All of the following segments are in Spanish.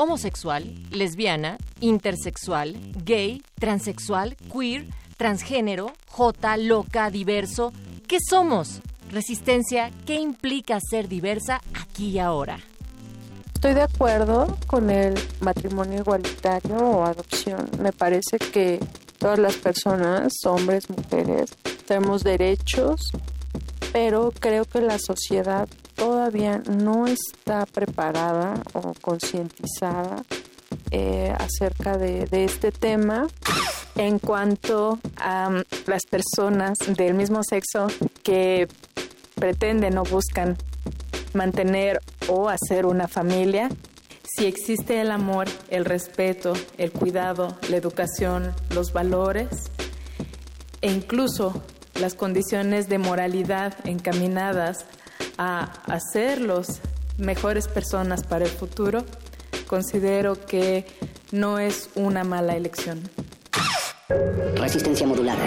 homosexual, lesbiana, intersexual, gay, transexual, queer, transgénero, J, loca, diverso. ¿Qué somos? Resistencia, ¿qué implica ser diversa aquí y ahora? Estoy de acuerdo con el matrimonio igualitario o adopción. Me parece que todas las personas, hombres, mujeres, tenemos derechos, pero creo que la sociedad todavía no está preparada o concientizada eh, acerca de, de, este tema en cuanto a um, las personas del mismo sexo que pretenden o buscan mantener o hacer una familia. Si existe el amor, el respeto, el cuidado, la educación, los valores e incluso las condiciones de moralidad encaminadas a hacerlos mejores personas para el futuro, considero que no es una mala elección. Resistencia modulada.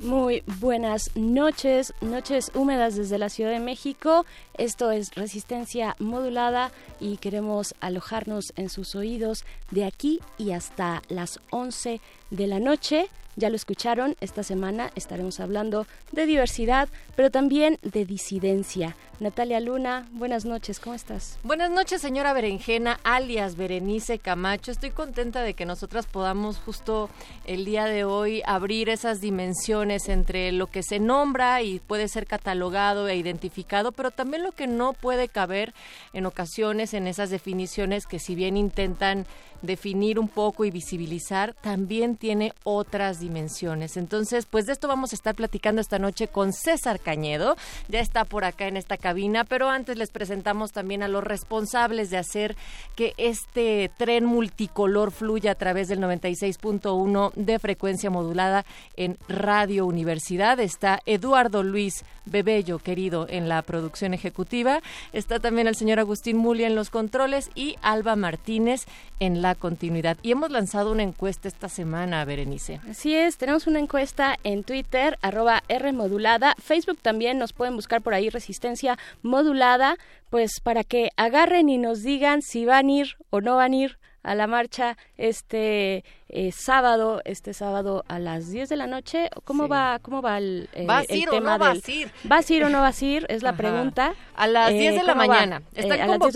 Muy buenas noches, noches húmedas desde la Ciudad de México. Esto es Resistencia Modulada y queremos alojarnos en sus oídos de aquí y hasta las 11 de la noche. Ya lo escucharon, esta semana estaremos hablando de diversidad, pero también de disidencia. Natalia Luna, buenas noches, ¿cómo estás? Buenas noches, señora Berenjena, alias Berenice Camacho. Estoy contenta de que nosotras podamos justo el día de hoy abrir esas dimensiones entre lo que se nombra y puede ser catalogado e identificado, pero también lo que no puede caber en ocasiones en esas definiciones que si bien intentan definir un poco y visibilizar, también tiene otras dimensiones. Entonces, pues de esto vamos a estar platicando esta noche con César Cañedo. Ya está por acá en esta cabina, pero antes les presentamos también a los responsables de hacer que este tren multicolor fluya a través del 96.1 de frecuencia modulada en Radio Universidad. Está Eduardo Luis Bebello, querido, en la producción ejecutiva. Está también el señor Agustín Mulia en los controles y Alba Martínez en la continuidad. Y hemos lanzado una encuesta esta semana, Berenice. Así es, tenemos una encuesta en Twitter, arroba R modulada. Facebook también nos pueden buscar por ahí Resistencia Modulada, pues para que agarren y nos digan si van a ir o no van a ir a la marcha este eh, sábado, este sábado a las 10 de la noche. ¿Cómo va cómo va el, eh, ¿Vas el ir o tema no vas del- a ir? ¿Vas a ir o no vas a ir? Es la Ajá. pregunta. A las Eh, 10 de la ¿cómo va? mañana. Están Eh, a las 10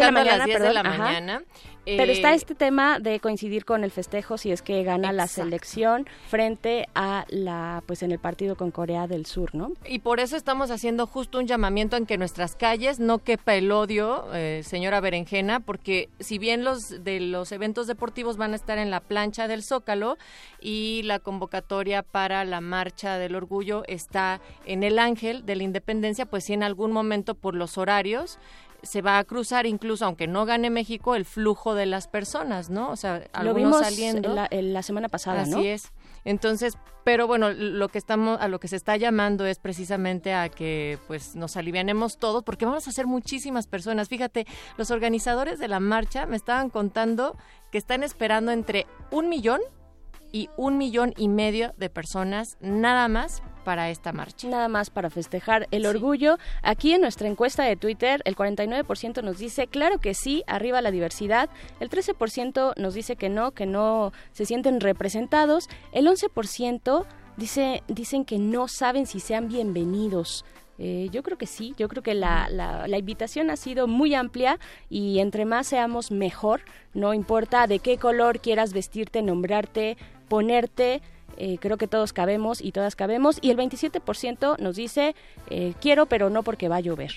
de la mañana, 10 de la perdón, ajá. mañana. Pero Eh, está este tema de coincidir con el festejo si es que gana la selección frente a la pues en el partido con Corea del Sur, ¿no? Y por eso estamos haciendo justo un llamamiento en que nuestras calles no quepa el odio, eh, señora Berenjena, porque si bien los de los eventos deportivos van a estar en la plancha del Zócalo y la convocatoria para la marcha del orgullo está en el Ángel de la Independencia, pues si en algún momento por los horarios se va a cruzar incluso aunque no gane México el flujo de las personas, ¿no? O sea, Lo algunos vimos saliendo. la, la semana pasada, Así ¿no? es. Entonces, pero bueno, lo que estamos, a lo que se está llamando es precisamente a que pues nos alivianemos todos, porque vamos a ser muchísimas personas. Fíjate, los organizadores de la marcha me estaban contando que están esperando entre un millón y un millón y medio de personas nada más para esta marcha. Nada más para festejar el orgullo. Aquí en nuestra encuesta de Twitter, el 49% nos dice, claro que sí, arriba la diversidad. El 13% nos dice que no, que no se sienten representados. El 11% dice, dicen que no saben si sean bienvenidos. Eh, yo creo que sí, yo creo que la, la, la, invitación ha sido muy amplia y entre más seamos mejor, no importa de qué color quieras vestirte, nombrarte, ponerte, eh, creo que todos cabemos y todas cabemos. Y el 27% nos dice, eh, quiero, pero no porque va a llover.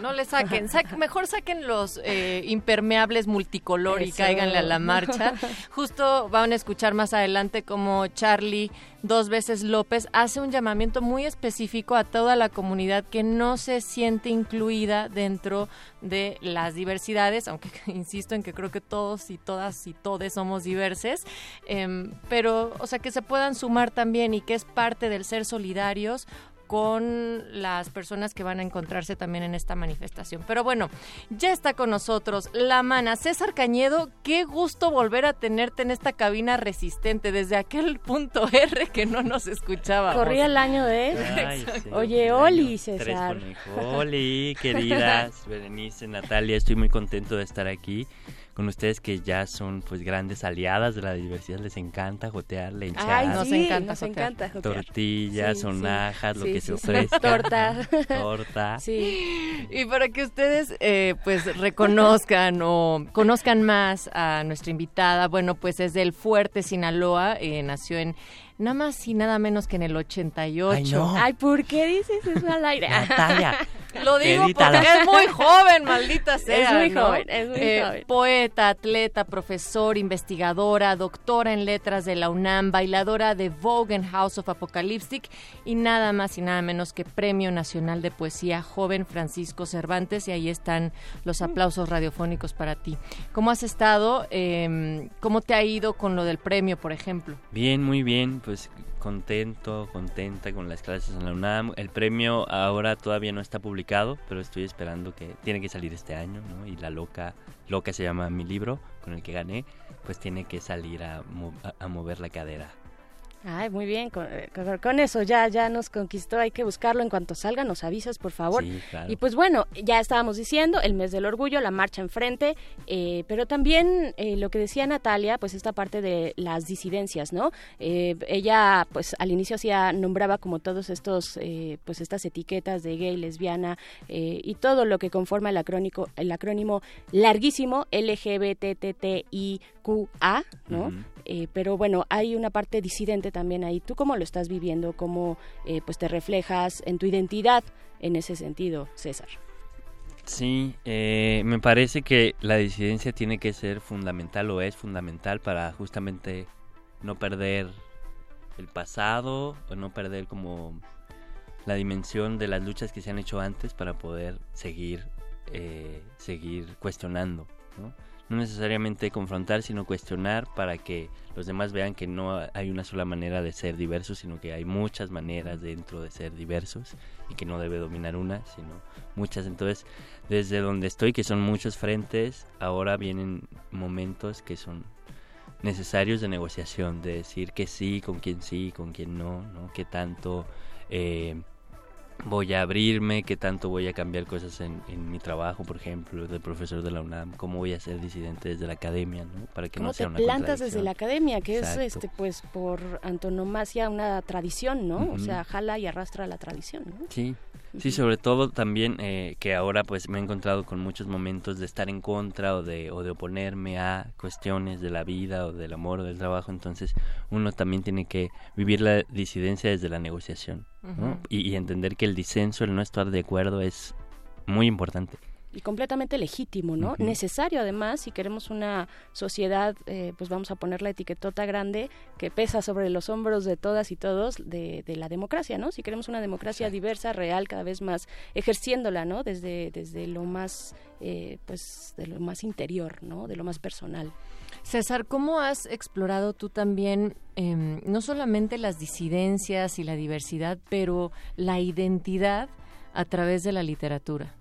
No le saquen, sa mejor saquen los eh, impermeables multicolor y cáiganle a la marcha. Justo van a escuchar más adelante como Charlie dos veces López hace un llamamiento muy específico a toda la comunidad que no se siente incluida dentro de las diversidades, aunque insisto en que creo que todos y todas y todes somos diversos, eh, pero o sea que se puedan sumar también y que es parte del ser solidarios con las personas que van a encontrarse también en esta manifestación. Pero bueno, ya está con nosotros la mana César Cañedo. Qué gusto volver a tenerte en esta cabina resistente desde aquel punto R que no nos escuchaba. Corría el año de... Ay, sí, Oye, Oli, César. Oli, queridas, Berenice, Natalia, estoy muy contento de estar aquí con ustedes que ya son pues grandes aliadas de la diversidad, les encanta jotear, lenchar. Ay, nos sí, encanta, nos encanta jotear. Tortillas, sí, sonajas, sí, lo que sí, se ofrezca. Torta. Torta. Sí. Y para que ustedes eh, pues reconozcan o conozcan más a nuestra invitada, bueno, pues es del Fuerte Sinaloa, eh, nació en nada más y nada menos que en el 88. Ay, no. Ay ¿por qué dices eso al aire? Natalia. Lo digo porque es muy joven, maldita sea. Es muy ¿no? joven, es muy eh, joven. Poeta, atleta, profesor, investigadora, doctora en letras de la UNAM, bailadora de Vogue and House of Apocalyptic y nada más y nada menos que Premio Nacional de Poesía Joven Francisco Cervantes. Y ahí están los aplausos radiofónicos para ti. ¿Cómo has estado? Eh, ¿Cómo te ha ido con lo del premio, por ejemplo? Bien, muy bien. Pues contento, contenta con las clases en la UNAM. El premio ahora todavía no está publicado, pero estoy esperando que tiene que salir este año, ¿no? Y la loca, loca se llama mi libro con el que gané, pues tiene que salir a, a, a mover la cadera. Ay, muy bien, con, con, eso ya ya nos conquistó, hay que buscarlo en cuanto salga, nos avisas por favor. Sí, claro. Y pues bueno, ya estábamos diciendo, el mes del orgullo, la marcha enfrente, eh, pero también eh, lo que decía Natalia, pues esta parte de las disidencias, ¿no? Eh, ella pues al inicio hacía, nombraba como todos estos, eh, pues estas etiquetas de gay, lesbiana eh, y todo lo que conforma el, acrónico, el acrónimo larguísimo LGBTTIQA, ¿no? Uh -huh. Eh, pero bueno, hay una parte disidente también ahí. ¿Tú cómo lo estás viviendo? ¿Cómo eh, pues te reflejas en tu identidad en ese sentido, César? Sí, eh, me parece que la disidencia tiene que ser fundamental o es fundamental para justamente no perder el pasado o no perder como la dimensión de las luchas que se han hecho antes para poder seguir, eh, seguir cuestionando, ¿no? No necesariamente confrontar, sino cuestionar para que los demás vean que no hay una sola manera de ser diversos, sino que hay muchas maneras dentro de ser diversos y que no debe dominar una, sino muchas. Entonces, desde donde estoy, que son muchos frentes, ahora vienen momentos que son necesarios de negociación, de decir que sí, con quién sí, con quién no, ¿no? qué tanto... Eh, voy a abrirme, qué tanto voy a cambiar cosas en, en, mi trabajo, por ejemplo, de profesor de la UNAM, cómo voy a ser disidente desde la academia, ¿no? Para que no sea una plantas desde la academia, que Exacto. es este pues por antonomasia una tradición, ¿no? Uh -huh. O sea, jala y arrastra la tradición, ¿no? Sí. Sí, sobre todo también eh, que ahora pues me he encontrado con muchos momentos de estar en contra o de, o de oponerme a cuestiones de la vida o del amor o del trabajo, entonces uno también tiene que vivir la disidencia desde la negociación uh -huh. ¿no? y, y entender que el disenso, el no estar de acuerdo es muy importante. Y completamente legítimo, ¿no? Necesario además, si queremos una sociedad, eh, pues vamos a poner la etiquetota grande que pesa sobre los hombros de todas y todos de, la democracia, ¿no? Si queremos una democracia diversa, real, cada vez más ejerciéndola, ¿no? Desde, desde lo más, eh, pues, de lo más interior, ¿no? De lo más personal. César, ¿cómo has explorado tú también em, no solamente las disidencias y la diversidad, pero la identidad a través de la literatura?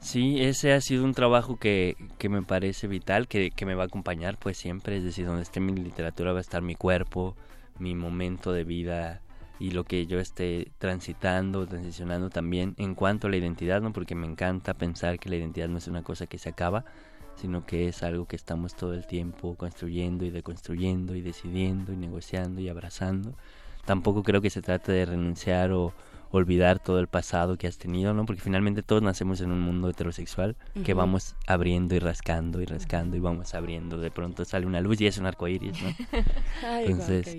Sí, ese ha sido un trabajo que, que me parece vital, que, que, me va a acompañar pues siempre, es decir, donde esté mi literatura va a estar mi cuerpo, mi momento de vida y lo que yo esté transitando, transicionando también en cuanto a la identidad, ¿no? Porque me encanta pensar que la identidad no es una cosa que se acaba, sino que es algo que estamos todo el tiempo construyendo y deconstruyendo y decidiendo y negociando y abrazando. Tampoco creo que se trate de renunciar o olvidar todo el pasado que has tenido, ¿no? Porque finalmente todos nacemos en un mundo heterosexual que vamos abriendo y rascando y rascando y vamos abriendo. De pronto sale una luz y es un arco iris, ¿no? Entonces,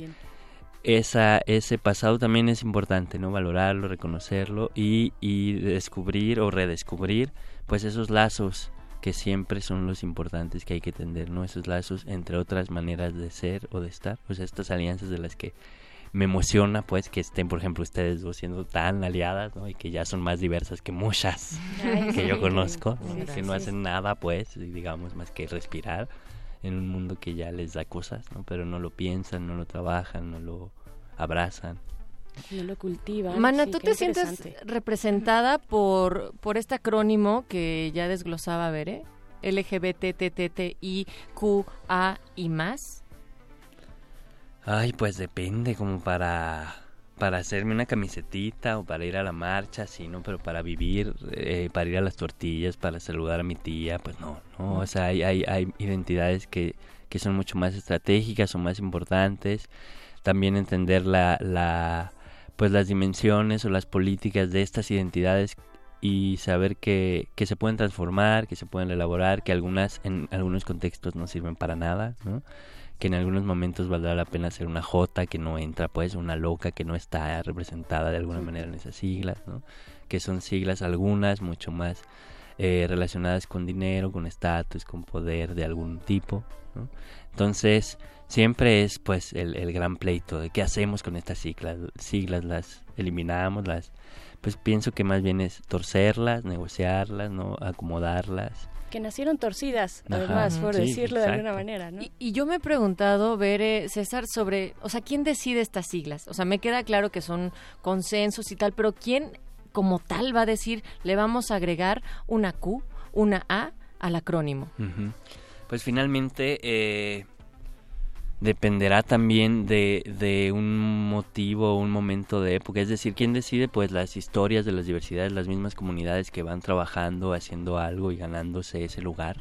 esa, ese pasado también es importante, ¿no? Valorarlo, reconocerlo y, y descubrir o redescubrir, pues, esos lazos que siempre son los importantes que hay que tender, ¿no? Esos lazos entre otras maneras de ser o de estar, pues estas alianzas de las que me emociona pues que estén por ejemplo ustedes dos siendo tan aliadas ¿no? y que ya son más diversas que muchas que yo conozco que no hacen nada pues digamos más que respirar en un mundo que ya les da cosas ¿no? pero no lo piensan no lo trabajan no lo abrazan no lo cultivan. Mana, ¿tú te sientes representada por, por este acrónimo que ya desglosaba Bere? LGBTTTIQA y más. Ay, pues depende, como para para hacerme una camisetita o para ir a la marcha, sí, ¿no? Pero para vivir, eh, para ir a las tortillas, para saludar a mi tía, pues no, no. O sea, hay, hay, hay identidades que, que son mucho más estratégicas o más importantes. También entender la, la, pues las dimensiones o las políticas de estas identidades y saber que, que se pueden transformar, que se pueden elaborar, que algunas en algunos contextos no sirven para nada, ¿no? Que en algunos momentos valdrá la pena hacer una J que no entra, pues una loca que no está representada de alguna manera en esas siglas, ¿no? que son siglas algunas mucho más eh, relacionadas con dinero, con estatus, con poder de algún tipo. ¿no? Entonces, siempre es pues el, el, gran pleito de qué hacemos con estas siglas, siglas las eliminamos, las pues pienso que más bien es torcerlas, negociarlas, no acomodarlas que nacieron torcidas, además, por decirlo de alguna manera, ¿no? Y, yo me he preguntado, Bere, César, sobre, o sea, ¿quién decide estas siglas? O sea, me queda claro que son consensos y tal, pero ¿quién como tal va a decir, le vamos a agregar una Q, una A al acrónimo? Pues finalmente... Eh dependerá también de, de un motivo o un momento de época. Es decir, ¿quién decide? Pues las historias de las diversidades, las mismas comunidades que van trabajando, haciendo algo y ganándose ese lugar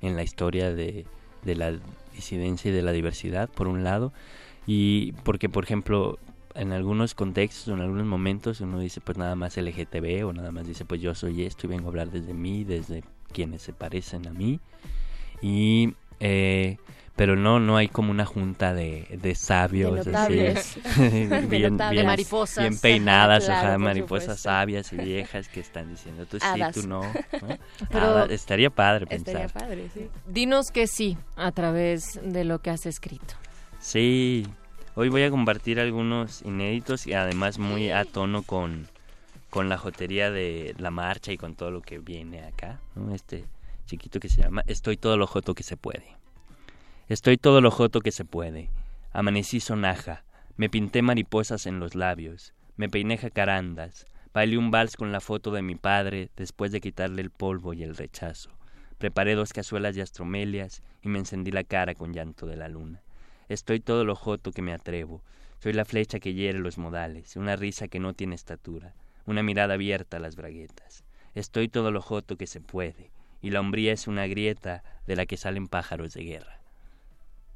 en la historia de, de la disidencia y de la diversidad, por un lado. Y porque, por ejemplo, en algunos contextos o en algunos momentos uno dice pues nada más LGTB o nada más dice pues yo soy esto y vengo a hablar desde mí, desde quienes se parecen a mí. Y eh, pero no no hay como una junta de, de sabios así, bien, bien, mariposas. bien peinadas claro, mariposas sabias y viejas que están diciendo tú sí tú no, pero estaría padre pensar. estaría padre sí. Dinos que sí a través de lo que has escrito. Sí hoy voy a compartir algunos inéditos y además muy a tono con con la jotería de la marcha y con todo lo que viene acá ¿no? este chiquito que se llama estoy todo lo joto que se puede Estoy todo lo joto que se puede. Amanecí sonaja, me pinté mariposas en los labios, me peiné jacarandas, bailé un vals con la foto de mi padre después de quitarle el polvo y el rechazo. Preparé dos cazuelas de astromelias y me encendí la cara con llanto de la luna. Estoy todo lo joto que me atrevo. Soy la flecha que hiere los modales, una risa que no tiene estatura, una mirada abierta a las braguetas. Estoy todo lo joto que se puede, y la hombría es una grieta de la que salen pájaros de guerra.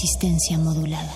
resistencia modulada.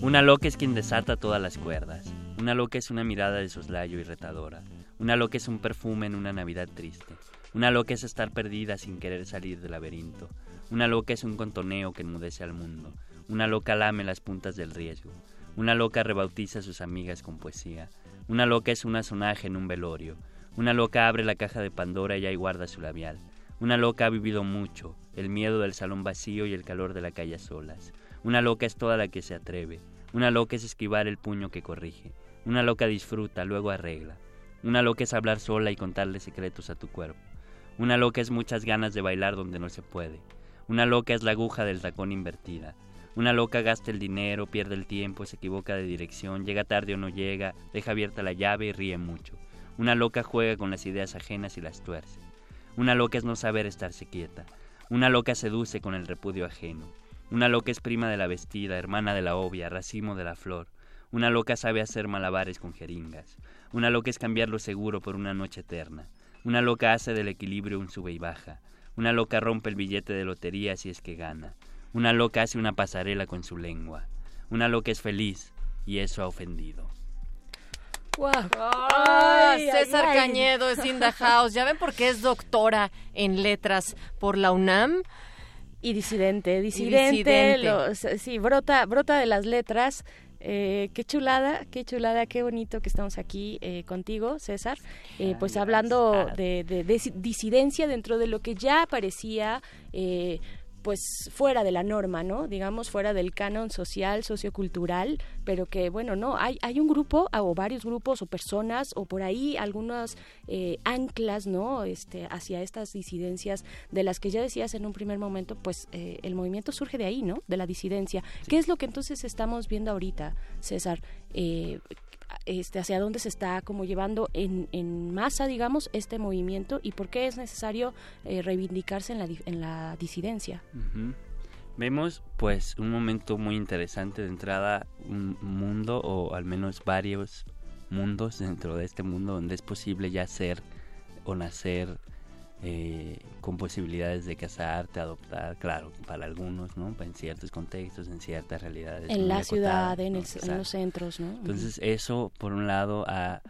Una loca es quien desata todas las cuerdas. Una loca es una mirada de soslayo y. Una loca es un perfume en una Navidad triste. Una loca es estar perdida sin querer salir del laberinto. Una loca es un contoneo que enmudece al mundo. Una loca lame las puntas del riesgo. Una loca rebautiza a sus amigas con poesía. Una loca es una sonaje en un velorio. Una loca abre la caja de Pandora y ahí guarda su labial. Una loca ha vivido mucho, el miedo del salón vacío y el calor de la calle a solas. Una loca es toda la que se atreve. Una loca es esquivar el puño que corrige. Una loca disfruta, luego arregla. Una loca es hablar sola y contarle secretos a tu cuerpo. Una loca es muchas ganas de bailar donde no se puede. Una loca es la aguja del tacón invertida. Una loca gasta el dinero, pierde el tiempo, se equivoca de dirección, llega tarde o no llega, deja abierta la llave y ríe mucho. Una loca juega con las ideas ajenas y las tuerce. Una loca es no saber estarse quieta. Una loca seduce con el repudio ajeno. Una loca es prima de la vestida, hermana de la obvia, racimo de la flor. Una loca sabe hacer malabares con jeringas. Una loca es cambiar lo seguro por una noche eterna. Una loca hace del equilibrio un sube y baja. Una loca rompe el billete de lotería si es que gana. Una loca hace una pasarela con su lengua. Una loca es feliz y eso ha ofendido. Wow. César Cañedo es in the house. Ya ven por qué es doctora en letras por la UNAM. Y disidente, disidente, sí, brota, brota de las letras. Eh, qué chulada, qué chulada, qué bonito que estamos aquí eh, contigo, César. Eh, pues hablando de, de, disidencia dentro de lo que ya parecía pues fuera de la norma, ¿no? Digamos fuera del canon social, sociocultural, pero que bueno, no, hay, hay un grupo o varios grupos o personas o por ahí algunas eh, anclas, ¿no? Este, hacia estas disidencias de las que ya decías en un primer momento, pues eh, el movimiento surge de ahí, ¿no? De la disidencia. ¿Qué es lo que entonces estamos viendo ahorita, César? Eh, este, hacia dónde se está como llevando en, masa, digamos, este movimiento y por qué es necesario eh, reivindicarse en la, en la disidencia. Vemos pues un momento muy interesante de entrada, un mundo o al menos varios mundos dentro de este mundo donde es posible ya ser o nacer eh, con posibilidades de casarte, adoptar, claro, para algunos, ¿no? En ciertos contextos, en ciertas realidades. En la ciudad, en, los centros, ¿no? Entonces eso, por un lado, ha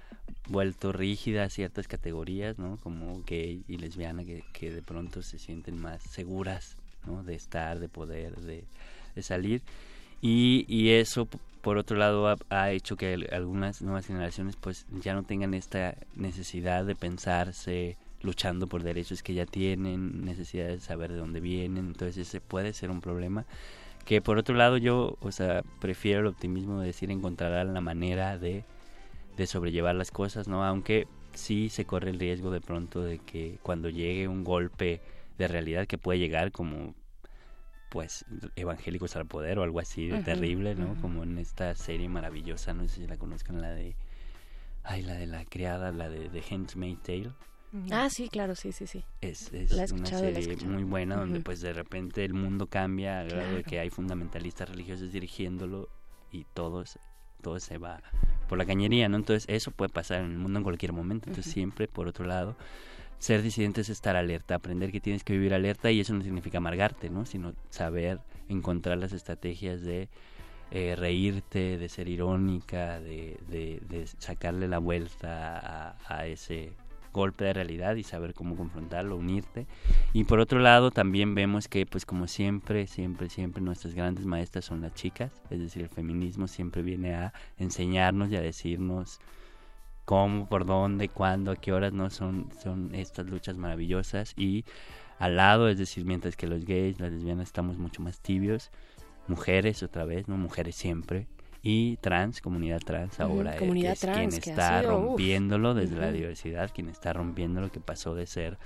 vuelto rígida ciertas categorías, ¿no? Como gay y lesbiana, que, que de pronto se sienten más seguras, ¿no? De estar, de poder, de, salir. Y, y eso, por otro lado, ha, ha, hecho que algunas nuevas generaciones pues ya no tengan esta necesidad de pensarse luchando por derechos que ya tienen, necesidad de saber de dónde vienen, entonces ese puede ser un problema que por otro lado yo, o sea, prefiero el optimismo de decir encontrarán la manera de, de sobrellevar las cosas, ¿no? Aunque sí se corre el riesgo de pronto de que cuando llegue un golpe de realidad que puede llegar como pues evangélicos al poder o algo así de terrible, ¿no? Como en esta serie maravillosa, no sé si la conozcan, la de ay, la de la criada, la de The Handmaid's Tale. Ah, sí, claro, sí, sí, sí. Es, es una serie muy buena donde pues de repente el mundo cambia a grado de que hay fundamentalistas religiosos dirigiéndolo y todos todo se va por la cañería, ¿no? Entonces eso puede pasar en el mundo en cualquier momento. Entonces siempre, por otro lado, ser disidente es estar alerta, aprender que tienes que vivir alerta y eso no significa amargarte, ¿no? Sino saber encontrar las estrategias de eh, reírte, de ser irónica, de, de, sacarle la vuelta a ese golpe de realidad y saber cómo confrontarlo, unirte. Y por otro lado también vemos que pues como siempre, siempre, siempre nuestras grandes maestras son las chicas, es decir, el feminismo siempre viene a enseñarnos y a decirnos cómo, por dónde, cuándo, a qué horas no son, son estas luchas maravillosas. Y al lado, es decir, mientras que los gays, las lesbianas estamos mucho más tibios, mujeres otra vez, mujeres siempre, y trans, comunidad trans ahora es, quien está rompiéndolo desde la diversidad, quien está rompiendo lo que pasó de ser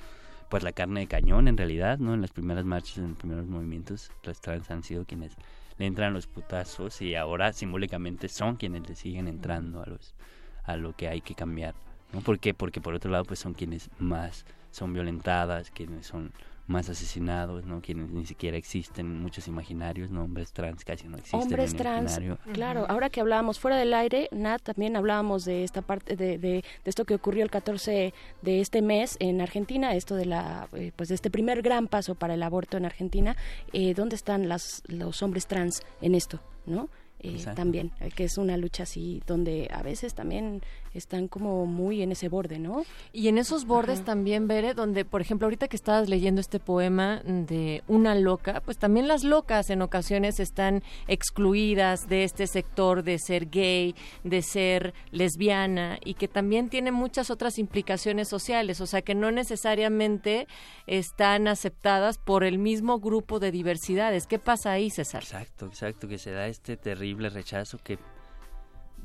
pues la carne de cañón en realidad, ¿no? En las primeras marchas, en los primeros movimientos, los trans han sido quienes le entran los putazos y ahora simbólicamente son quienes le siguen entrando a los a lo que hay que cambiar, ¿no? ¿Por qué? Porque por otro lado pues son quienes más son violentadas, quienes son más asesinados, ¿no? Quienes ni siquiera existen, muchos imaginarios, ¿no? Hombres trans casi no existen. Hombres trans, claro. Ahora que hablábamos fuera del aire, Nat, también hablábamos de esta parte, de, de, esto que ocurrió el 14 de este mes en Argentina, esto de la, eh, pues de este primer gran paso para el aborto en Argentina. Eh, ¿Dónde están las, los hombres trans en esto, no? Eh, también, eh, que es una lucha así donde a veces también están como muy en ese borde, ¿no? Y en esos bordes también, Bere, donde, por ejemplo, ahorita que estabas leyendo este poema de una loca, pues también las locas en ocasiones están excluidas de este sector de ser gay, de ser lesbiana y que también tiene muchas otras implicaciones sociales, o sea que no necesariamente están aceptadas por el mismo grupo de diversidades. ¿Qué pasa ahí, César? Exacto, exacto, que se da este terrible rechazo que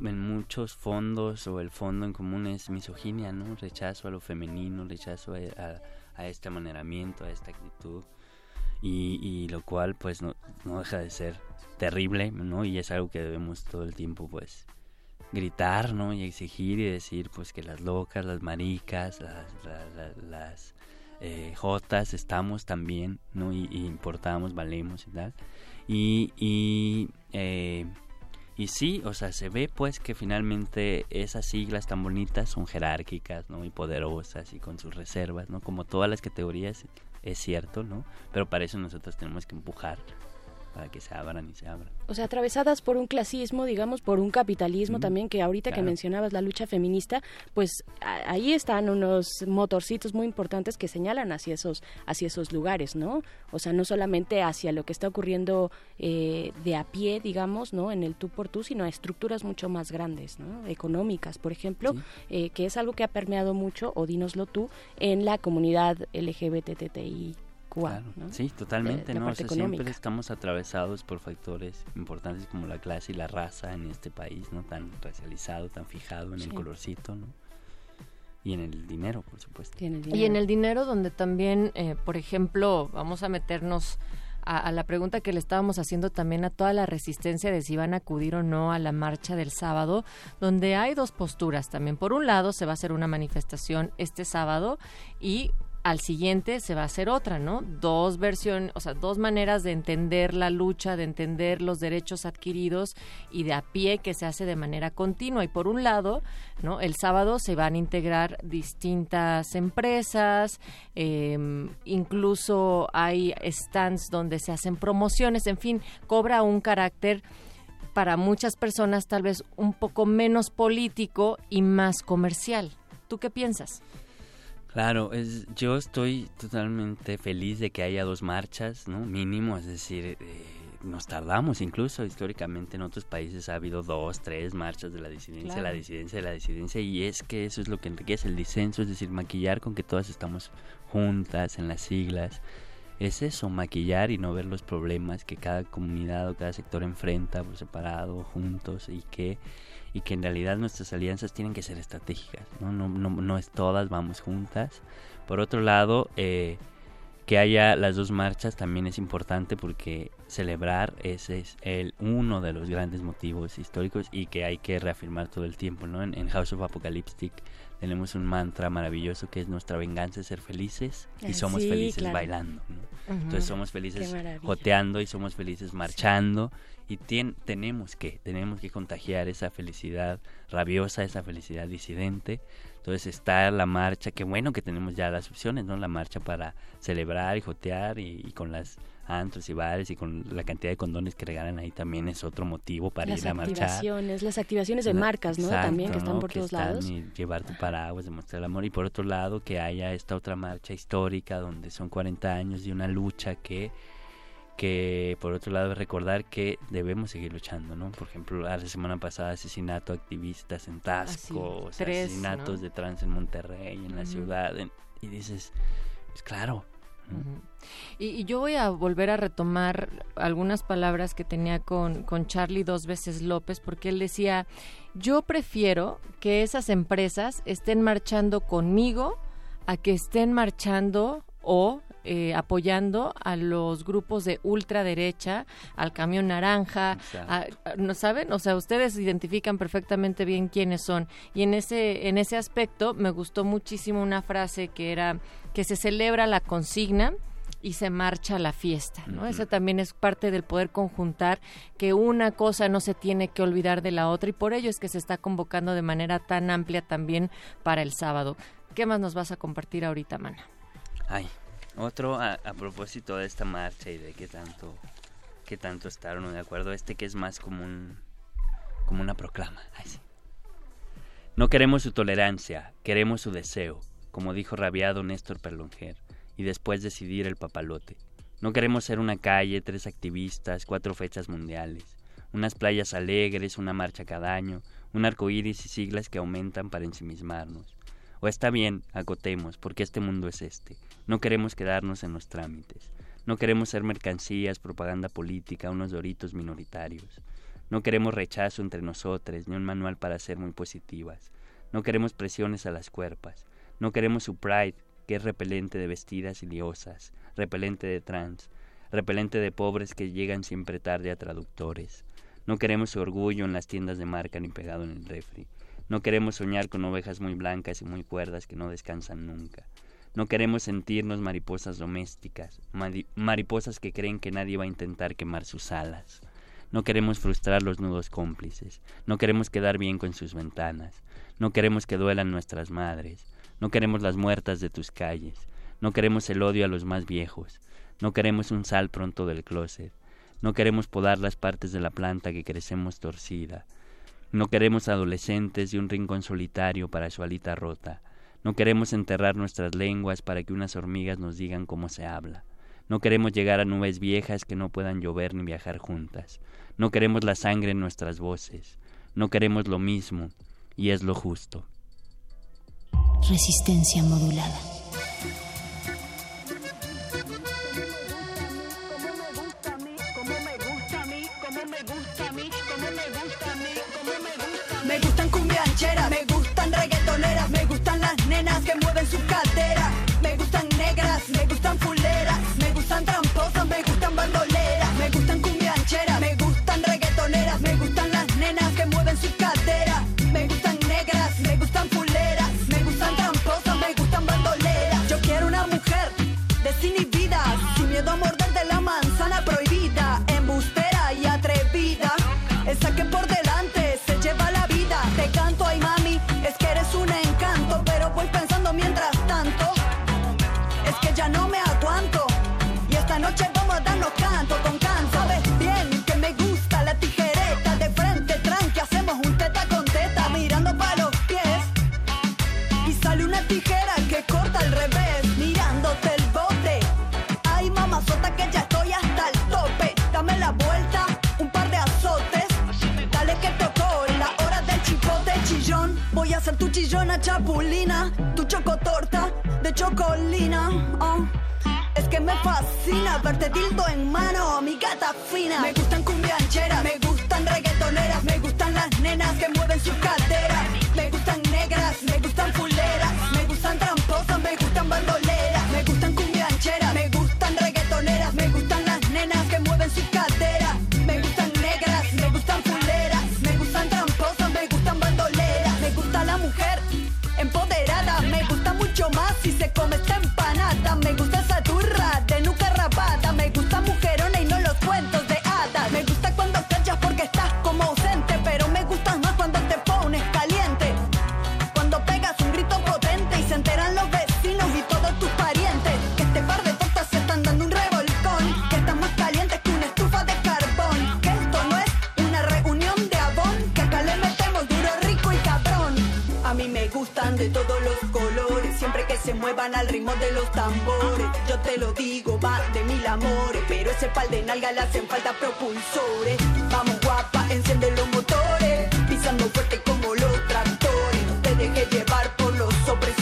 en muchos fondos o el fondo en común es misoginia, ¿no? Rechazo a lo femenino, rechazo a, este amaneramiento, a esta actitud. Y, lo cual pues no, no, deja de ser terrible, ¿no? Y es algo que debemos todo el tiempo pues gritar, ¿no? Y exigir y decir pues que las locas, las maricas, las, las, eh, jotas estamos también, ¿no? Y, importamos, valemos y tal. Y, y eh, y sí, o sea, se ve pues que finalmente esas siglas tan bonitas son jerárquicas, ¿no? Y poderosas y con sus reservas, ¿no? Como todas las categorías es cierto, ¿no? Pero para eso nosotros tenemos que empujar para que se abran y se abran. O sea, atravesadas por un clasismo, digamos, por un capitalismo también, que ahorita que mencionabas la lucha feminista, pues ahí están unos motorcitos muy importantes que señalan hacia esos, hacia esos lugares, ¿no? O sea, no solamente hacia lo que está ocurriendo eh, de a pie, digamos, ¿no? En el tú por tú, sino a estructuras mucho más grandes, ¿no? Económicas, por ejemplo, eh, que es algo que ha permeado mucho, o dínoslo tú, en la comunidad LGBTTI Sí, totalmente, ¿no? siempre estamos atravesados por factores importantes como la clase y la raza en este país, ¿no? Tan racializado, tan fijado en el colorcito, ¿no? Y en el dinero, por supuesto. Y en el dinero, donde también, eh, por ejemplo, vamos a meternos a, la pregunta que le estábamos haciendo también a toda la resistencia de si van a acudir o no a la marcha del sábado, donde hay dos posturas también. Por un lado, se va a hacer una manifestación este sábado y al siguiente se va a hacer otra, ¿no? Dos versiones, o sea, dos maneras de entender la lucha, de entender los derechos adquiridos y de a pie que se hace de manera continua. Y por un lado, ¿no? El sábado se van a integrar distintas empresas, em, incluso hay stands donde se hacen promociones, en fin, cobra un carácter para muchas personas tal vez un poco menos político y más comercial. ¿Tú qué piensas? Claro, es, yo estoy totalmente feliz de que haya dos marchas, ¿no? Mínimo, es decir, eh, nos tardamos incluso históricamente en otros países ha habido dos, tres marchas de la disidencia, la disidencia, de la disidencia y es que eso es lo que enriquece el disenso, es decir, maquillar con que todas estamos juntas en las siglas. Es eso, maquillar y no ver los problemas que cada comunidad o cada sector enfrenta por separado, juntos y que y que en realidad nuestras alianzas tienen que ser estratégicas, no, no, no, no es todas, vamos juntas. Por otro lado, eh, que haya las dos marchas también es importante porque celebrar ese es el uno de los grandes motivos históricos y que hay que reafirmar todo el tiempo, ¿no? En, House of Apocalyptic tenemos un mantra maravilloso que es nuestra venganza es ser felices y somos felices bailando, Entonces somos felices joteando y somos felices marchando y tenemos que, tenemos que contagiar esa felicidad rabiosa, esa felicidad disidente. Entonces está la marcha, qué bueno que tenemos ya las opciones, ¿no? La marcha para celebrar y jotear y, con las antros y bares y con la cantidad de condones que regalan ahí también es otro motivo para ir a marchar. Las activaciones, las activaciones de marcas, ¿no? también que están por todos lados. Y llevar tu paraguas, demostrar el amor. Y por otro lado, que haya esta otra marcha histórica donde son 40 años de una lucha que que por otro lado recordar que debemos seguir luchando, ¿no? Por ejemplo, la semana pasada asesinato de activistas en Tasco, asesinatos de trans en Monterrey, en la ciudad, y dices, pues claro. y, yo voy a volver a retomar algunas palabras que tenía con, con Charlie dos veces López, porque él decía, yo prefiero que esas empresas estén marchando conmigo a que estén marchando o eh, apoyando a los grupos de ultraderecha, al camión naranja, ¿no saben? O sea, ustedes identifican perfectamente bien quiénes son. Y en ese, en ese aspecto me gustó muchísimo una frase que era que se celebra la consigna y se marcha a la fiesta, ¿no? Esa también es parte del poder conjuntar que una cosa no se tiene que olvidar de la otra y por ello es que se está convocando de manera tan amplia también para el sábado. ¿Qué más nos vas a compartir ahorita, Mana? Ay, otro a, propósito de esta marcha y de qué tanto, qué tanto de acuerdo, este que es más como un, como una proclama. No queremos su tolerancia, queremos su deseo, como dijo rabiado Néstor Perlonger, y después decidir el papalote. No queremos ser una calle, tres activistas, cuatro fechas mundiales, unas playas alegres, una marcha cada año, un arco iris y siglas que aumentan para ensimismarnos. O está bien, acotemos, porque este mundo es este. No queremos quedarnos en los trámites. No queremos ser mercancías, propaganda política, unos doritos minoritarios. No queremos rechazo entre nosotros, ni un manual para ser muy positivas. No queremos presiones a las cuerpas. No queremos su pride, que es repelente de vestidas liosas, repelente de trans, repelente de pobres que llegan siempre tarde a traductores. No queremos su orgullo en las tiendas de marca ni pegado en el refri. No queremos soñar con ovejas muy blancas y muy cuerdas que no descansan nunca. No queremos sentirnos mariposas domésticas, mariposas que creen que nadie va a intentar quemar sus alas. No queremos frustrar los nudos cómplices, no queremos quedar bien con sus ventanas, no queremos que duelan nuestras madres, no queremos las muertas de tus calles, no queremos el odio a los más viejos, no queremos un sal pronto del closet, no queremos podar las partes de la planta que crecemos torcida, no queremos adolescentes y un rincón solitario para su alita rota. No queremos enterrar nuestras lenguas para que unas hormigas nos digan cómo se habla. No queremos llegar a nubes viejas que no puedan llover ni viajar juntas. No queremos la sangre en nuestras voces. No queremos lo mismo, y es lo justo. Resistencia modulada. Que mueven sus caderas. Me gustan negras, me gustan fuleras, me gustan tramposas, me gustan bandoleras. Me gustan cumbiancheras, chillona chapulina, tu chocotorta de chocolina. Oh. Es que me fascina verte tildo en mano, mi gata fina. Me gustan cumbiancheras, me gustan reggaetoneras, me gustan las nenas que mueven sus caderas. Me gustan negras, me gustan fuleras, me gustan tramposas, me gustan bandoleras. Se muevan al ritmo de los tambores. Yo te lo digo, va de mil amores, pero ese pal de nalga le hacen falta propulsores. Vamos guapa, enciende los motores, pisando fuerte como los tractores. Te dejes llevar por los opresores.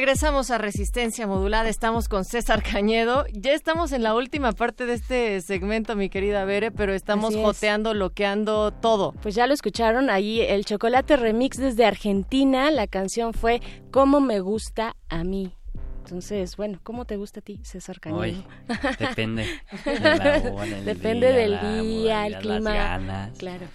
Regresamos a Resistencia Modulada, estamos con César Cañedo. Ya estamos en la última parte de este segmento, mi querida Bere, pero estamos joteando, loqueando todo. Pues ya lo escucharon, ahí el Chocolate Remix desde Argentina, la canción fue Cómo me gusta a mí. Entonces, bueno, ¿cómo te gusta a ti, César Cañedo? depende. depende del día, el clima. Claro.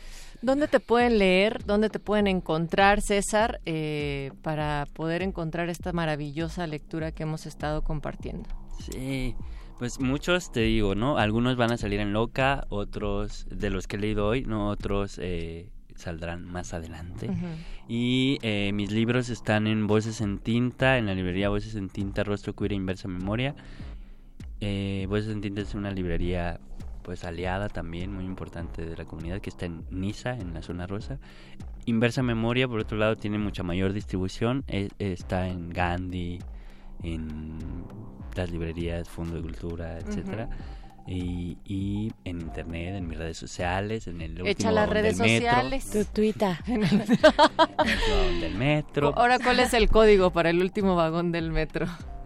¿Dónde te pueden leer? ¿Dónde te pueden encontrar, César, eh, para poder encontrar esta maravillosa lectura que hemos estado compartiendo? Sí, pues muchos te digo, ¿no? Algunos van a salir en Loca, otros de los que he leído hoy, no otros eh, saldrán más adelante. Y eh, mis libros están en Voces en Tinta, en la librería Voces en Tinta, Rostro Queer e Inversa Memoria. Voces en Tinta es una librería pues aliada también muy importante de la comunidad que está en Niza, en la zona rosa. Inversa Memoria, por otro lado, tiene mucha mayor distribución, e, está en Gandhi, en las librerías, Fondo de Cultura, etcétera. Y, en internet, en mis redes sociales, en el Echa las redes sociales. Tu Twitter. en el vagón del metro. Ahora, ¿cuál es el código para el último vagón del metro?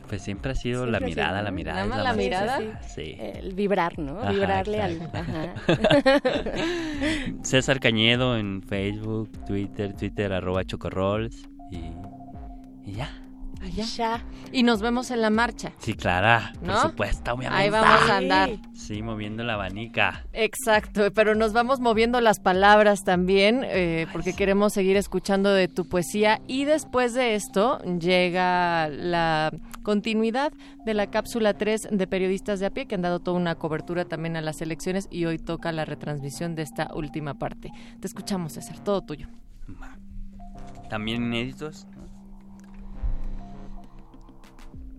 Pues siempre ha sido la mirada, la mirada. Nada más la, mirada. Sí. El vibrar, ¿no? Vibrarle al. César Cañedo en Facebook, Twitter, Twitter arroba chocorrolls y, y ya. Ya. Y nos vemos en la marcha. Sí, claro, por supuesto, obviamente. Ahí vamos a andar. Sí, moviendo la abanica. Exacto, pero nos vamos moviendo las palabras también, eh, porque queremos seguir escuchando de tu poesía. Y después de esto llega la continuidad de la cápsula 3 de periodistas de a pie, que han dado toda una cobertura también a las elecciones y hoy toca la retransmisión de esta última parte. Te escuchamos, César, todo tuyo. También inéditos,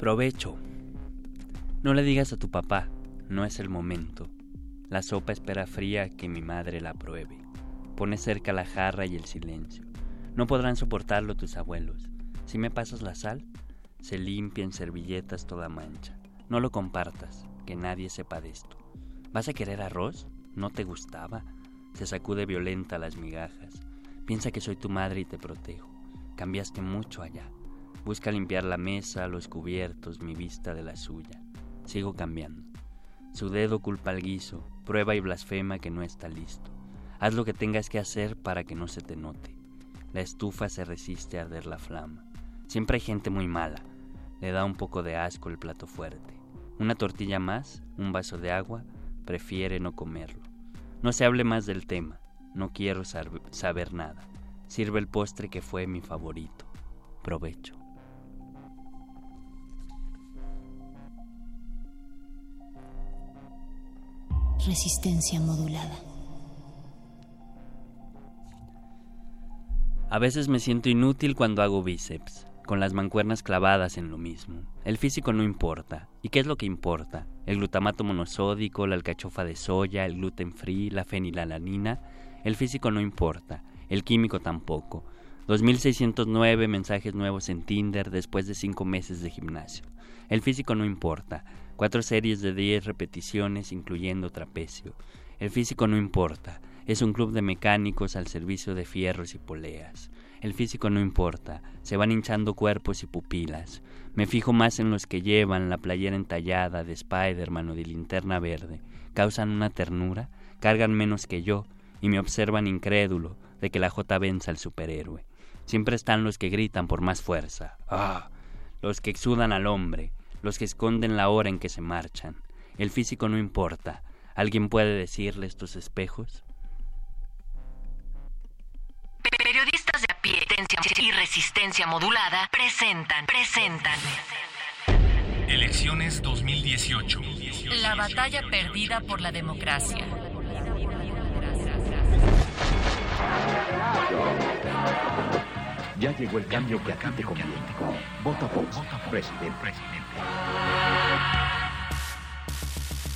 Provecho. No le digas a tu papá, no es el momento. La sopa espera fría que mi madre la pruebe. Pone cerca la jarra y el silencio. No podrán soportarlo tus abuelos. Si me pasas la sal, se limpia en servilletas toda mancha. No lo compartas, que nadie sepa de esto. ¿Vas a querer arroz? ¿No te gustaba? Se sacude violenta las migajas. Piensa que soy tu madre y te protejo. Cambiaste mucho allá. Busca limpiar la mesa, los cubiertos, mi vista de la suya. Sigo cambiando. Su dedo culpa al guiso, prueba y blasfema que no está listo. Haz lo que tengas que hacer para que no se te note. La estufa se resiste a arder la flama. Siempre hay gente muy mala. Le da un poco de asco el plato fuerte. Una tortilla más, un vaso de agua, prefiere no comerlo. No se hable más del tema. No quiero saber nada. Sirve el postre que fue mi favorito. Provecho. Resistencia modulada. A veces me siento inútil cuando hago bíceps, con las mancuernas clavadas en lo mismo. El físico no importa. ¿Y qué es lo que importa? El glutamato monosódico, la alcachofa de soya, el gluten free, la fenilalanina. El físico no importa. El químico tampoco. 2609 mensajes nuevos en Tinder después de cinco meses de gimnasio. El físico no importa. Cuatro series de 10 repeticiones incluyendo trapecio. El físico no importa. Es un club de mecánicos al servicio de fierros y poleas. El físico no importa. Se van hinchando cuerpos y pupilas. Me fijo más en los que llevan la playera entallada de Spider-Man o de linterna verde. Causan una ternura, cargan menos que yo y me observan incrédulo de que la J venza al superhéroe. Siempre están los que gritan por más fuerza. ¡Ah! Los que exudan al hombre, los que esconden la hora en que se marchan. El físico no importa. ¿Alguien puede decirle estos espejos? Periodistas de a pie y resistencia modulada presentan, presentan. Elecciones 2018. La batalla perdida por la democracia. Ya llegó el cambio que a ti te conviene. Vota Fox, presidente.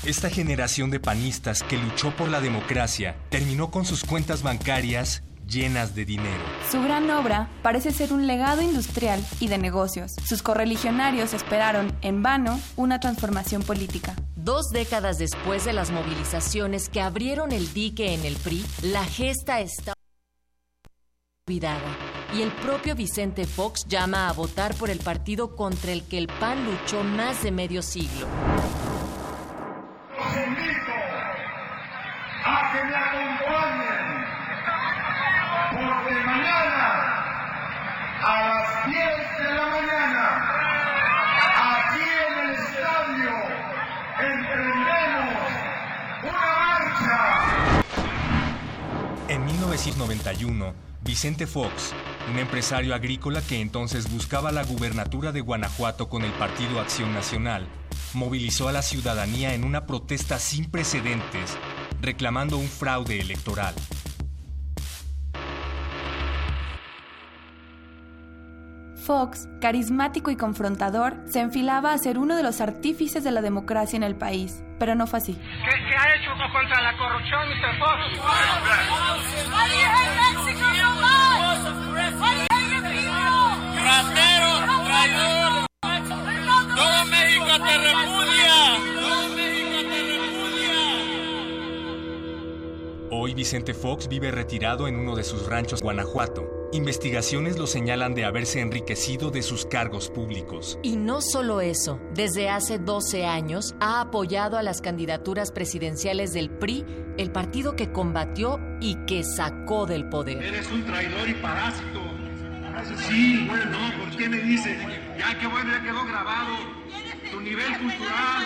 Esta generación de panistas que luchó por la democracia terminó con sus cuentas bancarias llenas de dinero. Su gran obra parece ser un legado industrial y de negocios. Sus correligionarios esperaron, en vano, una transformación política. Dos décadas después de las movilizaciones que abrieron el dique en el PRI, la gesta está olvidada. Y el propio Vicente Fox llama a votar por el partido contra el que el PAN luchó más de medio siglo. Los invito a que me acompañen, porque mañana a las 10 de la mañana, aquí en el estadio, emprendemos una marcha. En 1991, Vicente Fox, un empresario agrícola que entonces buscaba la gubernatura de Guanajuato con el Partido Acción Nacional, movilizó a la ciudadanía en una protesta sin precedentes, reclamando un fraude electoral. Fox, carismático y confrontador, se enfilaba a ser uno de los artífices de la democracia en el país, pero no fue así. ¿Qué, qué ha hecho contra la corrupción, Mr. Fox? ¡Ratero, traidor! ¡Todo México te Hoy Vicente Fox vive retirado en uno de sus ranchos Guanajuato. Investigaciones lo señalan de haberse enriquecido de sus cargos públicos. Y no solo eso, desde hace 12 años ha apoyado a las candidaturas presidenciales del PRI, el partido que combatió y que sacó del poder. Eres un traidor y parásito. Sí, bueno, no, ¿por qué me dices? Ya que bueno, ya quedó grabado. Tu nivel cultural.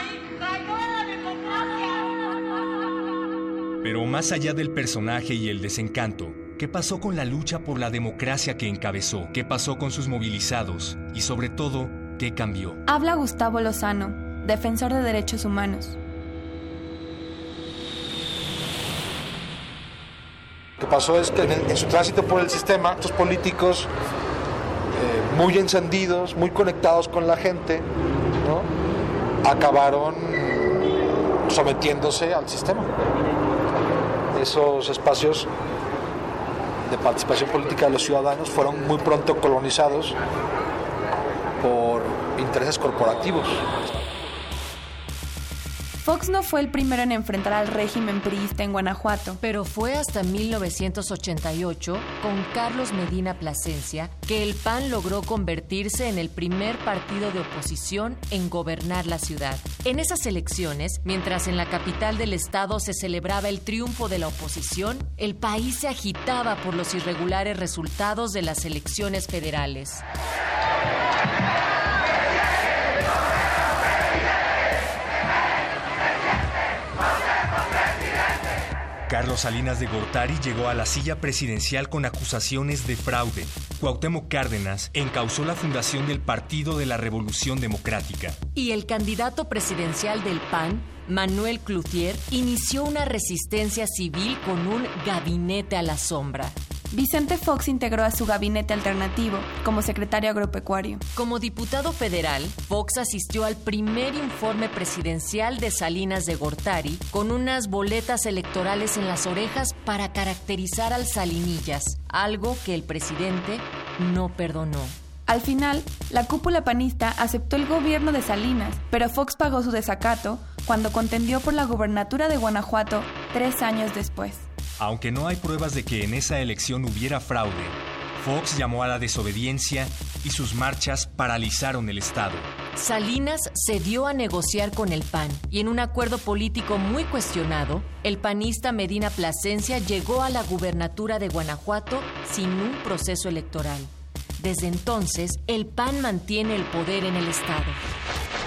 Pero más allá del personaje y el desencanto, ¿qué pasó con la lucha por la democracia que encabezó? ¿Qué pasó con sus movilizados? Y sobre todo, ¿qué cambió? Habla Gustavo Lozano, defensor de derechos humanos. Lo que pasó es que en, el- en su tránsito por el sistema, estos políticos eh, muy encendidos, muy conectados con la gente, ¿no? acabaron sometiéndose al sistema. Esos espacios de participación política de los ciudadanos fueron muy pronto colonizados por intereses corporativos. Fox no fue el primero en enfrentar al régimen priista en Guanajuato. Pero fue hasta 1988, con Carlos Medina Plasencia, que el PAN logró convertirse en el primer partido de oposición en gobernar la ciudad. En esas elecciones, mientras en la capital del estado se celebraba el triunfo de la oposición, el país se agitaba por los irregulares resultados de las elecciones federales. Carlos Salinas de Gortari llegó a la silla presidencial con acusaciones de fraude. Cuauhtémoc Cárdenas encausó la fundación del Partido de la Revolución Democrática. Y el candidato presidencial del PAN, Manuel Cloutier, inició una resistencia civil con un gabinete a la sombra. Vicente Fox integró a su gabinete alternativo como secretario agropecuario. Como diputado federal, Fox asistió al primer informe presidencial de Salinas de Gortari con unas boletas electorales en las orejas para caracterizar al Salinillas, algo que el presidente no perdonó. Al final, la cúpula panista aceptó el gobierno de Salinas, pero Fox pagó su desacato cuando contendió por la gubernatura de Guanajuato tres años después. Aunque no hay pruebas de que en esa elección hubiera fraude, Fox llamó a la desobediencia y sus marchas paralizaron el Estado. Salinas cedió a negociar con el PAN y en un acuerdo político muy cuestionado, el panista Medina Plasencia llegó a la gubernatura de Guanajuato sin un proceso electoral. Desde entonces, el PAN mantiene el poder en el Estado.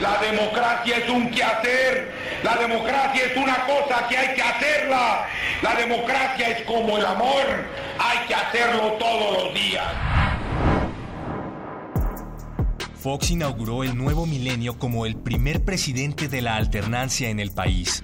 La democracia es un quehacer. La democracia es una cosa que hay que hacerla. La democracia es como el amor. Hay que hacerlo todos los días. Fox inauguró el nuevo milenio como el primer presidente de la alternancia en el país.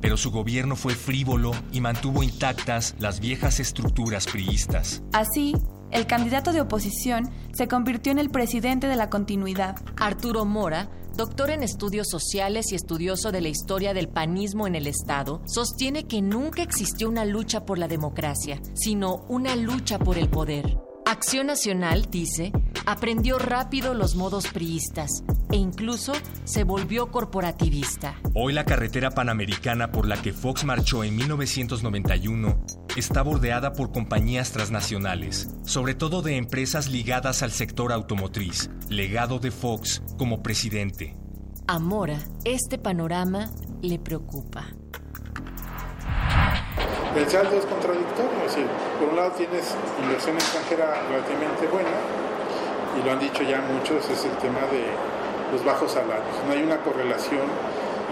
Pero su gobierno fue frívolo y mantuvo intactas las viejas estructuras priistas. Así, el candidato de oposición se convirtió en el presidente de la continuidad. Arturo Mora doctor en estudios sociales y estudioso de la historia del panismo en el Estado, sostiene que nunca existió una lucha por la democracia, sino una lucha por el poder. Acción Nacional, dice, aprendió rápido los modos priistas e incluso se volvió corporativista. Hoy la carretera panamericana por la que Fox marchó en 1991 está bordeada por compañías transnacionales, sobre todo de empresas ligadas al sector automotriz, legado de Fox como presidente. A Mora, este panorama le preocupa el saldo es contradictorio, es decir, por un lado tienes inversión extranjera relativamente buena, y lo han dicho ya muchos, es el tema de los bajos salarios. No hay una correlación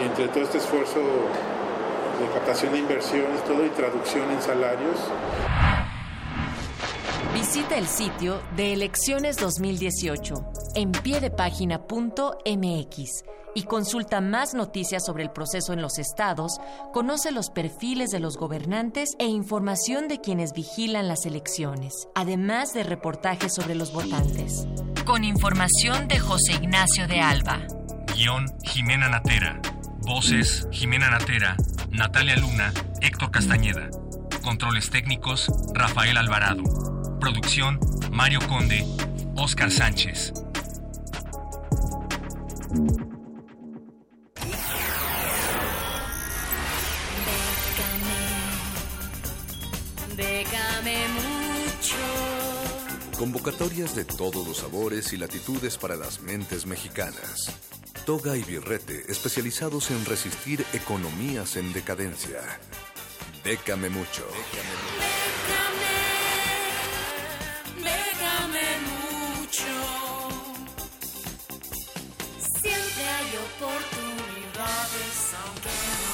entre todo este esfuerzo de captación de inversiones, todo y traducción en salarios. Visita el sitio de Elecciones 2018 en piedepágina.mx y consulta más noticias sobre el proceso en los estados, conoce los perfiles de los gobernantes e información de quienes vigilan las elecciones, además de reportajes sobre los votantes. Con información de José Ignacio de Alba. Guión Jimena Natera. Voces Jimena Natera, Natalia Luna, Héctor Castañeda. Controles técnicos Rafael Alvarado. Producción Mario Conde, Oscar Sánchez. mucho. Convocatorias de todos los sabores y latitudes para las mentes mexicanas. Toga y Birrete, especializados en resistir economías en decadencia. Décame mucho. Décame, mucho. Siempre hay oportunidades, aunque no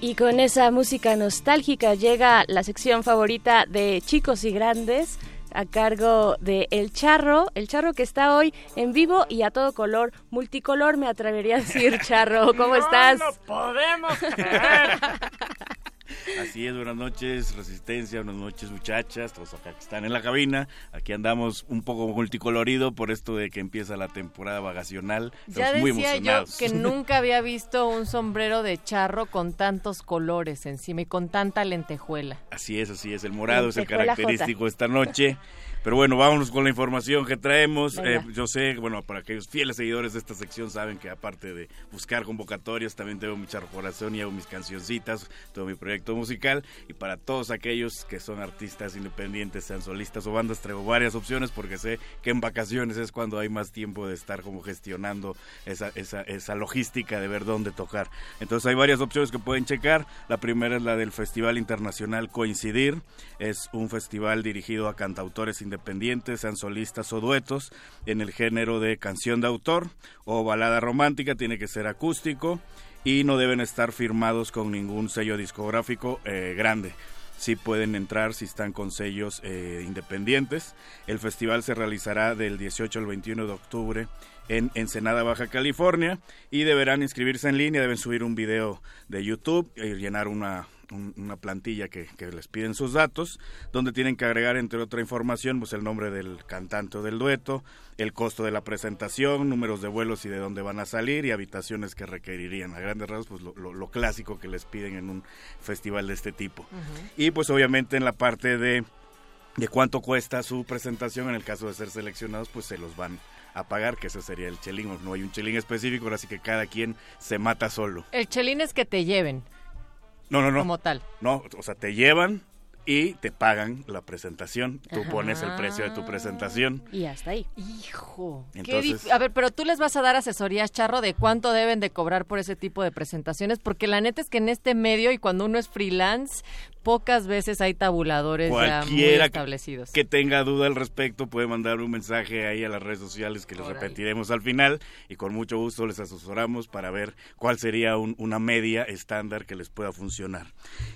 Y con esa música nostálgica llega la sección favorita de chicos y grandes a cargo de El Charro, El Charro que está hoy en vivo y a todo color, multicolor me atrevería a decir, Charro, ¿cómo estás? No podemos creer. Así es, buenas noches, Resistencia, buenas noches, muchachas, todos acá que están en la cabina. Aquí andamos un poco multicolorido por esto de que empieza la temporada vacacional. Ya decía yo que nunca había visto un sombrero de charro con tantos colores encima y con tanta lentejuela. Así es, así es, el morado es el característico esta noche. Pero bueno, vámonos con la información que traemos. Eh, yo sé, bueno, para aquellos fieles seguidores de esta sección saben que aparte de buscar convocatorias, también tengo mi corazón y hago mis cancioncitas, todo mi proyecto musical. Y para todos aquellos que son artistas independientes, sean solistas o bandas, traigo varias opciones porque sé que en vacaciones es cuando hay más tiempo de estar como gestionando esa, esa, esa logística de ver dónde tocar. Entonces hay varias opciones que pueden checar. La primera es la del Festival Internacional Coincidir. Es un festival dirigido a cantautores independientes independientes, sean solistas o duetos, en el género de canción de autor o balada romántica, tiene que ser acústico y no deben estar firmados con ningún sello discográfico eh, grande. Sí pueden entrar si están con sellos eh, independientes. El festival se realizará del 18 al 21 de octubre en Ensenada, Baja California, y deberán inscribirse en línea, deben subir un video de YouTube y llenar una, una plantilla que, les piden sus datos, donde tienen que agregar, entre otra información, pues el nombre del cantante o del dueto, el costo de la presentación, números de vuelos y de dónde van a salir y habitaciones que requerirían. A grandes rasgos, pues lo, clásico que les piden en un festival de este tipo. Y pues obviamente en la parte de, de cuánto cuesta su presentación, en el caso de ser seleccionados, pues se los van a pagar, que ese sería el chelín. No hay un chelín específico, así que cada quien se mata solo. El chelín es que te lleven. No, no, no. Como tal. No, o sea, te llevan y te pagan la presentación. Tú pones el precio de tu presentación. Y hasta ahí. Hijo. a ver, pero tú les vas a dar asesorías, Charro, de cuánto deben de cobrar por ese tipo de presentaciones, porque la neta es que en este medio y cuando uno es freelance, pocas veces hay tabuladores ya muy establecidos. Que, tenga duda al respecto puede mandar un mensaje ahí a las redes sociales que les repetiremos al final y con mucho gusto les asesoramos para ver cuál sería una media estándar que les pueda funcionar.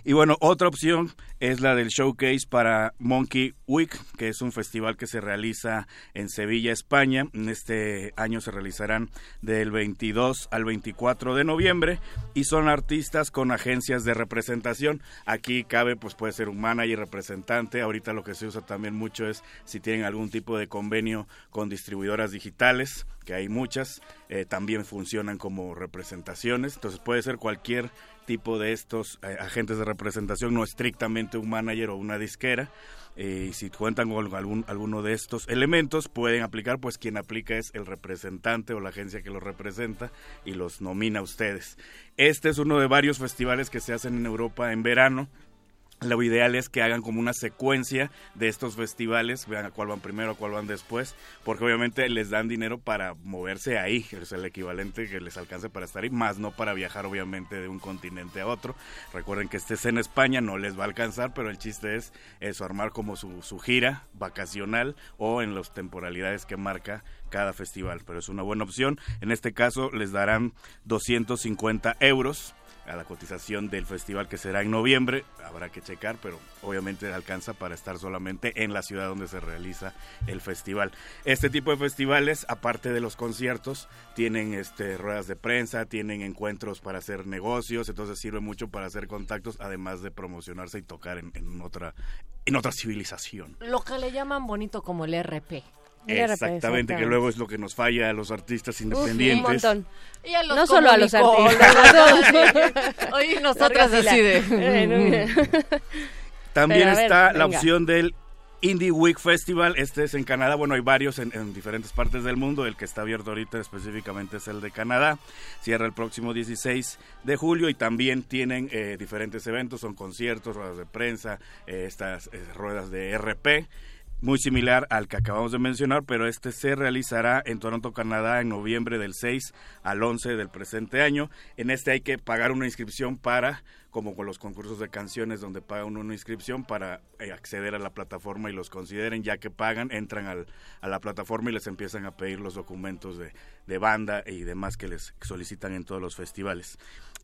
Y bueno, otra opción es la del showcase para Monkey Week, que es un festival que se realiza en Sevilla, España. En este año se realizarán del 22 al 24 de noviembre y son artistas con agencias de representación. Aquí pues puede ser un manager representante. Ahorita lo que se usa también mucho es si tienen algún tipo de convenio con distribuidoras digitales, que hay muchas, eh, también funcionan como representaciones. Entonces puede ser cualquier tipo de estos eh, agentes de representación, no estrictamente un manager o una disquera. Eh, y si cuentan con algún, alguno de estos elementos, pueden aplicar, pues quien aplica es el representante o la agencia que los representa y los nomina a ustedes. Este es uno de varios festivales que se hacen en Europa en verano, lo ideal es que hagan como una secuencia de estos festivales, vean a cuál van primero, a cuál van después, porque obviamente les dan dinero para moverse ahí, es el equivalente que les alcance para estar ahí, más no para viajar obviamente de un continente a otro. Recuerden que estés en España, no les va a alcanzar, pero el chiste es eso, armar como su, su gira vacacional o en las temporalidades que marca cada festival, pero es una buena opción. En este caso les darán 250 euros a la cotización del festival que será en noviembre. Habrá que checar, pero obviamente alcanza para estar solamente en la ciudad donde se realiza el festival. Este tipo de festivales, aparte de los conciertos, tienen este, ruedas de prensa, tienen encuentros para hacer negocios, entonces sirve mucho para hacer contactos, además de promocionarse y tocar en, otra en otra civilización. Lo que le llaman bonito como el RP. Exactamente, que luego es lo que nos falla a los artistas independientes. un montón. Y a los no solo a los artistas. Oye, nosotras así de... También está la opción del Indie Week Festival, este es en Canadá, bueno, hay varios en, diferentes partes del mundo, el que está abierto ahorita específicamente es el de Canadá, cierra el próximo 16 de julio y también tienen eh, diferentes eventos, son conciertos, ruedas de prensa, eh, estas eh, ruedas de RP muy similar al que acabamos de mencionar, pero este se realizará en Toronto, Canadá, en noviembre del 6 al 11 del presente año. En este hay que pagar una inscripción para, como con los concursos de canciones donde paga uno una inscripción para eh, acceder a la plataforma y los consideren, ya que pagan, entran al, a la plataforma y les empiezan a pedir los documentos de, banda y demás que les solicitan en todos los festivales.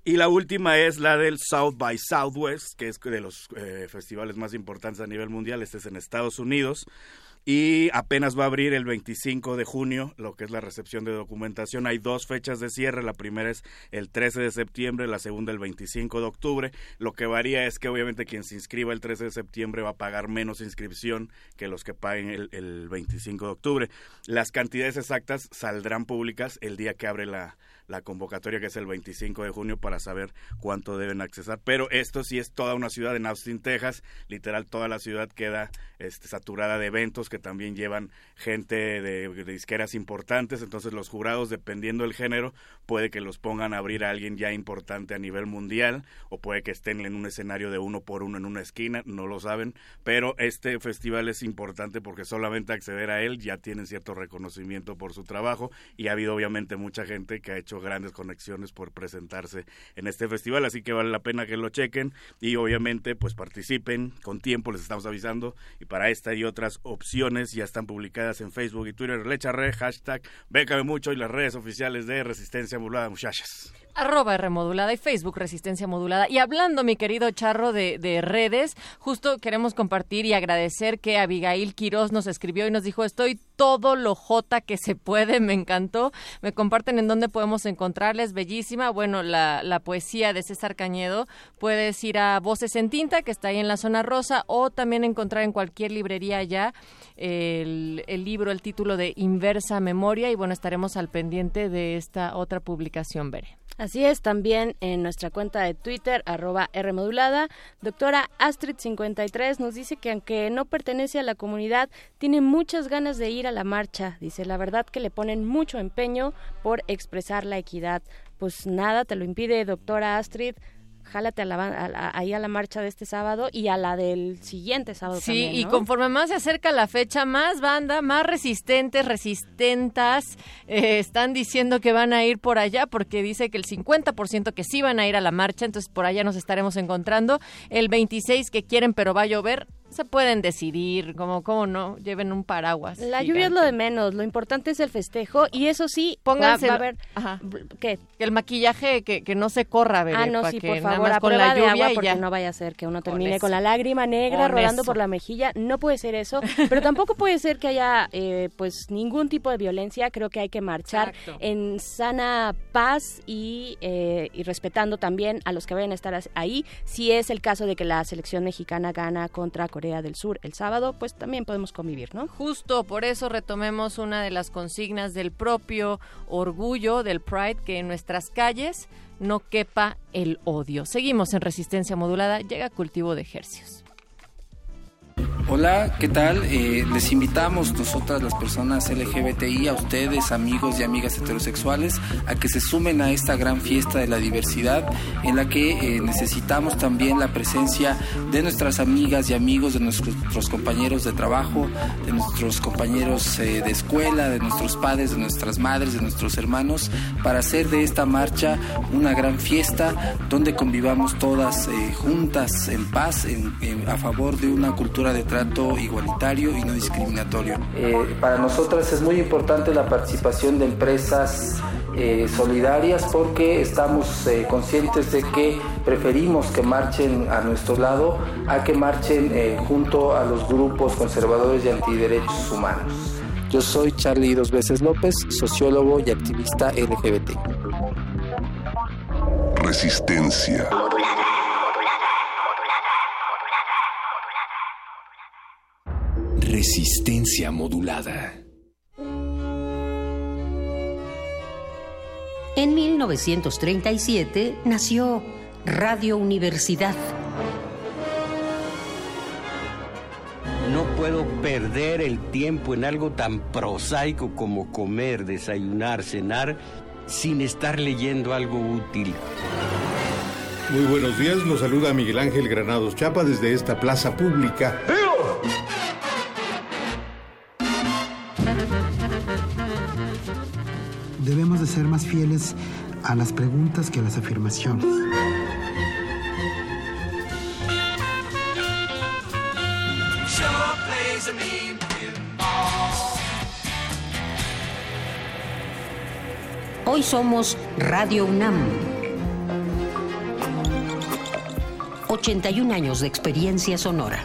Y la última es la del South by Southwest, que es de los eh, festivales más importantes a nivel mundial. Este es en Estados Unidos. Y apenas va a abrir el 25 de junio, lo que es la recepción de documentación. Hay dos fechas de cierre. La primera es el 13 de septiembre, la segunda el 25 de octubre. Lo que varía es que obviamente quien se inscriba el 13 de septiembre va a pagar menos inscripción que los que paguen el, el 25 de octubre. Las cantidades exactas saldrán públicas el día que abre la, la convocatoria que es el 25 de junio para saber cuánto deben accesar. Pero esto sí es toda una ciudad en Austin, Texas. Literal, toda la ciudad queda este, saturada de eventos que también llevan gente de, de, disqueras importantes. Entonces los jurados, dependiendo del género, puede que los pongan a abrir a alguien ya importante a nivel mundial o puede que estén en un escenario de uno por uno en una esquina, no lo saben. Pero este festival es importante porque solamente acceder a él ya tienen cierto reconocimiento por su trabajo y ha habido obviamente mucha gente que ha hecho grandes conexiones por presentarse en este festival, así que vale la pena que lo chequen y obviamente pues participen con tiempo, les estamos avisando y para esta y otras opciones ya están publicadas en Facebook y Twitter, Lecharre, hashtag Bécame Mucho y las redes oficiales de Resistencia Modulada, muchachas arroba remodulada y Facebook Resistencia Modulada. Y hablando, mi querido Charro, de, de, redes, justo queremos compartir y agradecer que Abigail Quiroz nos escribió y nos dijo, estoy todo lo jota que se puede, me encantó. Me comparten en dónde podemos encontrarles, bellísima. Bueno, la, la poesía de César Cañedo, puedes ir a Voces en Tinta, que está ahí en la zona rosa, o también encontrar en cualquier librería ya el, el libro, el título de Inversa Memoria, y bueno, estaremos al pendiente de esta otra publicación, Bere. Así es, también en nuestra cuenta de Twitter, arroba Rmodulada, doctora Astrid53 nos dice que aunque no pertenece a la comunidad, tiene muchas ganas de ir a la marcha. Dice, la verdad que le ponen mucho empeño por expresar la equidad. Pues nada, te lo impide, doctora Astrid jálate a la, ahí a la marcha de este sábado y a la del siguiente sábado sí, también. Sí, y conforme más se acerca la fecha, más banda, más resistentes, resistentas, eh, están diciendo que van a ir por allá porque dice que el 50% que sí van a ir a la marcha, entonces por allá nos estaremos encontrando. El 26 que quieren pero va a llover, se pueden decidir, como, cómo no, lleven un paraguas. La lluvia es lo de menos, lo importante es el festejo y eso sí, pónganse a ver, ¿qué? El maquillaje que, que no se corra, ver Ah, no, sí, por favor, a con la lluvia de agua porque no vaya a ser que uno termine con, la lágrima negra rodando por la mejilla, no puede ser eso, pero tampoco puede ser que haya eh, pues ningún tipo de violencia, creo que hay que marchar en sana paz y, eh, y respetando también a los que vayan a estar ahí, si es el caso de que la selección mexicana gana contra Corea del Sur el sábado, pues también podemos convivir, ¿no? Justo, por eso retomemos una de las consignas del propio orgullo del Pride, que en nuestras calles no quepa el odio. Seguimos en resistencia modulada, llega cultivo de ejercicios. Hola, ¿qué tal? Eh, les invitamos nosotras las personas LGBTI, a ustedes, amigos y amigas heterosexuales, a que se sumen a esta gran fiesta de la diversidad en la que eh, necesitamos también la presencia de nuestras amigas y amigos, de nuestros, compañeros de trabajo, de nuestros compañeros eh, de escuela, de nuestros padres, de nuestras madres, de nuestros hermanos, para hacer de esta marcha una gran fiesta donde convivamos todas juntas en paz, a favor de una cultura de trato igualitario y no discriminatorio. Eh, para nosotras es muy importante la participación de empresas eh, solidarias porque estamos eh, conscientes de que preferimos que marchen a nuestro lado a que marchen junto a los grupos conservadores y antiderechos humanos. Yo soy Charlie Dos Veces López, sociólogo y activista LGBT. Resistencia. Resistencia modulada. En 1937 nació Radio Universidad. No puedo perder el tiempo en algo tan prosaico como comer, desayunar, cenar, sin estar leyendo algo útil. Muy buenos días, los saluda Miguel Ángel Granados Chapa desde esta plaza pública. Debemos de ser más fieles a las preguntas que a las afirmaciones. Hoy somos Radio UNAM. 81 años de experiencia sonora.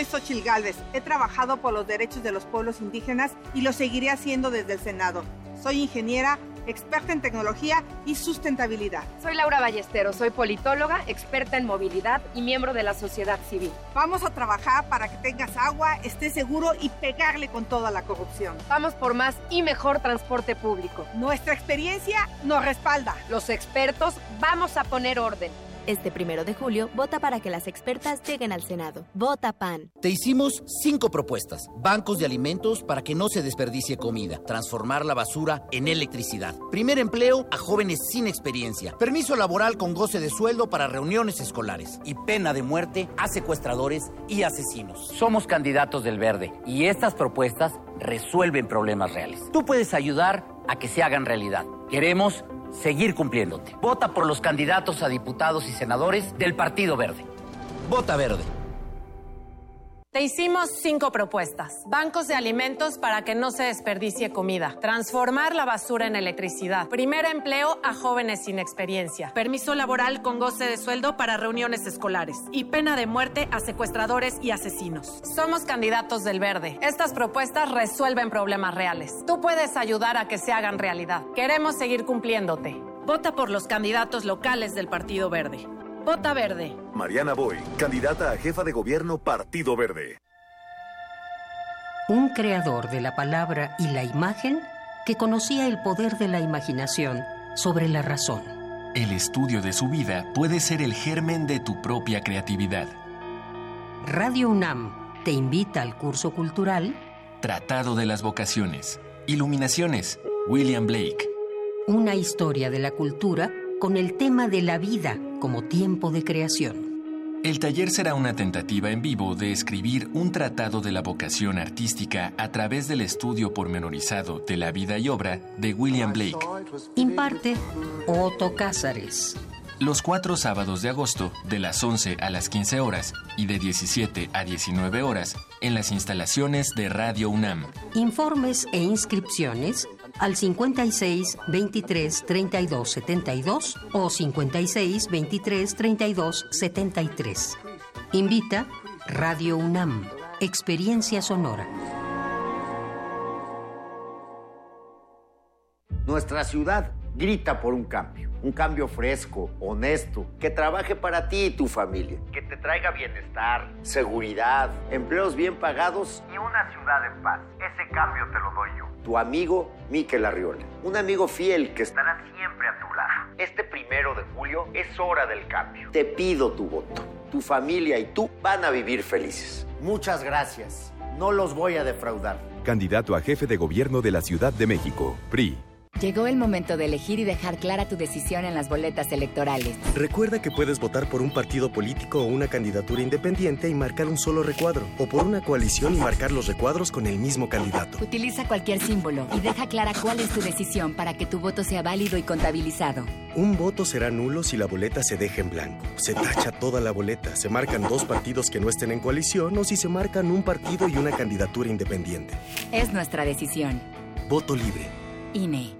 Soy Xochil Gálvez. He trabajado por los derechos de los pueblos indígenas y lo seguiré haciendo desde el Senado. Soy ingeniera, experta en tecnología y sustentabilidad. Soy Laura Ballesteros, soy politóloga, experta en movilidad y miembro de la sociedad civil. Vamos a trabajar para que tengas agua, estés seguro y pegarle con toda la corrupción. Vamos por más y mejor transporte público. Nuestra experiencia nos respalda. Los expertos vamos a poner orden. Este primero de julio, vota para que las expertas lleguen al Senado. Vota PAN. Te hicimos cinco propuestas. Bancos de alimentos para que no se desperdicie comida. Transformar la basura en electricidad. Primer empleo a jóvenes sin experiencia. Permiso laboral con goce de sueldo para reuniones escolares. Y pena de muerte a secuestradores y asesinos. Somos candidatos del verde y estas propuestas resuelven problemas reales. Tú puedes ayudar a que se hagan realidad. Queremos seguir cumpliéndote. Vota por los candidatos a diputados y senadores del Partido Verde. Vota verde. Te hicimos cinco propuestas. Bancos de alimentos para que no se desperdicie comida. Transformar la basura en electricidad. Primer empleo a jóvenes sin experiencia. Permiso laboral con goce de sueldo para reuniones escolares. Y pena de muerte a secuestradores y asesinos. Somos candidatos del verde. Estas propuestas resuelven problemas reales. Tú puedes ayudar a que se hagan realidad. Queremos seguir cumpliéndote. Vota por los candidatos locales del Partido Verde. Vota Verde. Mariana Boy, candidata a jefa de gobierno Partido Verde. Un creador de la palabra y la imagen que conocía el poder de la imaginación sobre la razón. El estudio de su vida puede ser el germen de tu propia creatividad. Radio UNAM te invita al curso cultural Tratado de las Vocaciones. Iluminaciones. William Blake. Una historia de la cultura con el tema de la vida como tiempo de creación. El taller será una tentativa en vivo de escribir un tratado de la vocación artística a través del estudio pormenorizado de la vida y obra de William Blake. Imparte Otto Cázares. Los cuatro sábados de agosto, de las 11 a las 15 horas y de 17 a 19 horas, en las instalaciones de Radio UNAM. Informes e inscripciones al 56 23 32 72 o 56 23 32 73. Invita Radio UNAM, Experiencia Sonora. Nuestra ciudad grita por un cambio, un cambio fresco, honesto, que trabaje para ti y tu familia, que te traiga bienestar, seguridad, empleos bien pagados y una ciudad en paz. Ese cambio te lo doy yo. Tu amigo Miquel Arriola, un amigo fiel que estará siempre a tu lado. Este primero de julio es hora del cambio. Te pido tu voto. Tu familia y tú van a vivir felices. Muchas gracias. No los voy a defraudar. Candidato a jefe de gobierno de la Ciudad de México, PRI. Llegó el momento de elegir y dejar clara tu decisión en las boletas electorales. Recuerda que puedes votar por un partido político o una candidatura independiente y marcar un solo recuadro, o por una coalición y marcar los recuadros con el mismo candidato. Utiliza cualquier símbolo y deja clara cuál es tu decisión para que tu voto sea válido y contabilizado. Un voto será nulo si la boleta se deja en blanco. Se tacha toda la boleta, se marcan dos partidos que no estén en coalición o si se marcan un partido y una candidatura independiente. Es nuestra decisión. Voto libre. INE.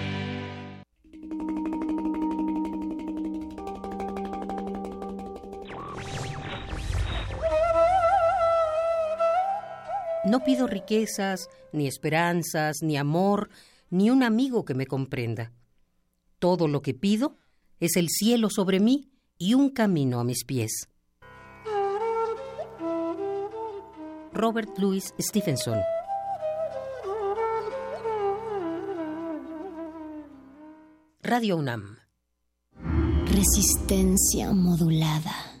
No pido riquezas, ni esperanzas, ni amor, ni un amigo que me comprenda. Todo lo que pido es el cielo sobre mí y un camino a mis pies. Robert Louis Stevenson Radio UNAM Resistencia modulada.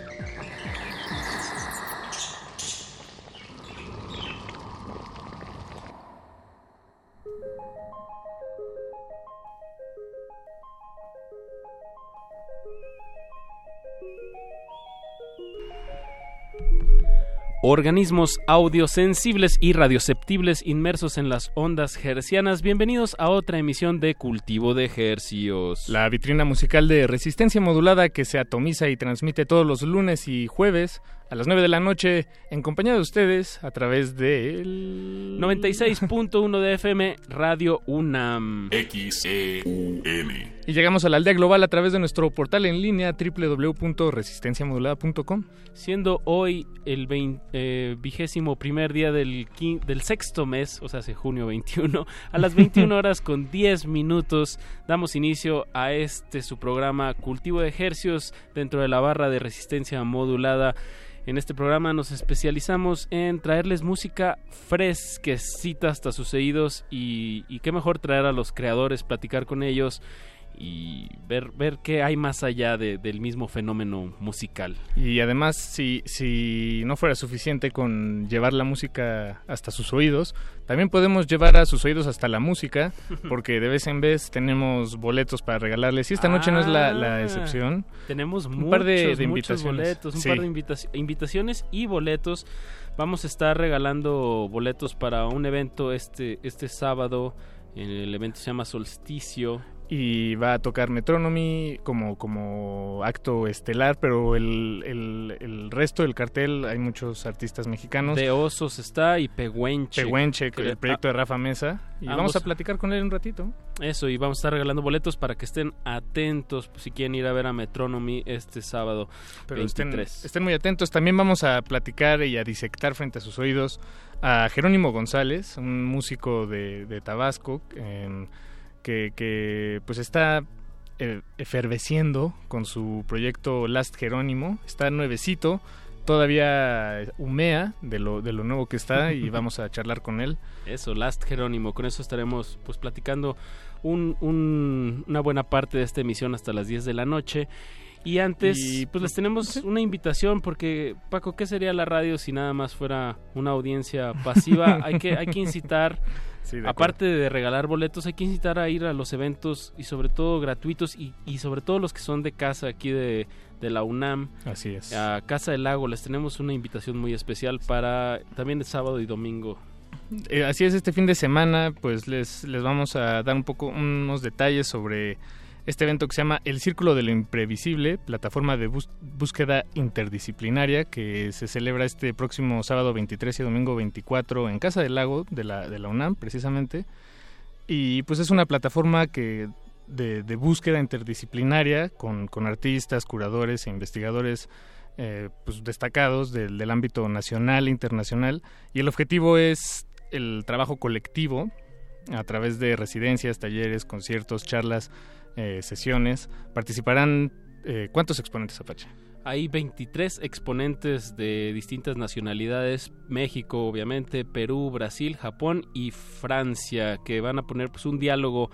Organismos audiosensibles y radioceptibles inmersos en las ondas hercianas. Bienvenidos a otra emisión de Cultivo de Hercios. La vitrina musical de resistencia modulada que se atomiza y transmite todos los lunes y jueves a las 9 de la noche en compañía de ustedes a través del 96.1 de FM Radio UNAM. XEUN. Y llegamos a la aldea global a través de nuestro portal en línea www.resistenciamodulada.com. Siendo hoy el eh, vigésimo primer día del, del sexto mes, o sea, hace junio 21, a las 21 horas con 10 minutos, damos inicio a este su programa Cultivo de Ejercios dentro de la barra de resistencia modulada. En este programa nos especializamos en traerles música fresquecita hasta sus oídos y, y qué mejor traer a los creadores, platicar con ellos y ver, ver qué hay más allá del mismo fenómeno musical. Y además, si, si no fuera suficiente con llevar la música hasta sus oídos, también podemos llevar a sus oídos hasta la música, porque de vez en vez tenemos boletos para regalarles. Y esta noche no es la, Ah, excepción. Tenemos un muchos, par de, invitaciones. boletos, un Sí. par de invita- invitaciones y boletos. Vamos a estar regalando boletos para un evento este, este sábado. El evento se llama Solsticio. Y va a tocar Metronomy como, como acto estelar, pero el, el, el resto del cartel hay muchos artistas mexicanos. De Osos está y Pehuenche. Pehuenche, el proyecto de Rafa Mesa. Y ambos- vamos a platicar con él un ratito. Eso, y vamos a estar regalando boletos para que estén atentos pues, si quieren ir a ver a Metronomy este sábado Pero estén, 23. estén muy atentos. También vamos a platicar y a disectar frente a sus oídos a Jerónimo González, un músico de, de Tabasco que, que pues está eh, eferveciendo con su proyecto Last Jerónimo. Está nuevecito, todavía humea de lo, de lo nuevo que está y vamos a charlar con él. Eso, Last Jerónimo. Con eso estaremos pues platicando un- un- una buena parte de esta emisión hasta las 10 de la noche. Y antes, Y, pues les tenemos una invitación porque, Paco, ¿qué sería la radio si nada más fuera una audiencia pasiva? hay, que, hay que incitar, Sí, de aparte de regalar boletos, hay que incitar a ir a los eventos y sobre todo gratuitos y, y sobre todo los que son de casa aquí de, de la UNAM. Así es. A Casa del Lago les tenemos una invitación muy especial para también el sábado y domingo. Eh, así es, este fin de semana pues les, les vamos a dar un poco unos detalles sobre este evento que se llama El Círculo de lo Imprevisible, plataforma de bús- búsqueda interdisciplinaria que se celebra este próximo sábado 23 y domingo 24 en Casa del Lago de la, de la UNAM precisamente. Y pues es una plataforma que de, de búsqueda interdisciplinaria con, con artistas, curadores e investigadores eh, pues destacados del, del ámbito nacional e internacional. Y el objetivo es el trabajo colectivo a través de residencias, talleres, conciertos, charlas, eh, sesiones. Participarán, eh, ¿cuántos exponentes, Apache? Hay 23 exponentes de distintas nacionalidades, México obviamente, Perú, Brasil, Japón y Francia, que van a poner pues, un diálogo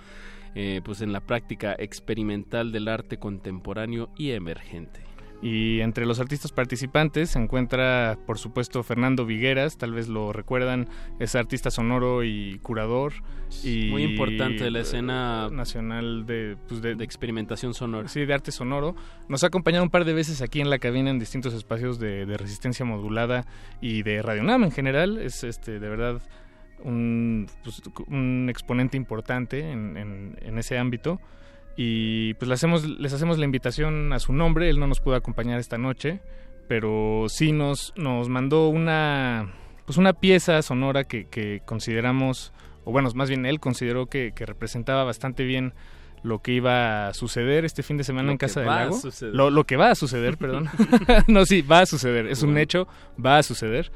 eh, pues, en la práctica experimental del arte contemporáneo y emergente. Y entre los artistas participantes se encuentra, por supuesto, Fernando Vigueras, tal vez lo recuerdan, es artista sonoro y curador. Y, Muy importante de la eh, escena nacional de, pues, de, de experimentación sonora. Sí, de arte sonoro. Nos ha acompañado un par de veces aquí en la cabina en distintos espacios de, de resistencia modulada y de Radio Nam en general. Es este de verdad un, pues, un exponente importante en, en- en ese ámbito. Y pues le hacemos, les hacemos la invitación a su nombre. Él no nos pudo acompañar esta noche, pero sí nos, nos mandó una, pues una pieza sonora que, que consideramos, o bueno, más bien él consideró que, que representaba bastante bien lo que iba a suceder este fin de semana Lo en Casa del Lago. Lo, lo que va a suceder, perdón. no, sí, va a suceder. Es un hecho, va a suceder.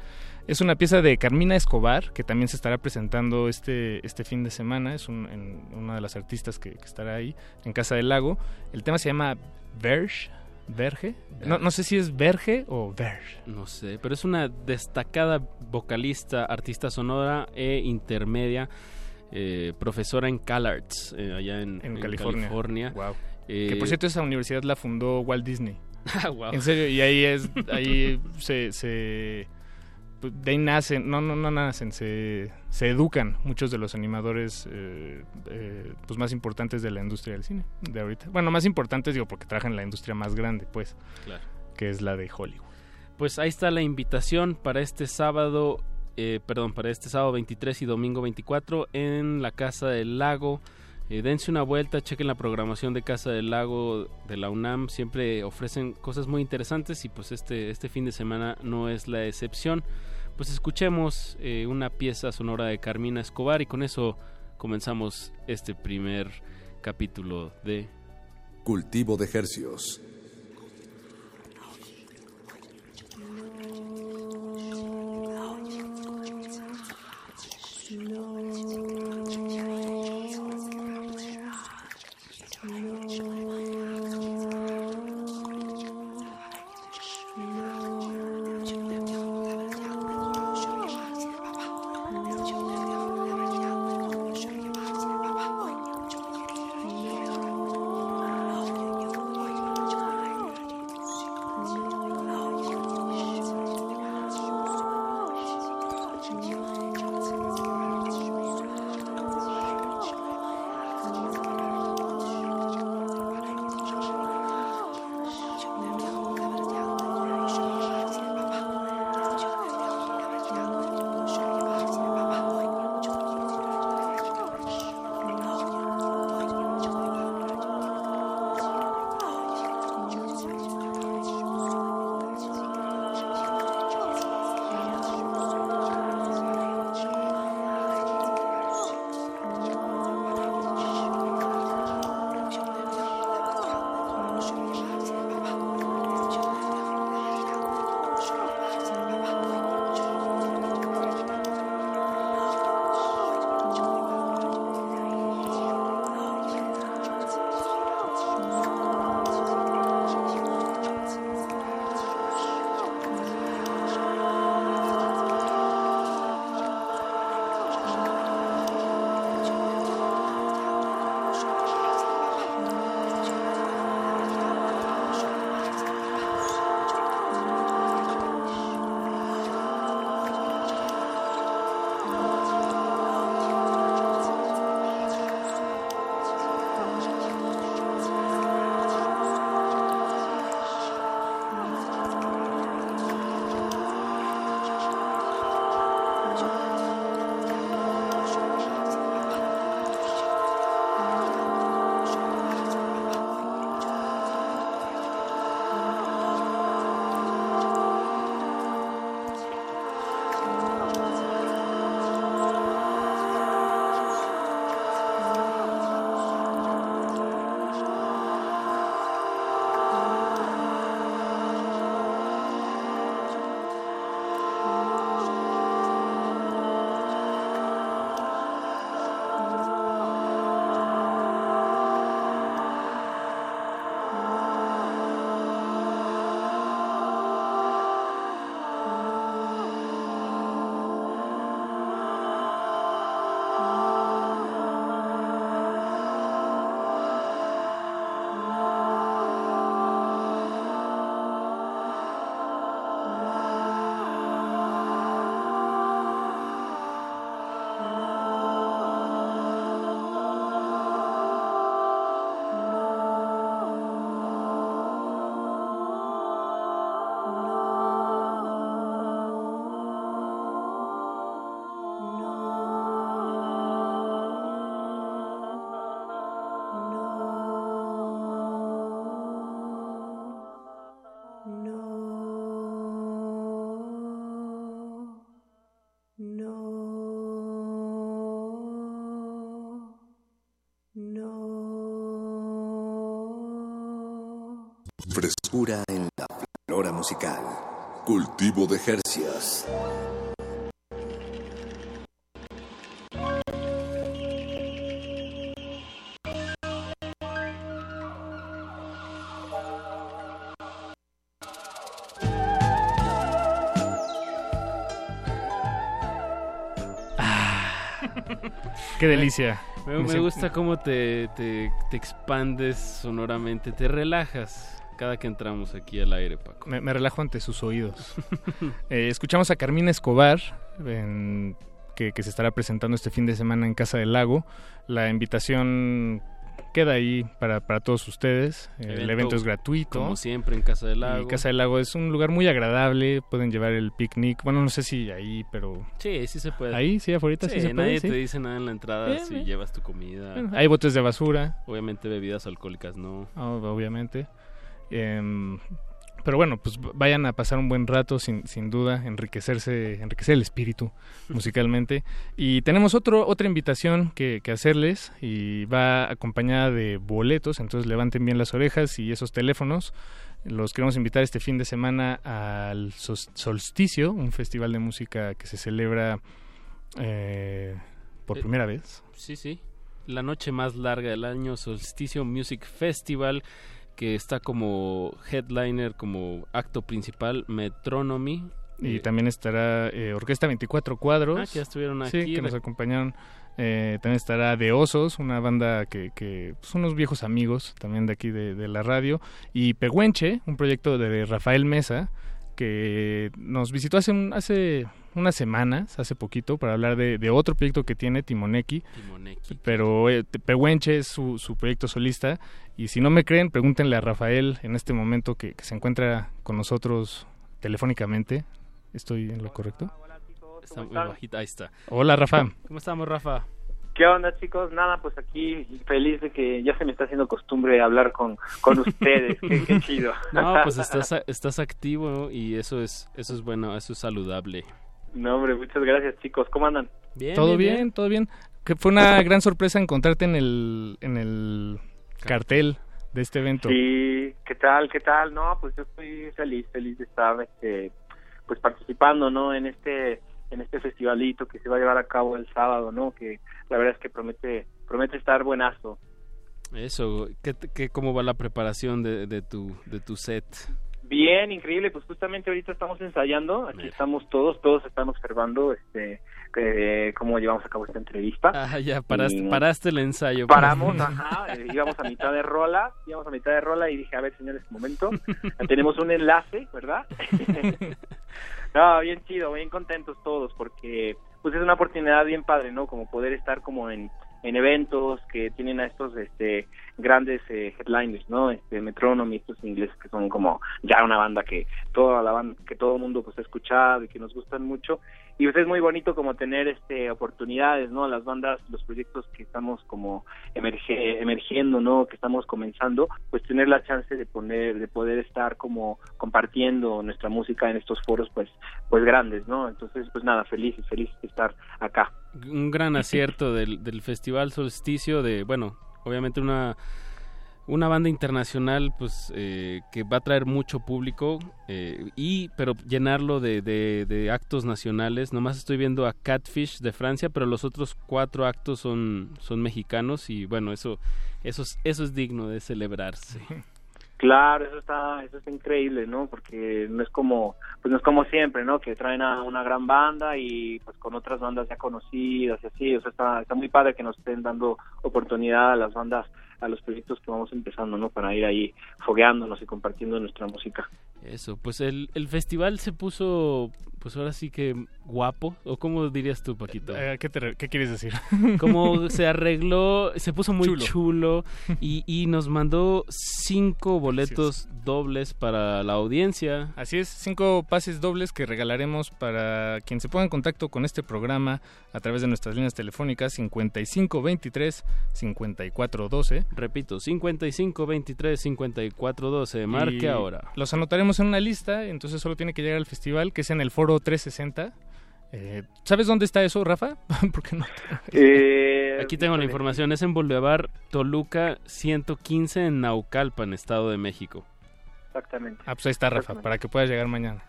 Es una pieza de Carmina Escobar, que también se estará presentando este, este fin de semana. Es una de las artistas que, estará ahí, en Casa del Lago. El tema se llama Verge. ¿Verge? No, no, sé si es Verge o Verge. No sé, pero es una destacada vocalista, artista sonora e intermedia, eh, profesora en CalArts, eh, allá en, California. Eh, que por cierto, esa universidad la fundó Walt Disney. Ah, wow. En serio, y ahí es, ahí se, se de ahí nacen, no, no, no nacen, se, se educan muchos de los animadores eh, eh, pues más importantes de la industria del cine de ahorita. Bueno, más importantes digo porque trabajan en la industria más grande, pues, claro. que es la de Hollywood. Pues ahí está la invitación para este sábado, eh, perdón, para este sábado 23 y domingo 24 en la Casa del Lago. dense una vuelta, chequen la programación de Casa del Lago de la UNAM, siempre ofrecen cosas muy interesantes y pues este, este fin de semana no es la excepción pues escuchemos eh, una pieza sonora de Carmina Escobar y con eso comenzamos este primer capítulo de Cultivo de Hercios. Cultivo de Jercias. Ah. Qué delicia. Me, gusta cómo te, te, te, expandes sonoramente, te relajas cada que entramos aquí al aire. Me, me relajo ante sus oídos. Eh, escuchamos a Carmina Escobar, en- que, que se estará presentando este fin de semana en Casa del Lago. La invitación queda ahí para, para todos ustedes. el evento es gratuito. Como siempre en Casa del Lago. Y Casa del Lago es un lugar muy agradable. Pueden llevar el picnic. Bueno, no sé si ahí, pero. Sí, sí se puede. Ahí, sí, afuera sí, se puede. nadie sí. te dice nada en la entrada Bien, si bien. llevas tu comida. Bueno, hay botes de basura. Obviamente bebidas alcohólicas no. Ah, obviamente. Em, pero bueno, pues vayan a pasar un buen rato, sin, sin duda, enriquecerse, enriquecer el espíritu musicalmente. Y tenemos otro, otra invitación que, que hacerles y va acompañada de boletos, entonces levanten bien las orejas y esos teléfonos. Los queremos invitar este fin de semana al Solsticio, un festival de música que se celebra eh, por Eh, primera vez. Sí, sí. La noche más larga del año, Solsticio Music Festival, que está como headliner, como acto principal, Metronomy. Y Eh, también estará eh, Orquesta 24 Cuadros. Ah, que ya estuvieron Sí, aquí. que nos acompañaron. Eh, también estará De Osos, una banda que, que son unos viejos amigos también de aquí de, de la radio. Y Pehuenche, un proyecto de Rafael Mesa, que nos visitó hace, un- hace unas semanas, hace poquito, para hablar de, de otro proyecto que tiene, Timoneki. Timoneki. Pero eh, Pehuenche es su, su proyecto solista. Y si no me creen, pregúntenle a Rafael en este momento que, que se encuentra con nosotros telefónicamente. ¿Estoy en lo correcto? Está muy bajita, ahí está. Hola, Rafa. ¿Cómo estamos, Rafa? ¿Qué onda, chicos? Nada, pues aquí feliz de que ya se me está haciendo costumbre hablar con, con ustedes. qué, qué chido. No, pues estás, a- estás activo y eso es, eso es bueno, eso es saludable. No, hombre, muchas gracias, chicos. ¿Cómo andan? Bien, todo bien, todo bien. Que fue una gran sorpresa encontrarte en el, en el cartel de este evento. Sí, ¿qué tal? ¿Qué tal? No, pues yo estoy feliz, feliz de estar este pues participando, ¿no? En este en este festivalito que se va a llevar a cabo el sábado, ¿no? Que la verdad es que promete promete estar buenazo. Eso, ¿qué, qué, ¿cómo va la preparación de, de, tu, de tu set? Bien, increíble, pues justamente ahorita estamos ensayando, aquí estamos todos, todos están observando este eh, cómo llevamos a cabo esta entrevista. Ah, ya, paraste, Y paraste el ensayo. Paramos, ajá, eh, íbamos a mitad de rola, íbamos a mitad de rola y dije, a ver, señores, un momento, tenemos un enlace, ¿verdad? no, bien chido, bien contentos todos, porque pues es una oportunidad bien padre, ¿no? Como poder estar como en, en eventos que tienen a estos este grandes eh, headliners, ¿no? Este Metronomy, estos ingleses que son como ya una banda que toda la banda, que todo el mundo pues ha escuchado y que nos gustan mucho. Y pues es muy bonito como tener este oportunidades no las bandas los proyectos que estamos como emerge, emergiendo no que estamos comenzando pues tener la chance de poner de poder estar como compartiendo nuestra música en estos foros pues pues grandes no entonces pues nada feliz feliz de estar acá Un gran acierto del, del Festival Solsticio de, bueno, obviamente una, una banda internacional pues eh, que va a traer mucho público eh, y pero llenarlo de, de, de actos nacionales. Nomás estoy viendo a Catfish de Francia pero los otros cuatro actos son son mexicanos y bueno eso eso es, eso es digno de celebrarse Claro, eso está, eso está increíble, ¿no? Porque no es como, pues no es como siempre, ¿no? Que traen a una gran banda y pues con otras bandas ya conocidas y así, o sea, está, está muy padre que nos estén dando oportunidad a las bandas, a los proyectos que vamos empezando, ¿no? Para ir ahí fogueándonos y compartiendo nuestra música. Eso pues el, el festival se puso pues ahora sí que guapo o cómo dirías tú Paquito Eh, ¿qué, te re- qué quieres decir? como se arregló, se puso muy Chulo. chulo, y, y nos mandó cinco boletos dobles para la audiencia. Así es, cinco pases dobles que regalaremos para quien se ponga en contacto con este programa a través de nuestras líneas telefónicas 5523 5412. Repito, 5523 5412, marque Y ahora. Los anotaremos en una lista, entonces solo tiene que llegar al festival, que es en el foro 360. Eh, ¿Sabes dónde está eso, Rafa? Porque no. Eh, Aquí tengo la información, es en Boulevard Toluca 115 en Naucalpan, Estado de México. Exactamente. Ah, pues ahí está, Rafa, para que puedas llegar mañana.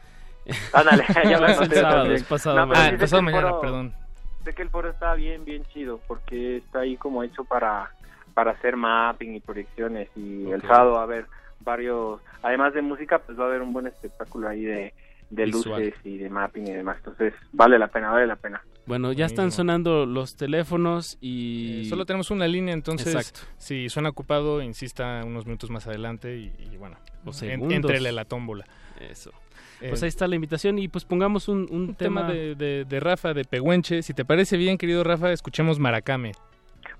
Ándale, ya lo Es el sábado, es pasado No, pero Ah, pasado el mañana, foro- perdón. Sé que el foro está bien, bien chido, porque está ahí como hecho para, para hacer mapping y proyecciones. Y el Ok. sábado a haber varios, además de música, pues va a haber un buen espectáculo ahí de, luces y de mapping y demás. Entonces, vale la pena, vale la pena. Bueno, ya están sonando los teléfonos y... Eh, Solo tenemos una línea, entonces Exacto. si suena ocupado, insista unos minutos más adelante y, y bueno, O en- entrele a la tómbola. Eso. Eh, Pues ahí está la invitación y pues pongamos un, un un tema tema... de, de- de Rafa, de Pehuenche. Si te parece bien, querido Rafa, escuchemos Maracame.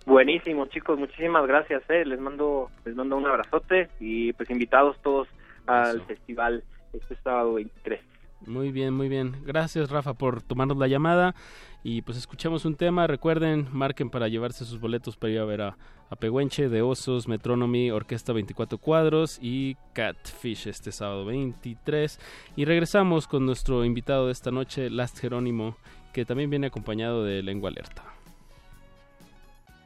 Buenísimo, chicos, muchísimas gracias. Eh. Les mando les mando un abrazote y pues invitados todos al festival este sábado 23. Muy bien, muy bien. Gracias, Rafa, por tomarnos la llamada. Y pues escuchamos un tema. Recuerden, marquen para llevarse sus boletos para ir a ver a, a Pehuenche, de Osos, Metronomy, Orquesta 24 Cuadros y Catfish este sábado 23. Y regresamos con nuestro invitado de esta noche, Last Jerónimo, que también viene acompañado de Lengua Alerta.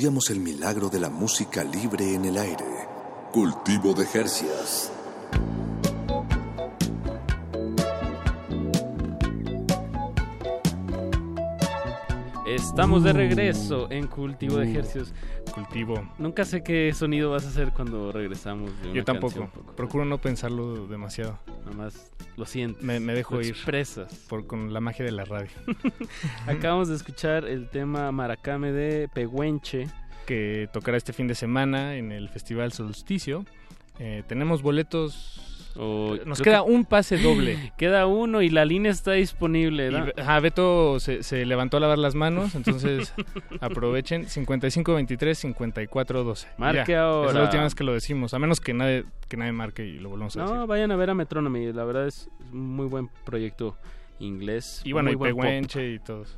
Estudiamos el milagro de la música libre en el aire. Cultivo de Jercias. Estamos de regreso en Cultivo de Ejercicios. Cultivo. Nunca sé qué sonido vas a hacer cuando regresamos. De una Yo tampoco. canción. Procuro no pensarlo demasiado. Nada más lo sientes. Me, me dejo ir. Expresas. Por, con la magia de la radio. Acabamos de escuchar el tema Maracame de Pehuenche. que tocará este fin de semana en el Festival Solsticio. Eh, tenemos boletos. Nos queda que- un pase doble. Queda uno y la línea está disponible. Ajá, Beto se, se levantó a lavar las manos, entonces aprovechen 55 23 54 12. Marque Ya, ahora. Es la última vez que lo decimos, a menos que nadie que nadie marque y lo volvamos a decir. No, vayan a ver a Metronomy. La verdad es un muy buen proyecto inglés. Y bueno, muy y. Pehuenche y todos.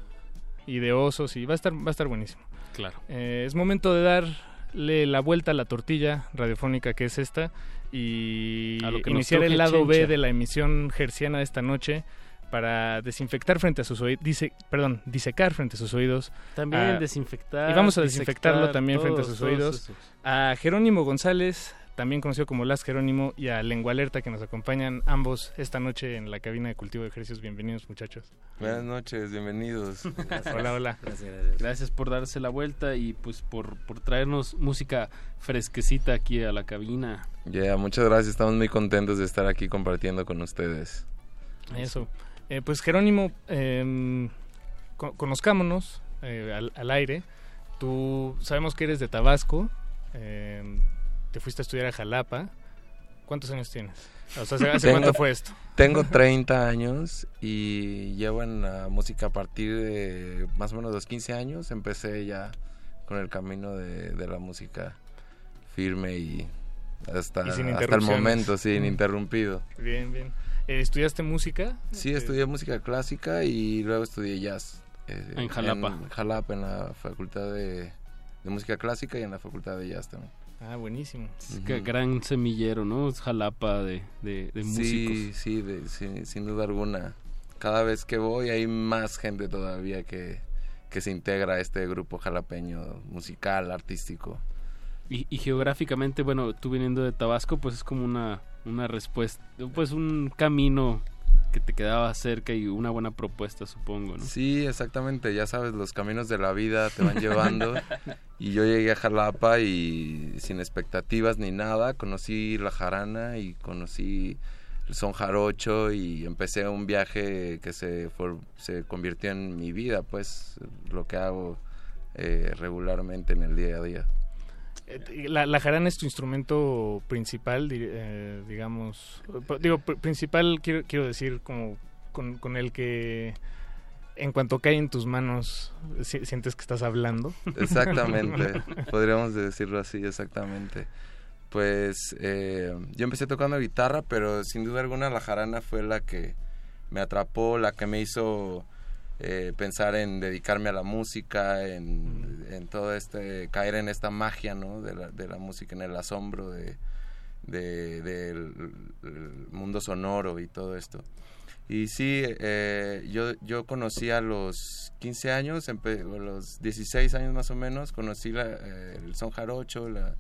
Y de osos y va a estar va a estar buenísimo. Claro. Eh, es momento de darle la vuelta a la tortilla radiofónica que es esta y A lo que iniciar el lado B de la emisión gerciana de esta noche para desinfectar frente a sus oídos, dice, perdón, disecar frente a sus oídos. También a- desinfectar, Y vamos a desinfectarlo también frente a sus oídos. esos. A Jerónimo González, también conocido como Las Jerónimo, y a Lengua Alerta que nos acompañan ambos esta noche en la cabina de cultivo de ejercicios. Bienvenidos muchachos. Buenas noches, bienvenidos. Hola, hola. Gracias por darse la vuelta y pues por, por traernos música fresquecita aquí a la cabina. Ya, muchas gracias, estamos muy contentos de estar aquí compartiendo con ustedes. Eso. Eh, pues Jerónimo, eh, co- conozcámonos eh, al, al aire. Tú sabemos que eres de Tabasco. Te fuiste a estudiar a Jalapa. ¿Cuántos años tienes? O sea, ¿hace, Tengo- cuánto fue esto? Tengo 30 años y llevo en la música a partir de más o menos los 15 años. Empecé ya con el camino de, de la música firme y hasta, Y sin hasta el momento, sí, ininterrumpido. Bien, bien. Eh, ¿Estudiaste música? Sí, estudié música clásica y luego estudié jazz. eh, En Jalapa. En Jalapa, en la Facultad de, de Música Clásica y en la Facultad de Jazz también. Ah, buenísimo. Que gran semillero, ¿no? Es Jalapa de, de, de músicos. Sí, sí, de- sin, sin duda alguna. Cada vez que voy hay más gente todavía que, que se integra a este grupo jalapeño musical, artístico. Y, y geográficamente, bueno, tú viniendo de Tabasco, pues es como una, una respuesta, pues un camino que te quedaba cerca y una buena propuesta, supongo, ¿no? Sí, exactamente, ya sabes, los caminos de la vida te van llevando. y yo llegué a Jalapa y sin expectativas ni nada, conocí la jarana y conocí el son jarocho y empecé un viaje que se, se convirtió en mi vida, pues lo que hago eh, regularmente en el día a día. Eh, La, la jarana es tu instrumento principal, eh, digamos. p- Digo, pr- principal quiero, quiero decir como con, con el que en cuanto cae en tus manos si- sientes que estás hablando. Exactamente, podríamos decirlo así, exactamente. Pues eh, yo empecé tocando guitarra, pero sin duda alguna la jarana fue la que me atrapó, la que me hizo eh, pensar en dedicarme a la música, en, todo este, caer en esta magia, ¿no? De la, música, en el asombro de, de- del el mundo sonoro y todo esto. Y sí, eh, yo, yo conocí a los 15 años, a los 16 años más o menos, conocí la, eh, el son jarocho, la,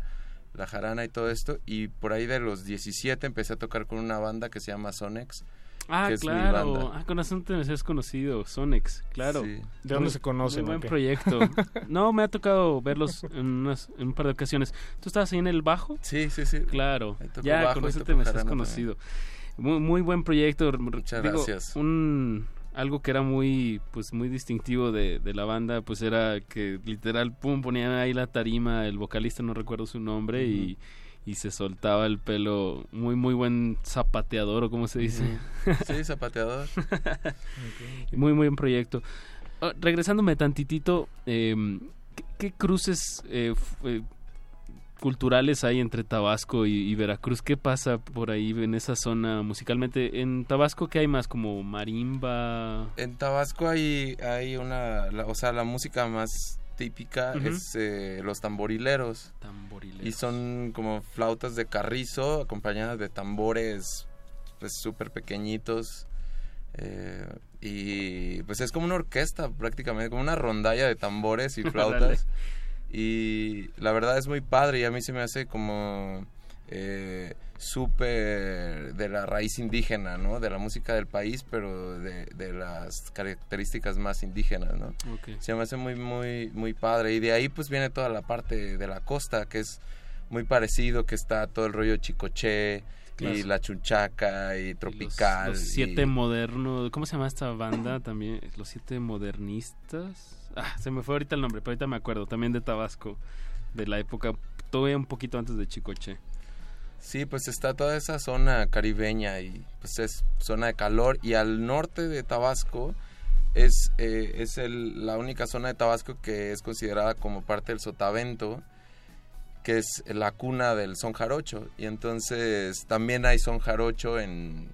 la jarana y todo esto, y por ahí de los 17 empecé a tocar con una banda que se llama Sonex. Ah, que es mi claro. banda. Ah, con razón te me has conocido, Sonex, claro. Sí. ¿De dónde Muy- se conocen, buen proyecto. no, me ha tocado verlos en, unas- en un par de ocasiones. ¿Tú estabas ahí en el bajo? Sí, sí, sí. Claro. Ya, bajo con eso te me has conocido. Muy, muy buen proyecto. Muchas Digo, gracias. Un, algo que era muy pues muy distintivo de, de la banda pues era que literal pum ponían ahí la tarima el vocalista no recuerdo su nombre y, y se soltaba el pelo muy muy buen zapateador o como se dice. Sí, zapateador. muy muy buen proyecto. Ah, regresándome tantitito eh, ¿qué, qué cruces eh, eh, culturales hay entre Tabasco y, y Veracruz qué pasa por ahí en esa zona musicalmente en Tabasco qué hay más como marimba En Tabasco hay, hay una, la- o sea, la música más típica es eh, los tamborileros. Tamborileros. Y son como flautas de carrizo acompañadas de tambores pues súper pequeñitos. eh, y pues es como una orquesta prácticamente, como una rondalla de tambores y flautas. Y la verdad es muy padre y a mí se me hace como eh, súper de la raíz indígena, ¿no? De la música del país, pero de, de las características más indígenas, ¿no? Se me hace muy, muy, muy padre. Y de ahí pues viene toda la parte de la costa, que es muy parecido, que está todo el rollo chicoche Claro. y la chunchaca y tropical. Los siete modernos. ¿Cómo se llama esta banda también? Los siete modernistas. Ah, se me fue ahorita el nombre, pero ahorita me acuerdo. También de Tabasco. De la época, todavía un poquito antes de Chicoche. Sí, pues está toda esa zona caribeña y pues es zona de calor y al norte de Tabasco es, eh, es el- la única zona de Tabasco que es considerada como parte del sotavento, que es la cuna del son jarocho y entonces también hay son jarocho en,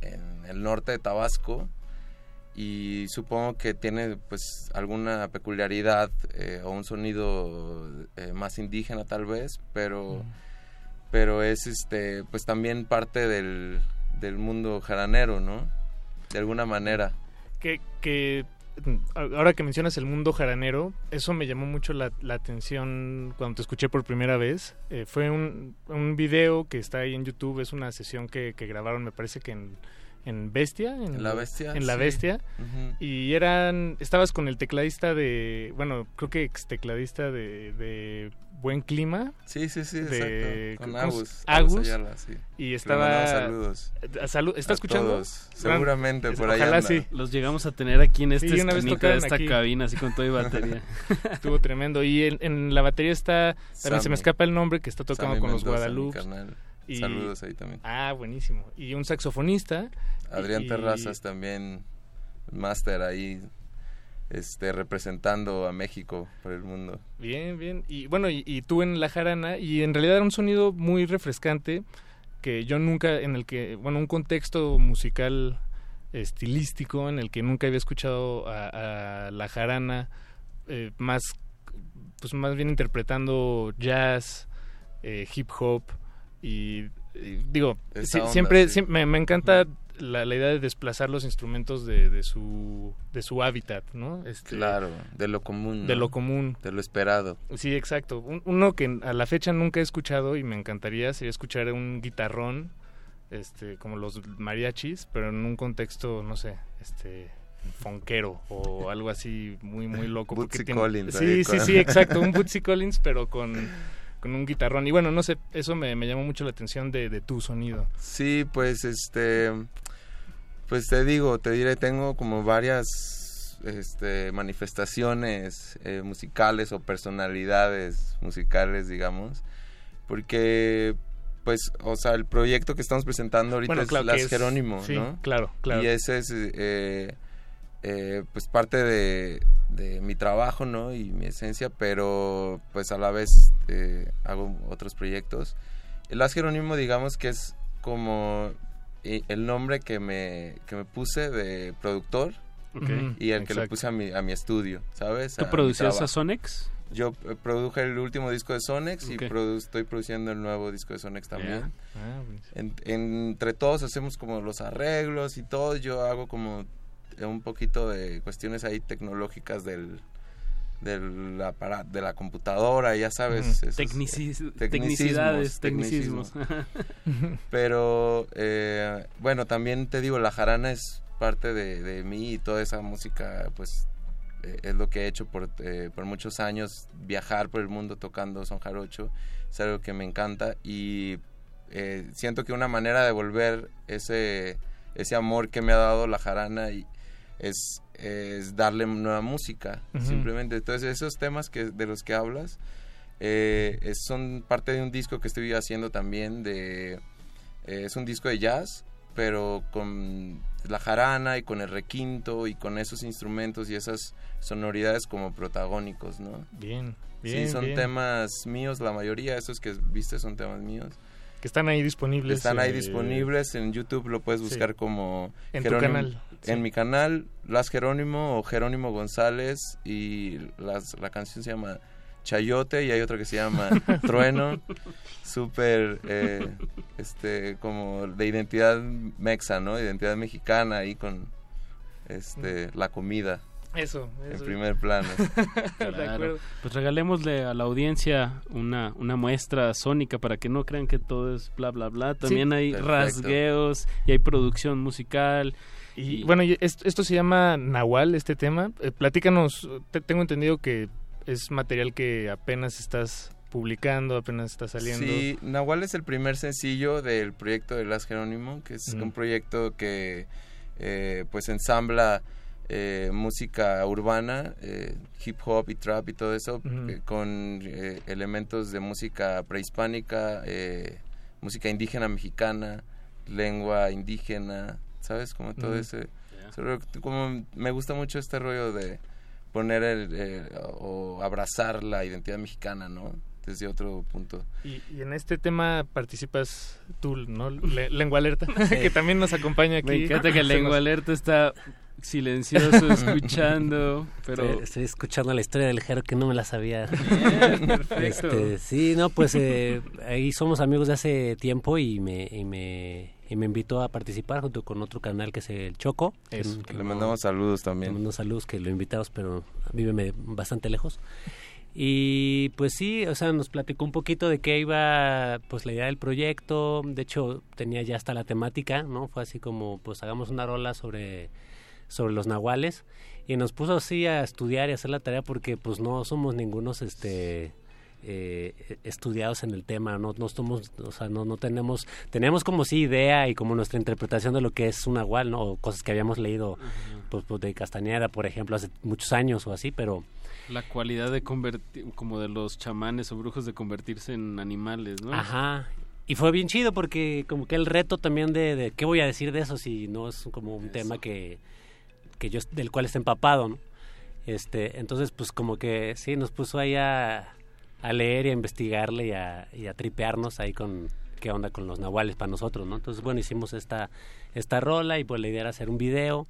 en el norte de Tabasco y supongo que tiene pues alguna peculiaridad eh, o un sonido eh, más indígena tal vez, pero pero es este pues también parte del, del mundo jaranero, ¿no? De alguna manera. que, que mm, ahora que mencionas el mundo jaranero, eso me llamó mucho la, la atención cuando te escuché por primera vez. Eh, fue un, un video que está ahí en YouTube, es una sesión que, que grabaron, me parece que en, en Bestia. En La Bestia, En La sí. Bestia. Y eran, estabas con el tecladista de, bueno, creo que ex tecladista de, de Buen Clima. Sí, sí, sí, de, exacto. Con ¿cómo se- Agus, Agus. Agus Ayala, sí. Y estaba... saludos. A salud, ¿Está A escuchando? todos. Gran- Seguramente por ahí Ojalá anda. sí. Los llegamos a tener aquí en esta Sí, una vez esquinita de esta aquí. cabina, así con todo y batería. Estuvo tremendo. Y en, en la batería está, también se me Sammy. escapa el nombre, que está tocando Sammy con los Mendoza, mi Guadalupe. Carnal. Saludos ahí también. Ah, buenísimo. Y un saxofonista. Adrián y- Terrazas también, máster ahí, este, representando a México por el mundo. Bien, bien. Y bueno, y, y tú en la jarana, y en realidad era un sonido muy refrescante que yo nunca, en el que, bueno, un contexto musical estilístico en el que nunca había escuchado a, a la jarana eh, más, pues más bien interpretando jazz, eh, hip hop y, y digo, onda, siempre, sí. me, me encanta la, la idea de desplazar los instrumentos de, de su de su hábitat, ¿no? Este, Claro, de lo común. de lo común. De lo esperado. Sí, exacto. Un- uno que a la fecha nunca he escuchado y me encantaría sería escuchar un guitarrón, este, como los mariachis, pero en un contexto, no sé, este fonquero o algo así muy muy loco. Bootsy tiene- Collins Sí, sí, sí, exacto, un Bootsy Collins, pero con, con un guitarrón. Y bueno, no sé, eso me, me llamó mucho la atención de, de tu sonido. Sí, pues este, pues te digo, te diré, tengo como varias este, manifestaciones eh, musicales o personalidades musicales, digamos, porque pues, o sea, el proyecto que estamos presentando ahorita Bueno, es claro Las es- Jerónimo, sí, ¿no? claro, claro. Y ese es, eh, eh, pues, parte de, de mi trabajo, ¿no? Y mi esencia, pero, pues, a la vez eh, hago otros proyectos. Las Jerónimo, digamos que es como eh, el nombre que me, que me puse de productor y el que le puse a mi, a mi estudio, ¿sabes? ¿Tú producías a. Sonex? Yo eh, produje el último disco de Sonex y produ- estoy produciendo el nuevo disco de Sonex también. Ah. En- entre todos hacemos como los arreglos y todo. Yo hago como un poquito de cuestiones ahí tecnológicas del del apara- de la computadora, ya sabes. Eh, tecnicidades, tecnicismos. Pero eh, bueno, también te digo, la jarana es parte de, de mí y toda esa música, pues eh, es lo que he hecho por, eh, por muchos años, viajar por el mundo tocando son jarocho, es algo que me encanta y siento que una manera de volver ese, ese amor que me ha dado la jarana y es, es darle nueva música, simplemente. Entonces esos temas que, de los que hablas eh, es- son parte de un disco que estoy haciendo también de... eh, es un disco de jazz, pero con la jarana y con el requinto y con esos instrumentos y esas sonoridades como protagónicos, ¿no? Bien, bien, Sí, son bien. temas míos, la mayoría, esos que viste son temas míos. Que están ahí disponibles. Están ahí eh, disponibles en YouTube, lo puedes sí. buscar como En tu canal, sí. En mi canal, Las Jerónimo o Jerónimo González y las, la canción se llama Chayote y hay otra que se llama Trueno, súper eh, este como de identidad mexa, ¿no? Identidad mexicana ahí con este la comida. Eso, En primer plano. De acuerdo. Pues regalémosle a la audiencia una, una muestra sónica para que no crean que todo es bla bla bla. También hay Perfecto. rasgueos y hay producción musical. Y bueno, y esto se llama Nahual, este tema. Eh, platícanos, te- tengo entendido que es material que apenas estás publicando, apenas está saliendo. Sí, Nahual es el primer sencillo del proyecto de Las Jerónimo, que es un proyecto que eh, pues ensambla eh, música urbana, eh, hip hop y trap y todo eso, eh, con eh, elementos de música prehispánica, eh, música indígena mexicana, lengua indígena, ¿sabes? Como todo ese... ese rollo, como me gusta mucho este rollo de poner el, eh, o abrazar la identidad mexicana, ¿no? Desde otro punto. Y, y en este tema participas tú, ¿no? Le- Lengua Alerta, que también nos acompaña aquí. Me encanta que Lengua nos- Alerta está silencioso, escuchando, pero... Estoy, estoy escuchando la historia del Jero que no me la sabía. Bien, perfecto. Este, sí, no, pues eh, ahí somos amigos de hace tiempo y me, y me, y me invitó a participar junto con otro canal que es el Choco. Eso, que le no- mandamos saludos le también. mando saludos que lo invitamos, pero vive me- bastante lejos. Y pues sí, o sea, nos platicó un poquito de qué iba, pues la idea del proyecto. De hecho, tenía ya hasta la temática, ¿no? Fue así como, pues hagamos una rola sobre, sobre los nahuales. Y nos puso así a estudiar y hacer la tarea porque pues no somos ningunos, este... eh, estudiados en el tema, no, no somos, o sea, no, no tenemos, tenemos como sí idea y como nuestra interpretación de lo que es un nahual, ¿no? O cosas que habíamos leído, pues, pues, de Castañeda, por ejemplo, hace muchos años o así, pero La cualidad de convertir, como de los chamanes o brujos de convertirse en animales, ¿no? Ajá. Y fue bien chido porque como que el reto también de, de qué voy a decir de eso si no es como un tema que, que yo del cual esté empapado, ¿no? Este, entonces pues como que sí nos puso ahí a, a leer y a investigarle y a, y a tripearnos ahí con qué onda con los nahuales para nosotros, ¿no? Entonces bueno, hicimos esta esta rola y pues la idea era hacer un video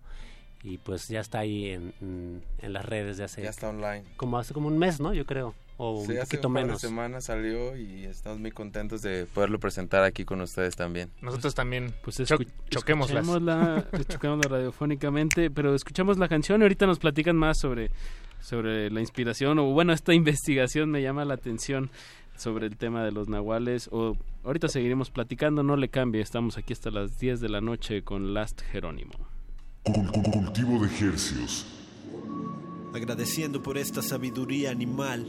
y pues ya está ahí en, en, en las redes de hace Ya está online. como hace como un mes, ¿no? Yo creo o Sí, un hace poquito un par menos. de semanas salió y estamos muy contentos de poderlo presentar aquí con ustedes también. Nosotros también. Pues Cho- choquémoslas. escuchémosla, choquémosla radiofónicamente, pero escuchamos la canción y ahorita nos platican más sobre, sobre la inspiración, o bueno, esta investigación me llama la atención sobre el tema de los nahuales, o ahorita seguiremos platicando, no le cambie, estamos aquí hasta las 10 de la noche con Last Jerónimo. Cul- cul- cultivo de hercios. agradeciendo por esta sabiduría animal,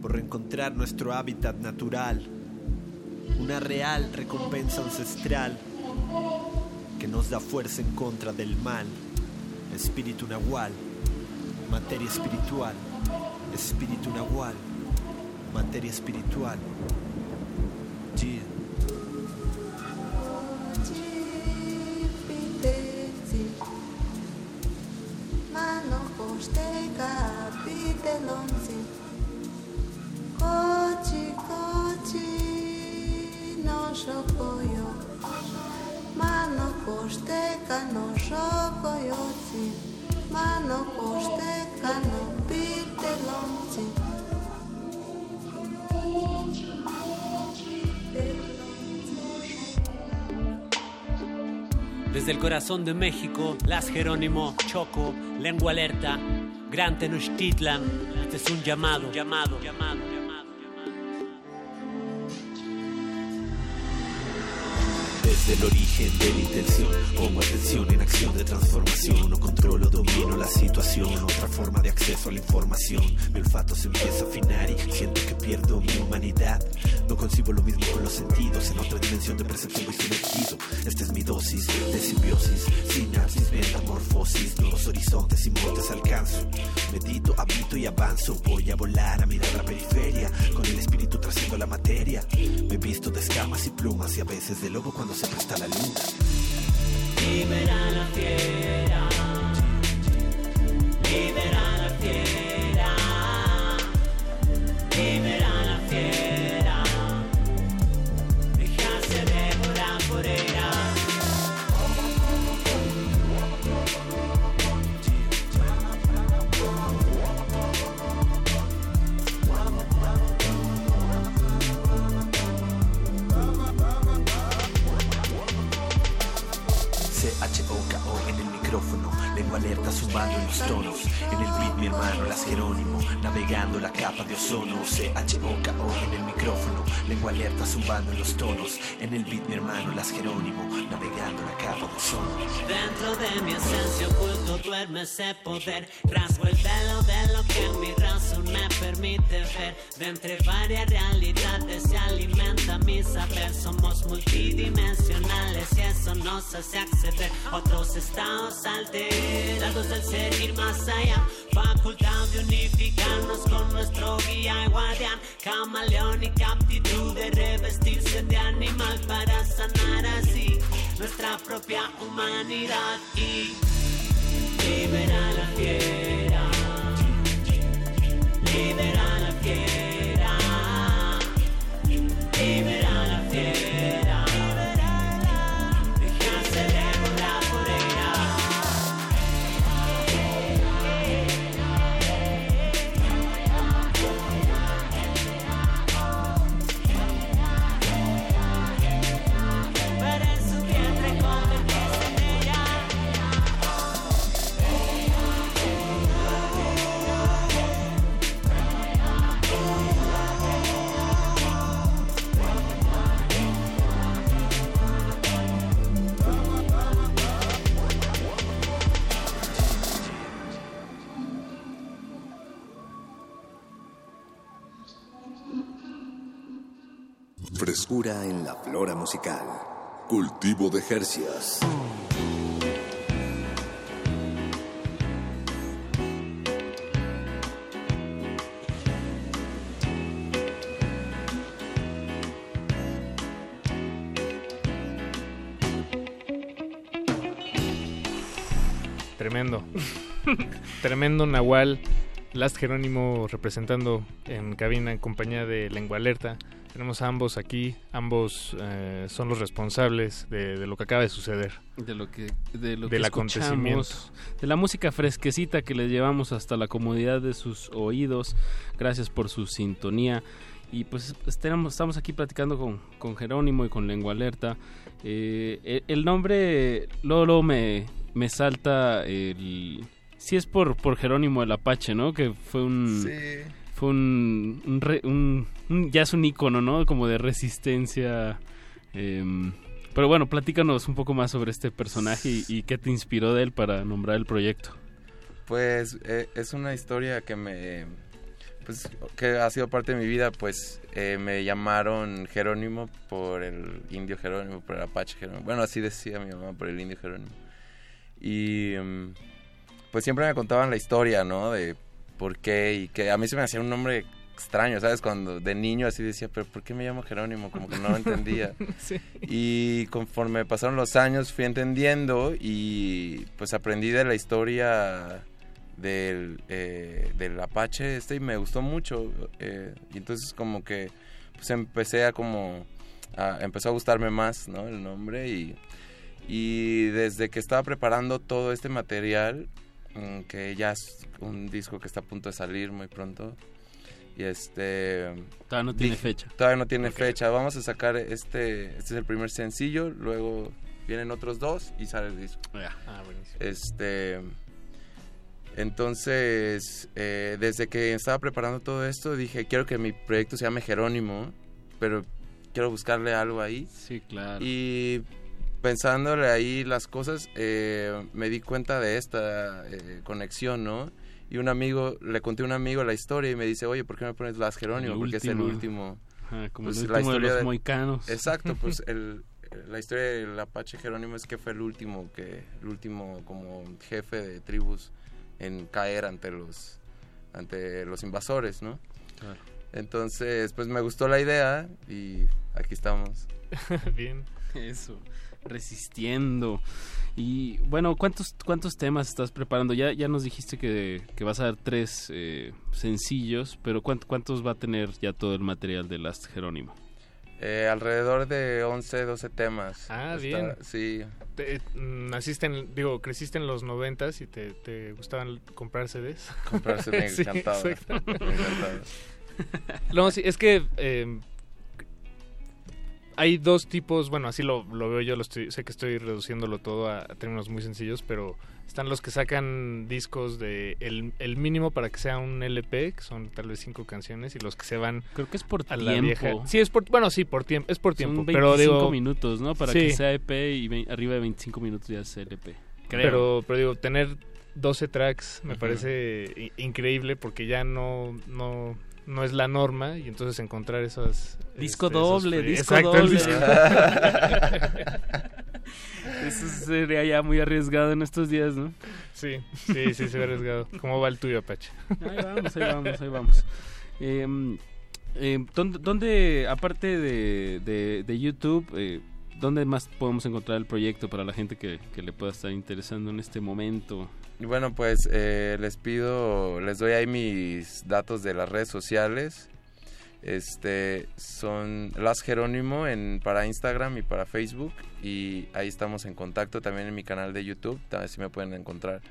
por reencontrar nuestro hábitat natural, una real recompensa ancestral que nos da fuerza en contra del mal, espíritu nahual, materia espiritual, espíritu nahual, materia espiritual. Yeah. Mano costeca, pitelonzi. Cochi, cochi, no shokoyo. Mano costeca, no shokoyotzi. Mano costeca, no pitelonzi. Desde el corazón de México, Las Jerónimo, Choco, Lengua Alerta, Gran Tenochtitlan, este es un llamado, llamado, llamado. Desde el origen de la intención, pongo atención en acción de transformación. No controlo, domino la situación. Otra forma de acceso a la información. Mi olfato se empieza a afinar y siento que pierdo mi humanidad. No concibo lo mismo con los sentidos. En otra dimensión de percepción voy sumergido. Esta es mi dosis de simbiosis, sinapsis, metamorfosis. Nuevos horizontes y montes alcanzo. Medito, habito y avanzo. Voy a volar a mirar la periferia. Con el espíritu trasciendo la materia. Me visto de escamas y plumas y a veces de lobo cuando se presta la luna. Libera la fiera. Libera zumbando en los tonos. En el beat mi hermano Las Jerónimo, navegando la capa de ozono. C-H-O-K-O en el micrófono, lengua alerta zumbando en los tonos. En el beat mi hermano Las Jerónimo, navegando la capa de ozono. Dentro de mi esencia oculto duerme ese poder. Rasgo el velo de lo que mi razón me permite ver. De entre varias realidades se alimenta mi saber. Somos multidimensionales y eso nos hace acceder otros estados alterados del ser ir más allá. Facultad de unificarnos con nuestro guía y guardián. Camaleónica aptitud de revestirse de animal para sanar así nuestra propia humanidad y libera a la fiera. Libera En la flora musical. Cultivo de Jercias. Tremendo. Tremendo Nahual. Last Jerónimo representando en cabina en compañía de Lengua Alerta. Tenemos a ambos aquí. Ambos eh, son los responsables de, de lo que acaba de suceder. de lo que de lo Del que acontecimiento. escuchamos, de la música fresquecita que les llevamos hasta la comodidad de sus oídos. Gracias por su sintonía. Y pues estamos, estamos aquí platicando con, con Jerónimo y con Lengua Alerta. Eh, el, el nombre, luego me, me salta el... Sí es por, por Jerónimo el Apache, ¿no? Que fue un... Fue un, un re- un- un- Ya es un icono, ¿no? Como de resistencia. em, pero bueno, platícanos un poco más sobre este personaje y, qué te inspiró de él para nombrar el proyecto. Pues eh, es una historia que me pues que ha sido parte de mi vida, pues eh, me llamaron Jerónimo por el indio Jerónimo, por el Apache Jerónimo. Bueno, así decía mi mamá por el indio Jerónimo. Y mm, pues siempre me contaban la historia, ¿no? De por qué y que a mí se me hacía un nombre extraño, ¿sabes? Cuando de niño así decía, pero ¿por qué me llamo Jerónimo? Como que no lo entendía. Sí. Y conforme pasaron los años fui entendiendo y pues aprendí de la historia del, eh, del Apache este y me gustó mucho. eh, y entonces como que pues empecé a como... a- empezó a gustarme más, ¿no? El nombre y, y desde que estaba preparando todo este material, mm, que ya es un disco que está a punto de salir muy pronto. Y este... Todavía no tiene dije- fecha. Todavía no tiene fecha. Vamos a sacar este... Este es el primer sencillo, luego vienen otros dos y sale el disco. Ah, buenísimo. Este... Entonces, eh, desde que estaba preparando todo esto, dije, quiero que mi proyecto se llame Jerónimo, pero quiero buscarle algo ahí. Sí, claro. Y pensándole ahí las cosas, eh, me di cuenta de esta eh, conexión, ¿no? Y un amigo, le conté a un amigo la historia y me dice, oye, ¿por qué me pones Las Jerónimo? El Porque es el último. Ajá, como Pues el la último de los moicanos. Exacto, pues el, la historia del Apache Jerónimo es que fue el último que el último como jefe de tribus en caer ante los ante los invasores, ¿no? Claro. Entonces, pues me gustó la idea y aquí estamos. Bien. Eso, resistiendo. Y bueno, ¿cuántos, cuántos temas estás preparando? Ya, ya nos dijiste que, que vas a dar tres eh, sencillos, pero ¿cuánt- ¿cuántos va a tener ya todo el material de Last Jerónimo? Eh, alrededor de 11, 12 temas. Ah, Está- bien. Sí. Te- mm, naciste en, digo, creciste en los noventas y te, te gustaban comprar CDs. Comprar CD, me Sí, encantaba. exacto. Me encantaba. No, sí, es que eh, hay dos tipos, bueno, así lo, lo veo yo, lo estoy, sé que estoy reduciéndolo todo a, a términos muy sencillos, pero están los que sacan discos de el, el mínimo para que sea un LP, que son tal vez cinco canciones, y los que se van Creo que es por a la tiempo. vieja. Sí, es por, bueno, sí, por tiempo, es por tiempo, Son pero 25 digo, minutos, ¿no? Para Sí. que sea EP y vein- arriba de 25 minutos ya es LP. Creo. Pero, pero digo, tener 12 tracks me parece increíble porque ya no, no, no es la norma y entonces encontrar esas... Disco este, doble, disco Exacto, doble. Eso sería ya muy arriesgado en estos días, ¿no? Sí, sí, sí, se ve arriesgado. ¿Cómo va el tuyo, Apache? Ahí vamos, ahí vamos, ahí vamos. Eh, eh, ¿dónde, dónde, aparte de, de, de YouTube, eh, dónde más podemos encontrar el proyecto para la gente que, le pueda estar interesando en este momento? Bueno, pues eh, les pido, les doy ahí mis datos de las redes sociales. Este son Las Jerónimo en, para Instagram y para Facebook. Y ahí estamos en contacto también en mi canal de YouTube. También si me pueden encontrar.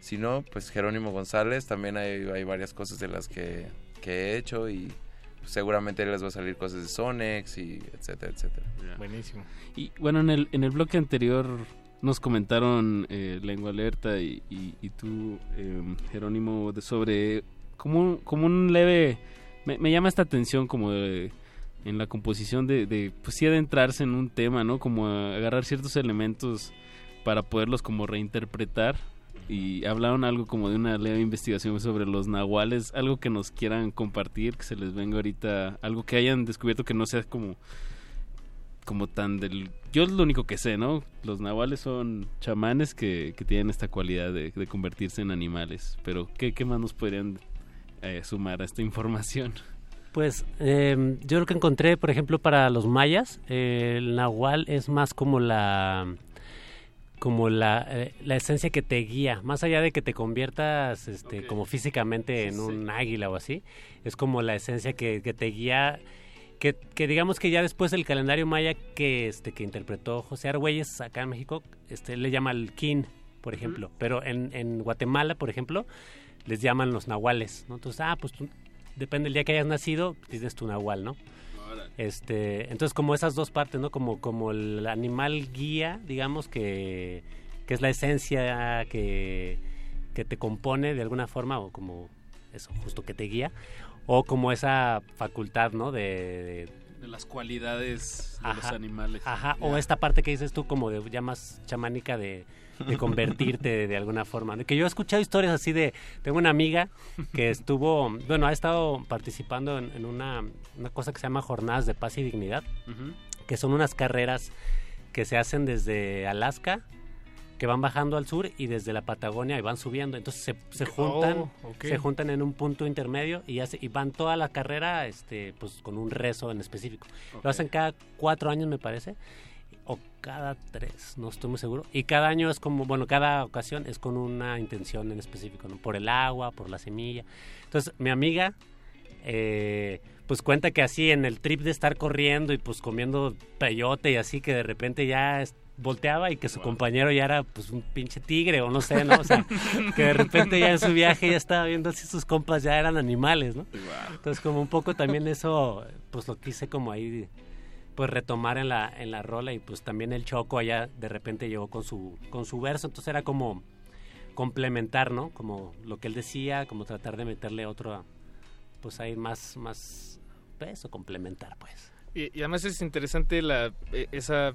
Si no, pues Jerónimo González. También hay, hay varias cosas de las que, que he hecho. Y seguramente les va a salir cosas de Sonex y etcétera, etcétera. Buenísimo. Y bueno, en el, en el bloque anterior nos comentaron eh, Lengua Alerta y, y, y tú, eh, Jerónimo, de sobre como un, como un leve... Me, me llama esta atención como de, en la composición de, de, pues sí adentrarse en un tema, ¿no? Como agarrar ciertos elementos para poderlos como reinterpretar. Y hablaron algo como de una leve investigación sobre los nahuales, algo que nos quieran compartir, que se les venga ahorita, algo que hayan descubierto que no sea como como tan del... Yo es lo único que sé, ¿no? Los nahuales son chamanes que, que tienen esta cualidad de, convertirse en animales. Pero, ¿qué, qué más nos podrían eh, sumar a esta información? Pues eh, yo creo que encontré, por ejemplo, para los mayas, eh, el nahual es más como la como la, eh, la esencia que te guía, más allá de que te conviertas este, como físicamente en un águila o así, es como la esencia que, que te guía, que, que digamos que ya después el calendario maya que este que interpretó José Argüelles acá en México, este le llama el kin, por ejemplo, pero en, en Guatemala, por ejemplo, les llaman los nahuales, ¿no? Entonces, ah, pues tú, depende del día que hayas nacido, tienes tu nahual, ¿no? Este, entonces como esas dos partes, ¿no? Como, como el animal guía, digamos que, que es la esencia que, que te compone de alguna forma, o como eso, justo que te guía, o como esa facultad, ¿no? De, de- De las cualidades de los animales. Ajá, o esta parte que dices tú como de ya más chamánica de, de convertirte de, de alguna forma. Que yo he escuchado historias así de, tengo una amiga que estuvo, bueno, ha estado participando en, en una, una cosa que se llama Jornadas de Paz y Dignidad, que son unas carreras que se hacen desde Alaska, que van bajando al sur y desde la Patagonia y van subiendo. Entonces se, se juntan, Oh, ok. se juntan en un punto intermedio y, hace, y van toda la carrera este, pues, con un rezo en específico. Lo hacen cada cuatro años, me parece, o cada tres, no estoy muy seguro. Y cada año es como, bueno, cada ocasión es con una intención en específico, ¿no? Por el agua, por la semilla. Entonces, mi amiga, eh, pues cuenta que así en el trip de estar corriendo y pues comiendo peyote y así, que de repente ya volteaba y que su compañero ya era pues un pinche tigre o no sé, ¿no? O sea, que de repente ya en su viaje ya estaba viendo si sus compas ya eran animales, ¿no? Entonces como un poco también eso, pues lo quise como ahí pues retomar en la en la rola y pues también el Choco allá de repente llegó con su con su verso, entonces era como complementar, ¿no? Como lo que él decía, como tratar de meterle otro pues ahí más más peso complementar, pues. Y, y además es interesante la, e- esa,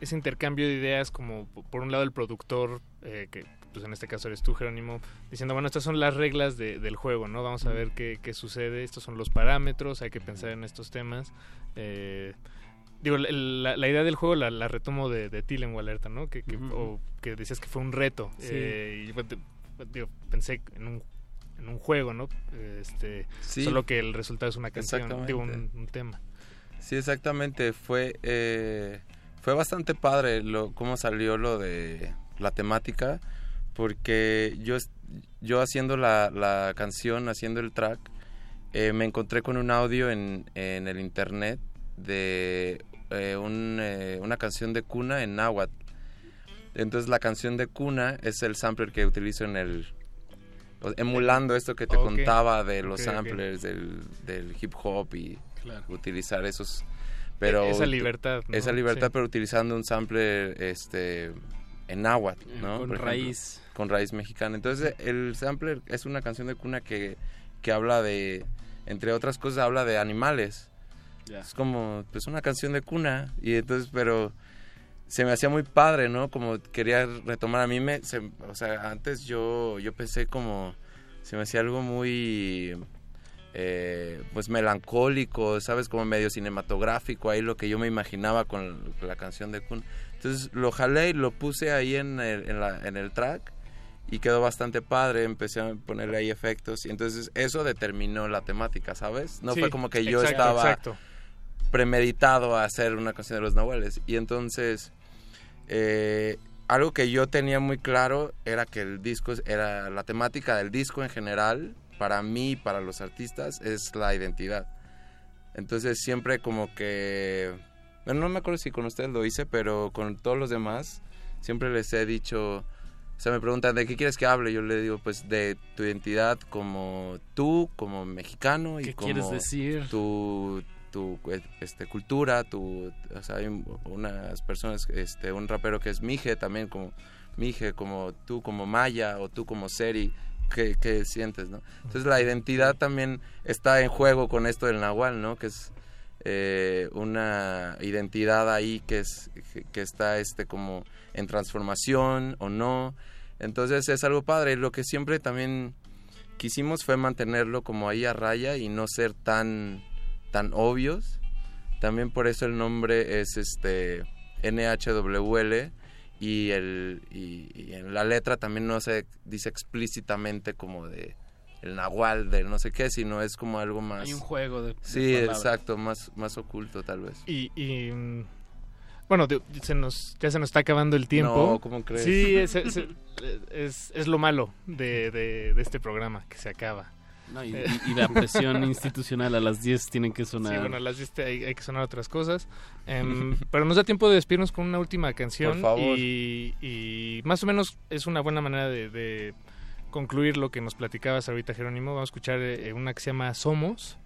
ese intercambio de ideas, como po- por un lado el productor, eh, que pues en este caso eres tú, Jerónimo, diciendo, bueno, estas son las reglas de- del juego, ¿no? Vamos a ver qué, qué sucede, estos son los parámetros, hay que pensar en estos temas. Eh, digo, la, la- la idea del juego la, la retomo de, de ti, Lengua Alerta, ¿no? Que, que, o que decías que fue un reto. Sí. Eh, y digo, pensé en un, en un juego, ¿no? Este, Sí. Solo que el resultado es una canción, digo, un, tema. Sí, exactamente. Fue, eh, fue bastante padre lo, cómo salió lo de la temática, porque yo, yo haciendo la, la canción, haciendo el track, eh, me encontré con un audio en, en el internet de eh, un, eh, una canción de cuna en náhuatl. Entonces la canción de cuna es el sampler que utilizo en el... Emulando esto que te contaba de los samplers del, del hip hop y Claro. utilizar esos pero Esa libertad, ¿no? esa libertad Sí. pero utilizando un sample este en náhuatl no Eh, con Por ejemplo, raíz. con raíz mexicana entonces el sampler es una canción de cuna que, que habla de entre otras cosas habla de animales Es como pues una canción de cuna y entonces pero se me hacía muy padre no como quería retomar a mí me se- o sea antes yo yo pensé como se me hacía algo muy eh, pues melancólico sabes como medio cinematográfico ahí lo que yo me imaginaba con la canción de cuna entonces lo jalé y lo puse ahí en el, en la- en el track y quedó bastante padre, empecé a ponerle ahí efectos y entonces eso determinó la temática, ¿sabes? No Sí, fue como que yo exacto, estaba exacto. Premeditado a hacer una canción de los nahuales y entonces eh, algo que yo tenía muy claro era que el disco era la temática del disco en general para mí y para los artistas es la identidad entonces siempre como que bueno, no me acuerdo si con ustedes lo hice pero con todos los demás siempre les he dicho o sea, me preguntan de qué quieres que hable. Yo le digo, pues, de tu identidad como tú, como mexicano y ¿Qué como quieres decir? tu tu este cultura, tu o sea, hay un- unas personas este un rapero que es Mije también como Mije, como tú como Maya o tú como Seri, ¿qué, qué sientes, no? Entonces la identidad también está en juego con esto del Nahual, ¿no? Que es eh, una identidad ahí que es que, que está este como en transformación o no entonces es algo padre lo que siempre también quisimos fue mantenerlo como ahí a raya y no ser tan tan obvios también por eso el nombre es este NHWL y el y, y en la letra también no se dice explícitamente como de el nahual de no sé qué sino es como algo más Hay un juego de- sí exacto más más oculto tal vez Y, y, mm, bueno, se nos, ya se nos está acabando el tiempo. No, ¿cómo crees? Sí, es, es, es- es lo malo de, de- de este programa, que se acaba. No, y, Eh, y- y la presión institucional a las 10 tienen que sonar. Sí, bueno, a las 10 te- hay, hay que sonar otras cosas. Em, pero nos da tiempo de despedirnos con una última canción. Por favor. Y, y más o menos es una buena manera de, de concluir lo que nos platicabas ahorita, Jerónimo. Vamos a escuchar eh, una que se llama Somos,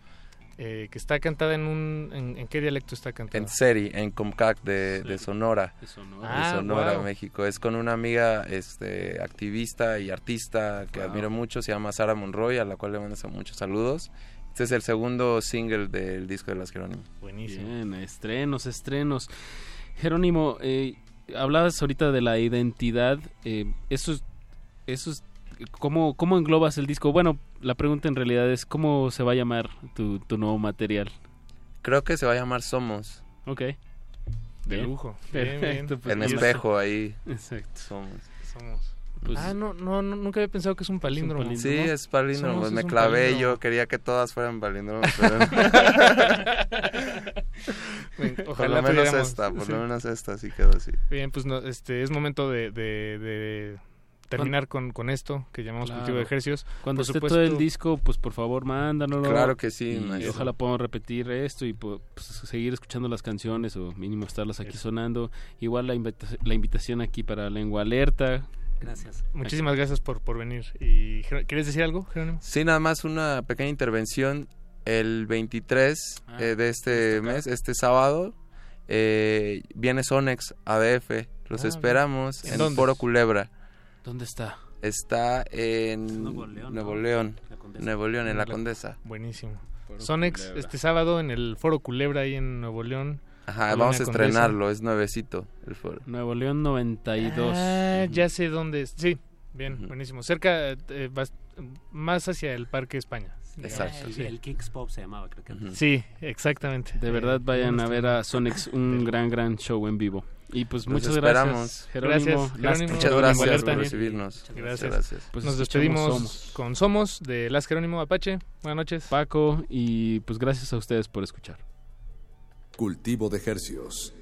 eh, que está cantada en un... ¿En, en qué dialecto está cantada? En Seri, en Comcac de, de Sonora. De Sonora. Ah, de Sonora, wow. México. Es con una amiga este, activista y artista que Wow. admiro mucho, se llama Sara Monroy, a la cual le mando muchos saludos. Este es el segundo single del disco de Las Jerónimo. Buenísimo. Bien, estrenos, estrenos. Jerónimo, eh, hablabas ahorita de la identidad. eh, eso es, eso es ¿cómo, ¿Cómo englobas el disco? Bueno, la pregunta en realidad es ¿cómo se va a llamar tu, tu nuevo material? Creo que se va a llamar Somos. Ok. De Bien. lujo. Bien, bien. Perfecto. pues, en espejo ahí. Exacto. Somos. Somos. Pues- ah, no, no, no, nunca había pensado que es un palíndromo. palíndromo. Sí, es palíndromo. Somos me es clavé palíndromo. yo, quería que todas fueran palíndromos. pero- por lo menos pudiéramos- esta, por sí. lo menos esta sí quedó así. Bien, pues no, este es momento de, de- de terminar con, con esto que llamamos Claro. cultivo de ejercicios. Cuando Por esté todo el supuesto- disco, pues por favor, mándanoslo. Claro que sí, Y ojalá podamos repetir esto y pues, seguir escuchando las canciones o mínimo estarlas aquí sonando. Igual la, invita- la invitación aquí para Lengua Alerta. Gracias. Muchísimas gracias por, por venir. Y, ¿Quieres decir algo, Jerónimo? Sí, nada más una pequeña intervención. El 23 Ah, eh, de este mes, este sábado, eh, viene Sonex ADF. Los Ah, esperamos ¿En en? Foro Culebra. ¿Dónde está? Está en Nuevo León, Nuevo ¿no? León, La Condesa. Nuevo León, en la La- Condesa. Buenísimo. Foro Sonex, Culebra. este sábado en el Foro Culebra ahí en Nuevo León. Ajá, Colonia vamos a Condesa. estrenarlo, es nuevecito el foro. Nuevo León 92. Ah, Ujú. ya sé dónde es. Sí, bien, buenísimo. Cerca, eh, más hacia el Parque España. Exacto. El, Sí. el Kicks Pop se llamaba, creo que. Sí, exactamente. De Eh, verdad vayan a ver a Sonex, un gran, gran show en vivo. Y pues Los muchas esperamos. gracias, Jerónimo. Gracias, Jerónimo. Muchas gracias por recibirnos. Gracias. Muchas gracias. Pues Nos escuchamos despedimos Somos. con Somos de Las Jerónimo Apache. Buenas noches. Paco y pues gracias a ustedes por escuchar. Cultivo de Hercios.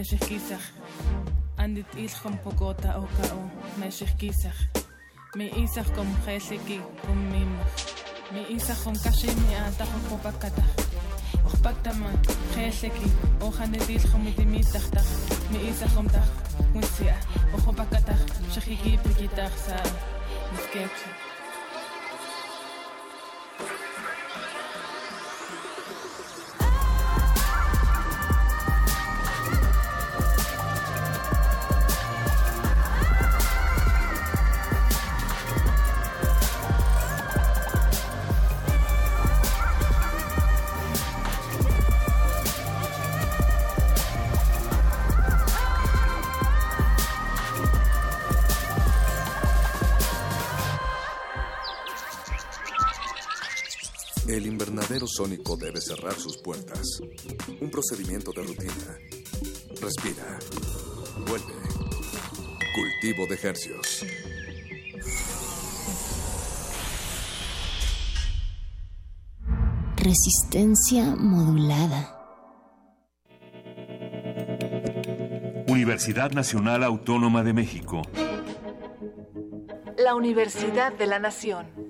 mexehquisaj andit iljkon pokota okao mexehquisaj mi isaj kongeliki konmimaj mi isaj konkaxini atajok opakataj ojpaktaman geliki ojanet iljkon mitimitajtaj mi isaj omtaj witsiaj ojopakataj xejikiprikitaj sa nisketli cerrar sus puertas. Un procedimiento de rutina. Respira. Vuelve. Cultivo de hercios. Resistencia modulada. Universidad Nacional Autónoma de México. La Universidad de la Nación.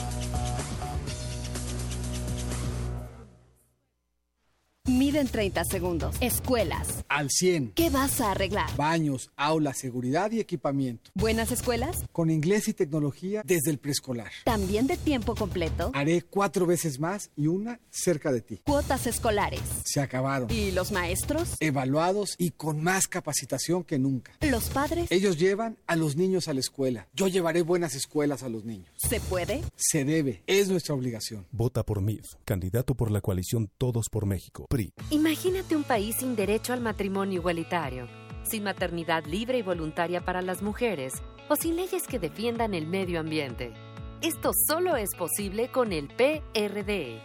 Miden 30 segundos. Escuelas. Al 100. ¿Qué vas a arreglar? Baños, aulas, seguridad y equipamiento. ¿Buenas escuelas? Con inglés y tecnología desde el preescolar. ¿También de tiempo completo? Haré cuatro veces más y una cerca de ti. Cuotas escolares. Se acabaron. ¿Y los maestros? Evaluados y con más capacitación que nunca. ¿Los padres? Ellos llevan a los niños a la escuela. Yo llevaré buenas escuelas a los niños. ¿Se puede? Se debe. Es nuestra obligación. Vota por MIF, candidato por la coalición Todos por México. PRI. Imagínate un país sin derecho al matrimonio igualitario, sin maternidad libre y voluntaria para las mujeres o sin leyes que defiendan el medio ambiente. Esto solo es posible con el PRD.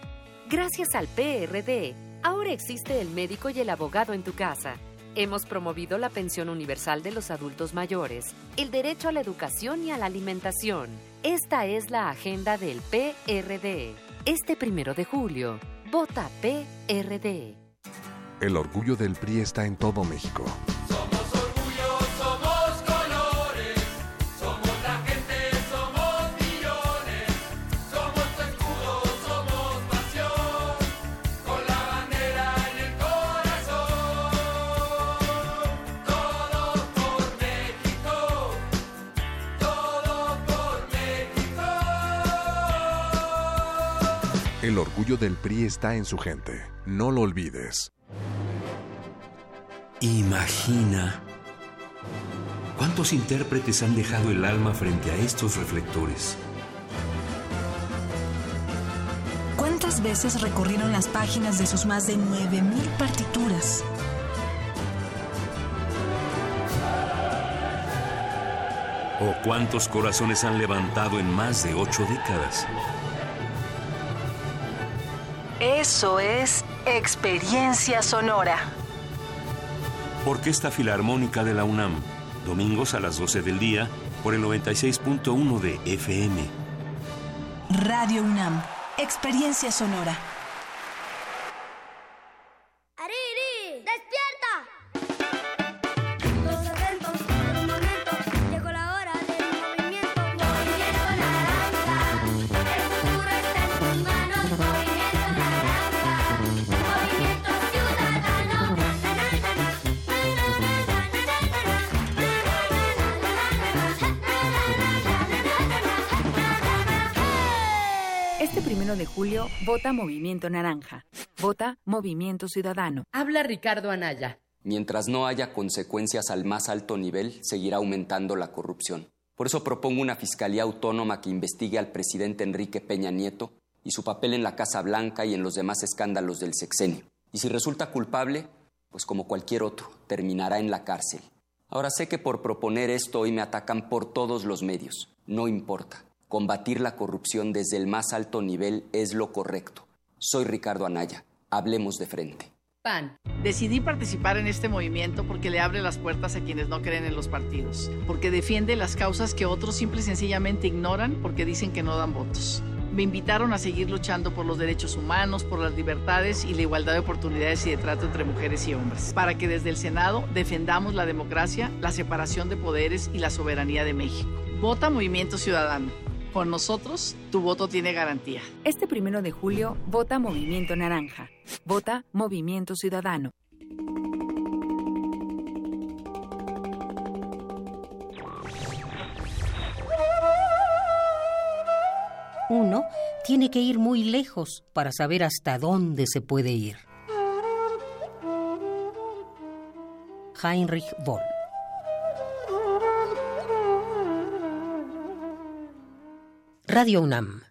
Gracias al PRD, ahora existe el médico y el abogado en tu casa. Hemos promovido la pensión universal de los adultos mayores, el derecho a la educación y a la alimentación. Esta es la agenda del PRD. Este primero de julio, vota PRD. El orgullo del PRI está en todo México. El orgullo del PRI está en su gente. No lo olvides. Imagina cuántos intérpretes han dejado el alma frente a estos reflectores. ¿Cuántas veces recorrieron las páginas de sus más de 9.000 partituras? ¿O cuántos corazones han levantado en más de ocho décadas? Eso es experiencia sonora. Orquesta Filarmónica de la UNAM, domingos a las 12 del día por el 96.1 de FM. Radio UNAM, experiencia sonora. Julio, vota Movimiento Naranja. Vota Movimiento Ciudadano. Habla Ricardo Anaya. Mientras no haya consecuencias al más alto nivel, seguirá aumentando la corrupción. Por eso propongo una fiscalía autónoma que investigue al presidente Enrique Peña Nieto y su papel en la Casa Blanca y en los demás escándalos del sexenio. Y si resulta culpable, pues como cualquier otro, terminará en la cárcel. Ahora sé que por proponer esto hoy me atacan por todos los medios. No importa. Combatir la corrupción desde el más alto nivel es lo correcto. Soy Ricardo Anaya. Hablemos de frente. PAN. Decidí participar en este movimiento porque le abre las puertas a quienes no creen en los partidos, porque defiende las causas que otros simple y sencillamente ignoran porque dicen que no dan votos. Me invitaron a seguir luchando por los derechos humanos, por las libertades y la igualdad de oportunidades y de trato entre mujeres y hombres, para que desde el Senado defendamos la democracia, la separación de poderes y la soberanía de México. Vota Movimiento Ciudadano. Con nosotros, tu voto tiene garantía. Este primero de julio, vota Movimiento Naranja. Vota Movimiento Ciudadano. Uno tiene que ir muy lejos para saber hasta dónde se puede ir. Heinrich Boll Radio UNAM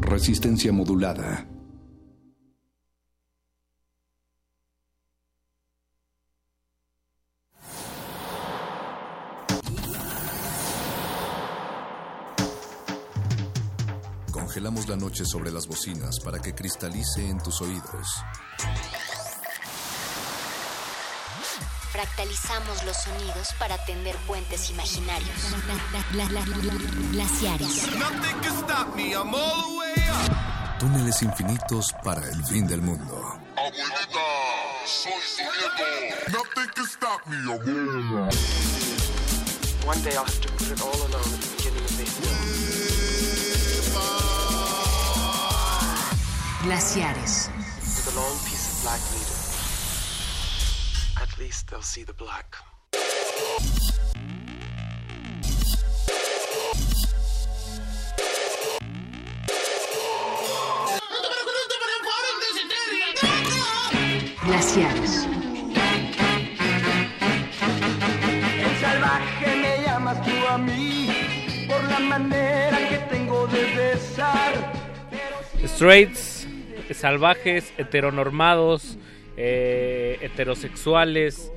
Resistencia modulada. Congelamos la noche sobre las bocinas para que cristalice en tus oídos. Fractalizamos los sonidos para tender puentes imaginarios. Glaciares. Túneles infinitos para el fin del mundo. Abuelita, soy su nieto. Nothing can stop me, abuela. One day I'll have to put it all alone at the beginning of the Glaciares. With a long piece of black needle. At least they'll see the black. Glaciares. El salvaje me llamas tú a mí por la manera que tengo de besar. Straights, salvajes, heteronormados, eh, heterosexuales,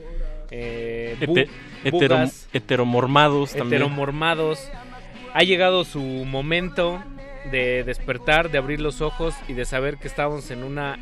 eh, bu- heteromormados también. heteromormados. Ha llegado su momento de despertar, de abrir los ojos y de saber que estamos en una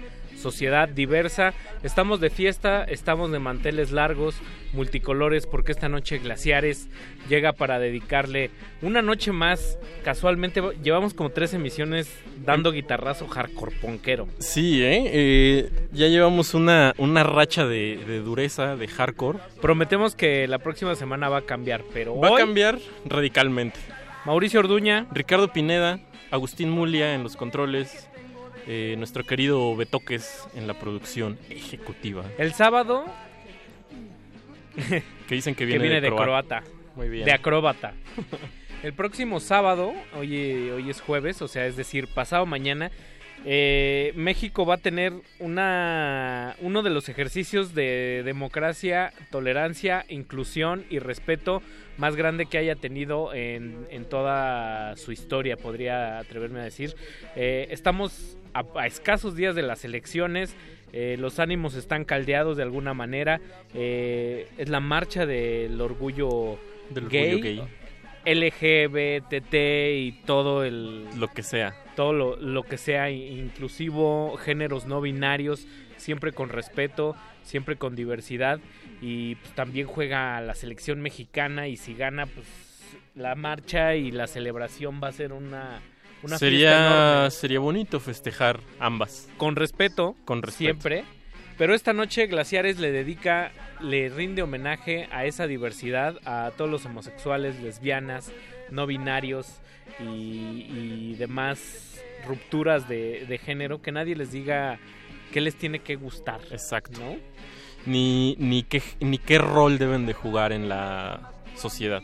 sociedad diversa. Estamos de fiesta, estamos de manteles largos, multicolores, porque esta noche Glaciares llega para dedicarle una noche más. Casualmente llevamos como tres emisiones dando guitarrazo hardcore ponquero. Sí, ¿eh? Eh, ya llevamos una, una racha de, de dureza, de hardcore. Prometemos que la próxima semana va a cambiar, pero Va a cambiar radicalmente. Mauricio Orduña. Ricardo Pineda, Agustín Mulia en los controles, eh, nuestro querido Betoques en la producción ejecutiva. El sábado Que dicen que que viene, viene, de, croata. Muy bien. De acróbata. El próximo sábado, hoy, hoy es jueves, o sea, es decir, pasado mañana, eh, México va a tener una, uno de los ejercicios de democracia, tolerancia, inclusión y respeto más grande que haya tenido en, en toda su historia, podría atreverme a decir. Eh, estamos a, a escasos días de las elecciones. eh, los ánimos están caldeados de alguna manera. eh, es la marcha del orgullo Del gay, orgullo gay. LGBT y todo el Lo que sea. todo lo, lo que sea inclusivo, géneros no binarios, siempre con respeto, siempre con diversidad y pues, también juega la selección mexicana y si gana pues la marcha y la celebración va a ser una una sería, sería bonito festejar ambas. con respeto, Con respeto. siempre. Pero esta noche Glaciares le dedica, le rinde homenaje a esa diversidad, a todos los homosexuales, lesbianas, no binarios y, y demás rupturas de, de género, que nadie les diga qué les tiene que gustar. Exacto. ¿no? Ni, ni, qué, ni qué rol deben de jugar en la sociedad.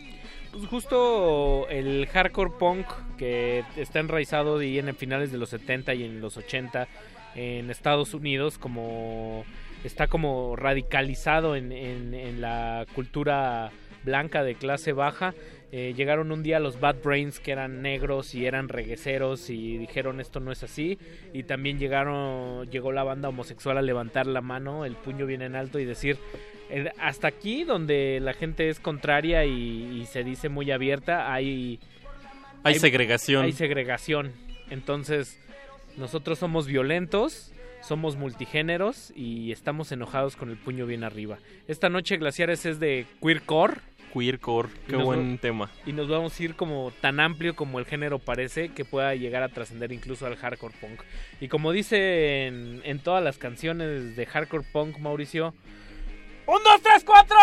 Pues justo el hardcore punk que está enraizado y en finales de los 70 y en los 80 en Estados Unidos como está como radicalizado en, en- en la cultura blanca de clase baja. Eh, llegaron un día los Bad Brains que eran negros y eran regueceros y dijeron esto no es así. Y también llegaron, llegó la banda homosexual a levantar la mano, el puño bien en alto y decir eh, hasta aquí donde la gente es contraria y, y se dice muy abierta hay Hay segregación. hay segregación entonces nosotros somos violentos somos multigéneros y estamos enojados con el puño bien arriba esta noche glaciares es de queercore Queercore, qué buen va- tema. y nos vamos a ir como tan amplio como el género parece que pueda llegar a trascender incluso al hardcore punk. Y como dice en, en todas las canciones de hardcore punk, Mauricio, ¡Un, dos, tres, cuatro!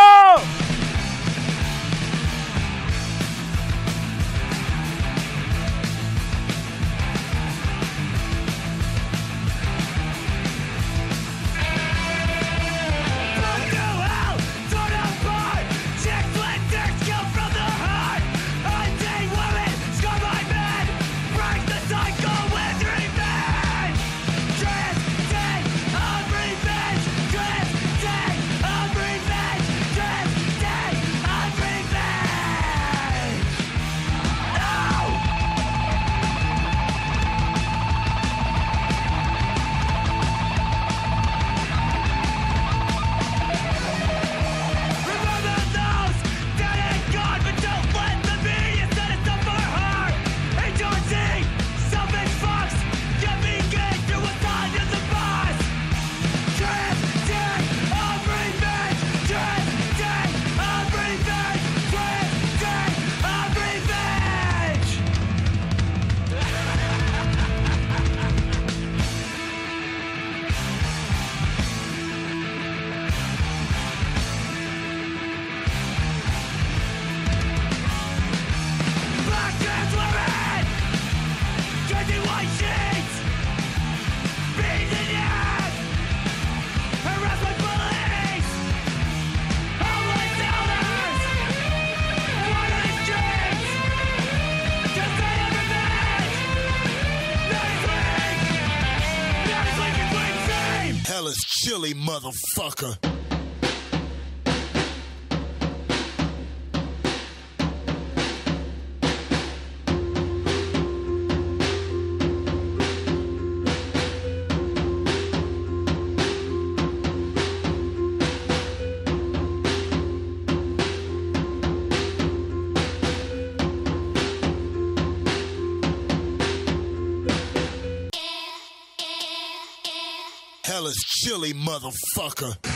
Motherfucker. Motherfucker.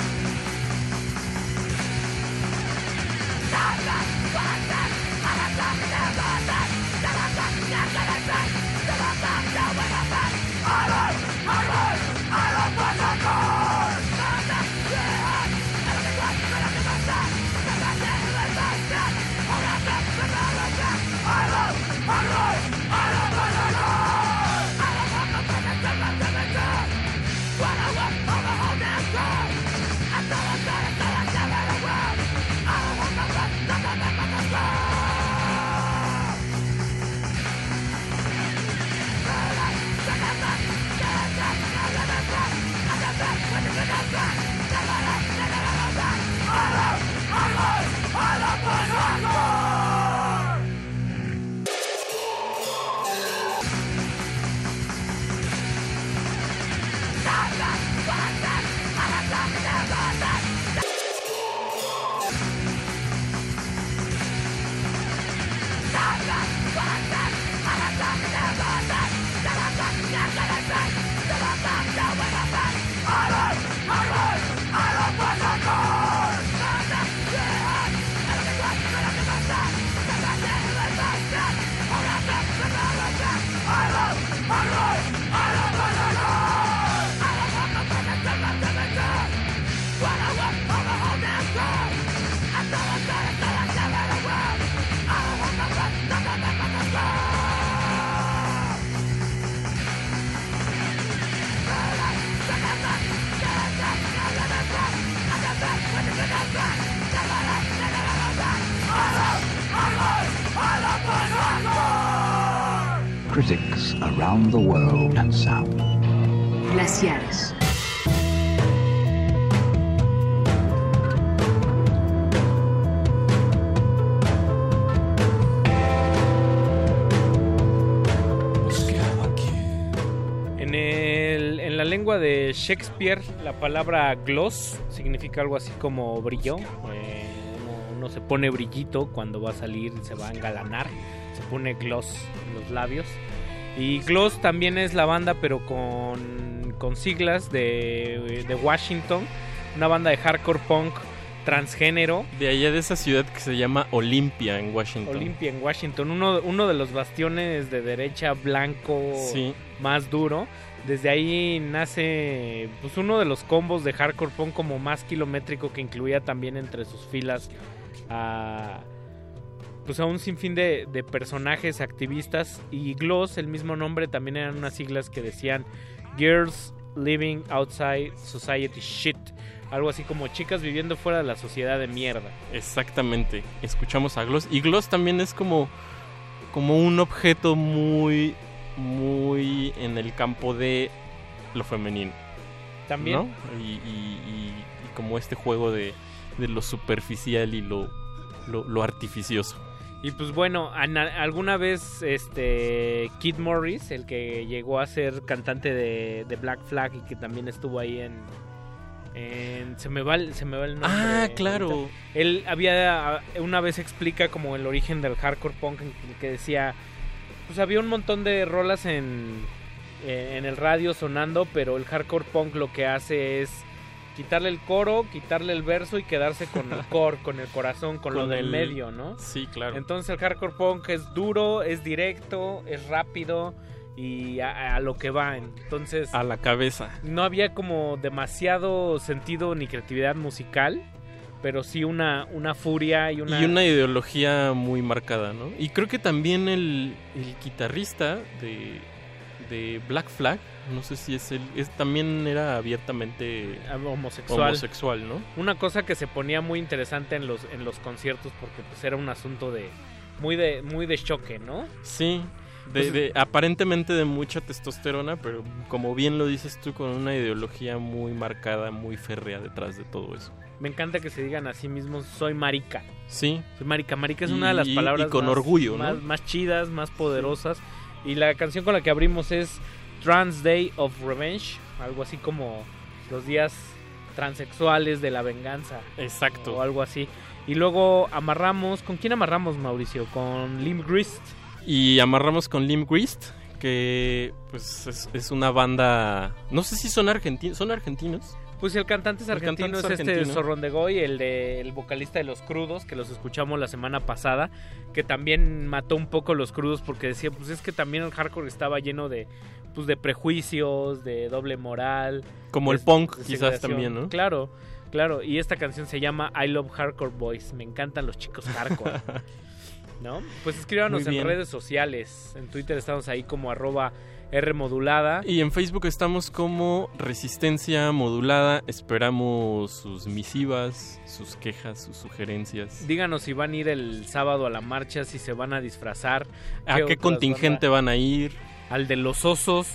De Shakespeare, la palabra gloss significa algo así como brillo. Eh, uno, uno se pone brillito cuando va a salir, se va a engalanar. Se pone gloss en los labios. Y Gloss también es la banda, pero con, con siglas de, de Washington. Una banda de hardcore punk transgénero. De allá de esa ciudad que se llama Olympia en Washington. Olympia en Washington, uno, uno de los bastiones de derecha blanco Sí. más duro. Desde ahí nace pues uno de los combos de hardcore punk como más kilométrico que incluía también entre sus filas a pues a un sinfín de, de personajes activistas y Gloss, el mismo nombre, también eran unas siglas que decían Girls Living Outside Society Shit. Algo así como chicas viviendo fuera de la sociedad de mierda. Exactamente. Escuchamos a Gloss. Y Gloss también es como, como un objeto muy, muy en el campo de lo femenino. También. ¿no? Y, y- y- y como este juego de, de lo superficial y lo, lo, lo artificioso. Y pues bueno, alguna vez este Kid Morris, el que llegó a ser cantante de, de Black Flag y que también estuvo ahí en, en- se me va el, se me va el nombre. Ah, claro. Él había una vez explica como el origen del hardcore punk que decía pues había un montón de rolas en en el radio sonando, pero el hardcore punk lo que hace es quitarle el coro, quitarle el verso y quedarse con el core, con el corazón, con, lo del el- medio, ¿no? Sí, claro. Entonces el hardcore punk es duro, es directo, es rápido y a, a lo que va. Entonces A la cabeza. no había como demasiado sentido ni creatividad musical, pero sí una, una furia y una... Y una ideología muy marcada, ¿no? Y creo que también el, el guitarrista de, de Black Flag, no sé si es él, es, también era abiertamente homosexual. homosexual, ¿no? Una cosa que se ponía muy interesante en los, en los conciertos porque pues era un asunto de muy de muy de choque, ¿no? Sí, de, Pues- de- aparentemente de mucha testosterona, pero como bien lo dices tú, con una ideología muy marcada, muy férrea detrás de todo eso. Me encanta que se digan a sí mismos soy marica. Sí. Soy marica, marica es Y- una de las palabras y con más- orgullo, ¿no? más, más chidas, más poderosas. Y la canción con la que abrimos es Trans Day of Revenge, algo así como los días transexuales de la venganza. Exacto. O algo así. Y luego amarramos, ¿con quién amarramos Mauricio? Con Limp Grist. Y amarramos con Limp Grist, que pues es, es una banda, no sé si son argentinos, son argentinos. Pues el cantante es argentino, cantante es, es este argentino. Zorrondegoy, el de el vocalista de Los Crudos, que los escuchamos la semana pasada, que también mató un poco Los Crudos porque decía, pues es que también el hardcore estaba lleno de pues de prejuicios, de doble moral. Como de- el punk, de quizás también, ¿no? Claro, claro, y esta canción se llama I Love Hardcore Boys, me encantan los chicos hardcore. ¿No? Pues escríbanos en redes sociales, en Twitter estamos ahí como arroba R modulada. Y en Facebook estamos como Resistencia Modulada. Esperamos sus misivas, sus quejas, sus sugerencias. Díganos si van a ir el sábado a la marcha, si se van a disfrazar. ¿A qué contingente van a ir? Al de los osos.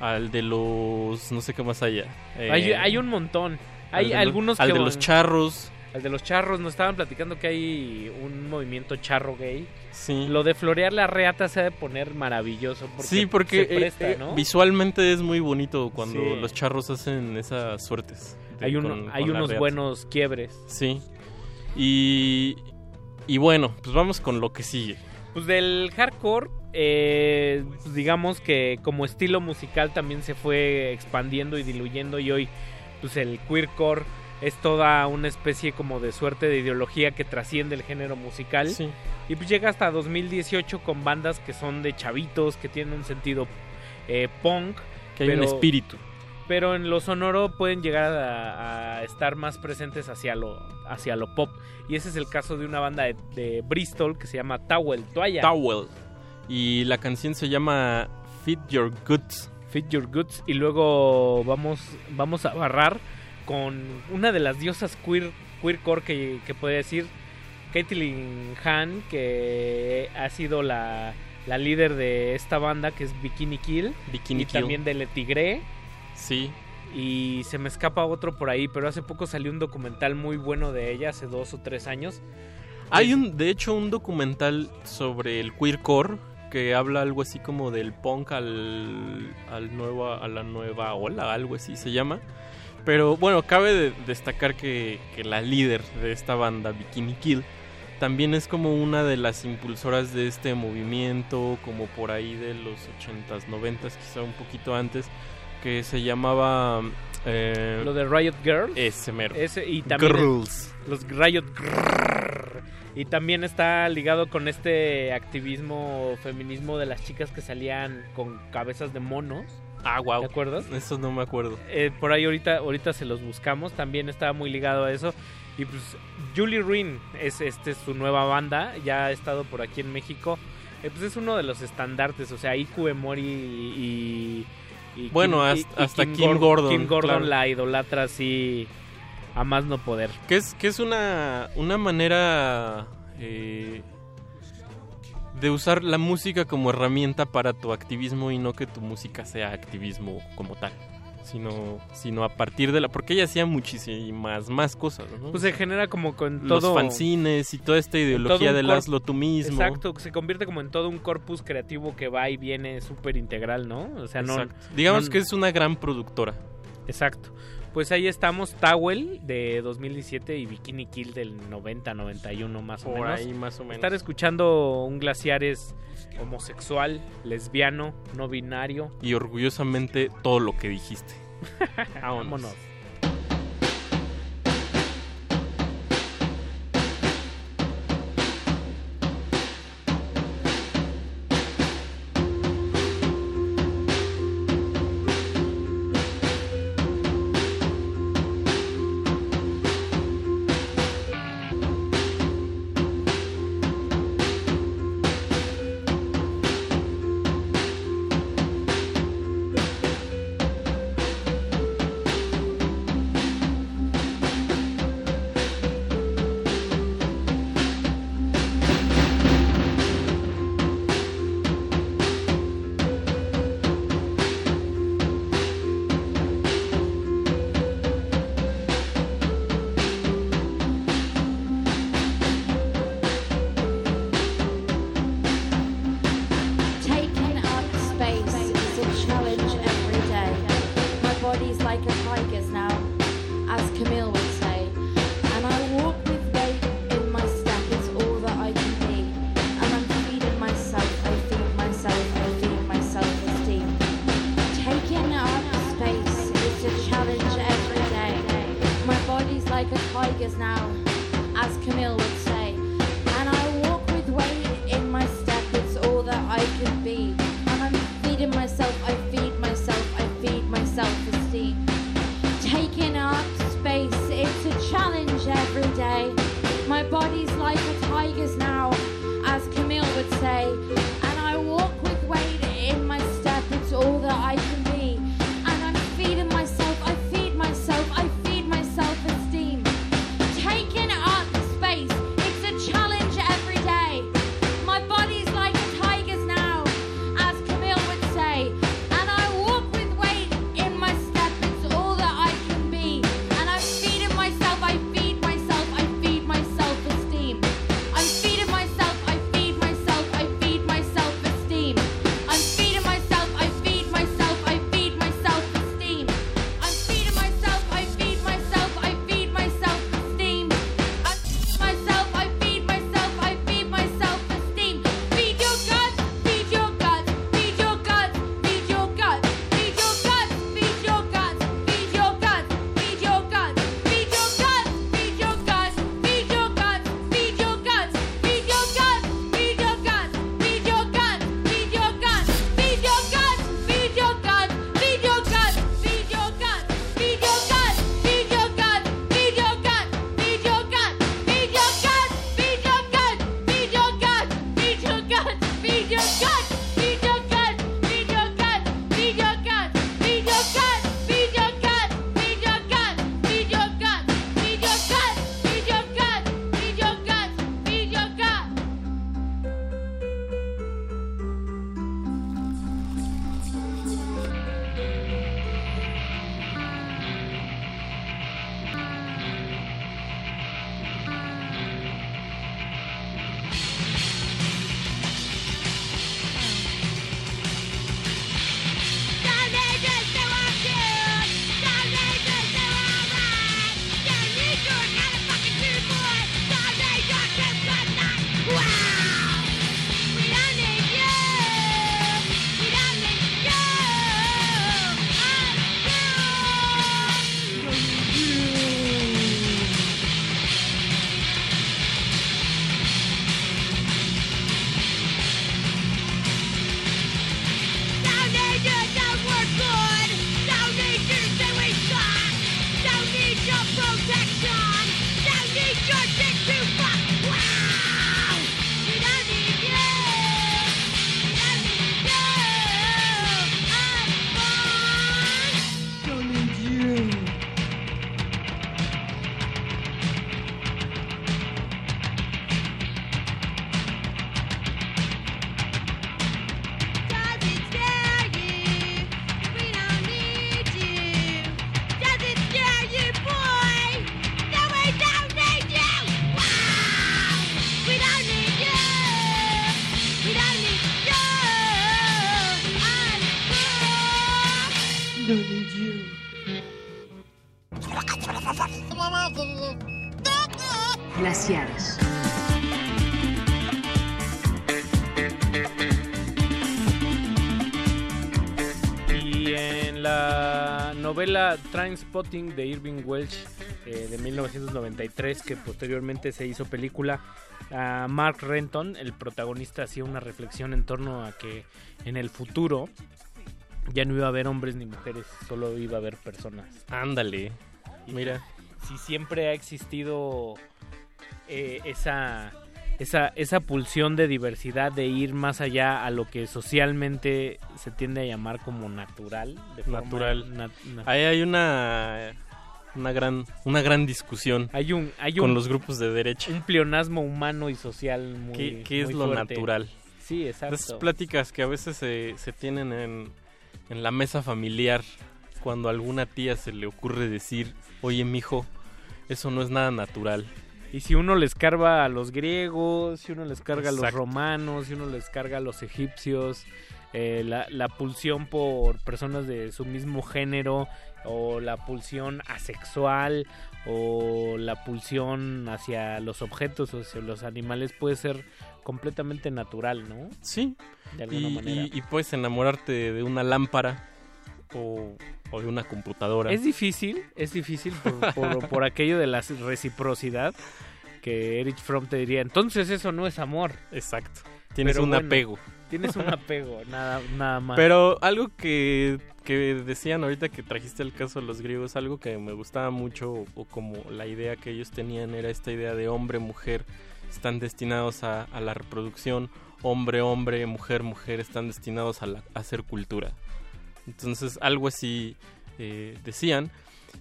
Al de los... no sé qué más haya. Eh, hay, hay un montón. Hay al de los- algunos al que de van- los charros. Al de los charros. Nos estaban platicando que hay un movimiento charro gay. Sí. Lo de florear la reata se ha de poner maravilloso. Porque sí, porque se presta, eh, eh, ¿no? visualmente es muy bonito cuando Sí. los charros hacen esas suertes. de- Hay, uno- con- hay con la unos buenos quiebres. Sí. Y, y bueno, pues vamos con lo que sigue. Pues del hardcore, eh, pues digamos que como estilo musical también se fue expandiendo y diluyendo y hoy pues el queercore es toda una especie como de suerte de ideología que trasciende el género musical. Sí. Y pues llega hasta 2018 con bandas que son de chavitos, que tienen un sentido eh, punk. Que hay un espíritu. Pero en lo sonoro pueden llegar a, a estar más presentes hacia lo, hacia lo pop. Y ese es el caso de una banda de, de Bristol que se llama Towel, Toalla. Towel. Y la canción se llama Fit Your Goods. Fit Your Goods. Y luego vamos, vamos a barrar con una de las diosas queer, queercore que, que puede decir, Caitlyn Han, que ha sido la, la líder de esta banda que es Bikini Kill. Bikini y Kill. también de Le Tigre. Sí. Y se me escapa otro por ahí, pero hace poco salió un documental muy bueno de ella, hace dos o tres años. Hay un, de hecho, un documental sobre el queercore que habla algo así como del punk al, al nueva, a la nueva ola, algo así se llama. Pero bueno, cabe de- destacar que, que la líder de esta banda, Bikini Kill, también es como una de las impulsoras de este movimiento, como por ahí de los 80s, 90s, quizá un poquito antes, que se llamaba... eh, Lo de Riot Girls. Ese mero. Ese, y también Girls. los Riot Grrrr. Y también está ligado con este activismo feminismo de las chicas que salían con cabezas de monos. Ah, wow. ¿Te acuerdas? Eso no me acuerdo. Eh, por ahí ahorita, ahorita se los buscamos. También está muy ligado a eso. Y pues Julie Ruin es este es su nueva banda. Ya ha estado por aquí en México. Eh, pues es uno de los estandartes. O sea, Iku Emori y. y Bueno, Kim- hasta- hasta Kim Gor- Gordon, Kim Gordon claro. la idolatra así a más no poder. Que es, que es una, una manera eh, de usar la música como herramienta para tu activismo y no que tu música sea activismo como tal. Sino, sino a partir de la... Porque ella hacía muchísimas más cosas, ¿no? Pues se genera como con Los todo... fanzines y toda esta ideología del hazlo tú mismo. Exacto, se convierte como en todo un corpus creativo que va y viene súper integral, ¿no? O sea, no... Exacto. Digamos no- que es una gran productora. Exacto. Pues ahí estamos, Towel de 2017 y Bikini Kill del 90-91 más o Por menos. ahí más o menos. Estar escuchando un Glaciares homosexual, lesbiano, no binario. Y orgullosamente todo lo que dijiste. Vámonos. Novela Trainspotting de Irving Welsh eh, de 1993, que posteriormente se hizo película, a Mark Renton, el protagonista, hacía una reflexión en torno a que en el futuro ya no iba a haber hombres ni mujeres, solo iba a haber personas. Ándale. Mira. Si siempre ha existido eh, esa, esa, esa pulsión de diversidad, de ir más allá a lo que socialmente se tiende a llamar como natural. de forma Natural. nat- nat- Ahí hay una una gran una gran discusión Hay un, hay con los grupos de derecha. un pleonasmo humano y social muy ¿Qué, qué es lo fuerte. natural? Sí, exacto. Esas pláticas que a veces se, se tienen en, en la mesa familiar cuando a alguna tía se le ocurre decir, oye, mijo, eso no es nada natural. Y si uno les carga a los griegos, si uno les carga a los romanos, si uno les carga a los egipcios, eh, la, la pulsión por personas de su mismo género, o la pulsión asexual, o la pulsión hacia los objetos o hacia los animales puede ser completamente natural, ¿no? Sí. De alguna Y, manera. y- y puedes enamorarte de una lámpara o, o de una computadora. Es difícil, es difícil por, por- por aquello de la reciprocidad que Erich Fromm te diría, entonces eso no es amor. Exacto. Tienes Pero un bueno, apego. Tienes un apego, nada, nada más. Pero algo que, que decían ahorita que trajiste el caso de los griegos, algo que me gustaba mucho, o, o como la idea que ellos tenían era esta idea de hombre, mujer, están destinados a, a la reproducción, hombre, hombre, mujer, mujer, están destinados a, la- a hacer cultura. Entonces, algo así eh, decían.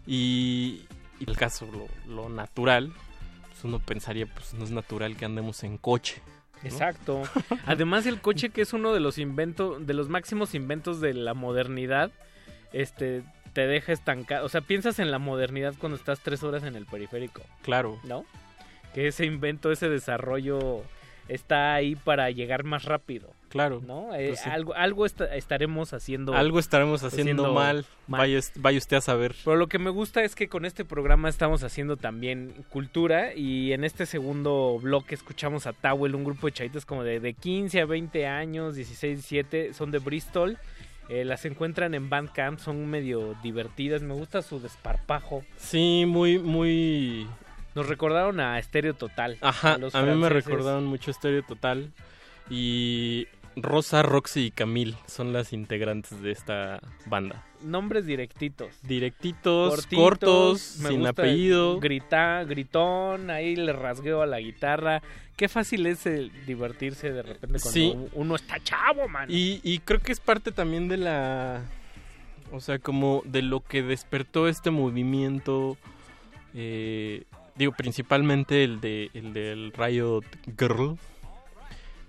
Y, y el caso, lo, lo natural, pues uno pensaría, pues no es natural que andemos en coche. ¿no? Exacto. Además el coche que es uno de los inventos, de los máximos inventos de la modernidad, este te deja estancado. O sea, piensas en la modernidad cuando estás tres horas en el periférico. Claro. ¿No? Que ese invento, ese desarrollo está ahí para llegar más rápido. Claro. ¿No? Eh, Pues sí. Algo, algo esta- estaremos haciendo. Algo estaremos haciendo mal. Vaya, vaya usted a saber. Pero lo que me gusta es que con este programa estamos haciendo también cultura y en este segundo bloque escuchamos a Towel, un grupo de chavitas como de, de 15 a 20 años, 16, 17, son de Bristol. Eh, las encuentran en Bandcamp, son medio divertidas, me gusta su desparpajo. Sí, muy, muy... Nos recordaron a Estéreo Total. Ajá, los a mí me recordaron mucho Estéreo Total. Y Rosa, Roxy y Camille son las integrantes de esta banda. Nombres directitos. Directitos, Cortitos, cortos, sin apellido. Grita, gritón, ahí le rasgueo a la guitarra. Qué fácil es el divertirse de repente cuando Sí. uno está chavo, man. Y, y creo que es parte también de la... O sea, como de lo que despertó este movimiento. eh, digo, principalmente el, de, el del Riot Girl.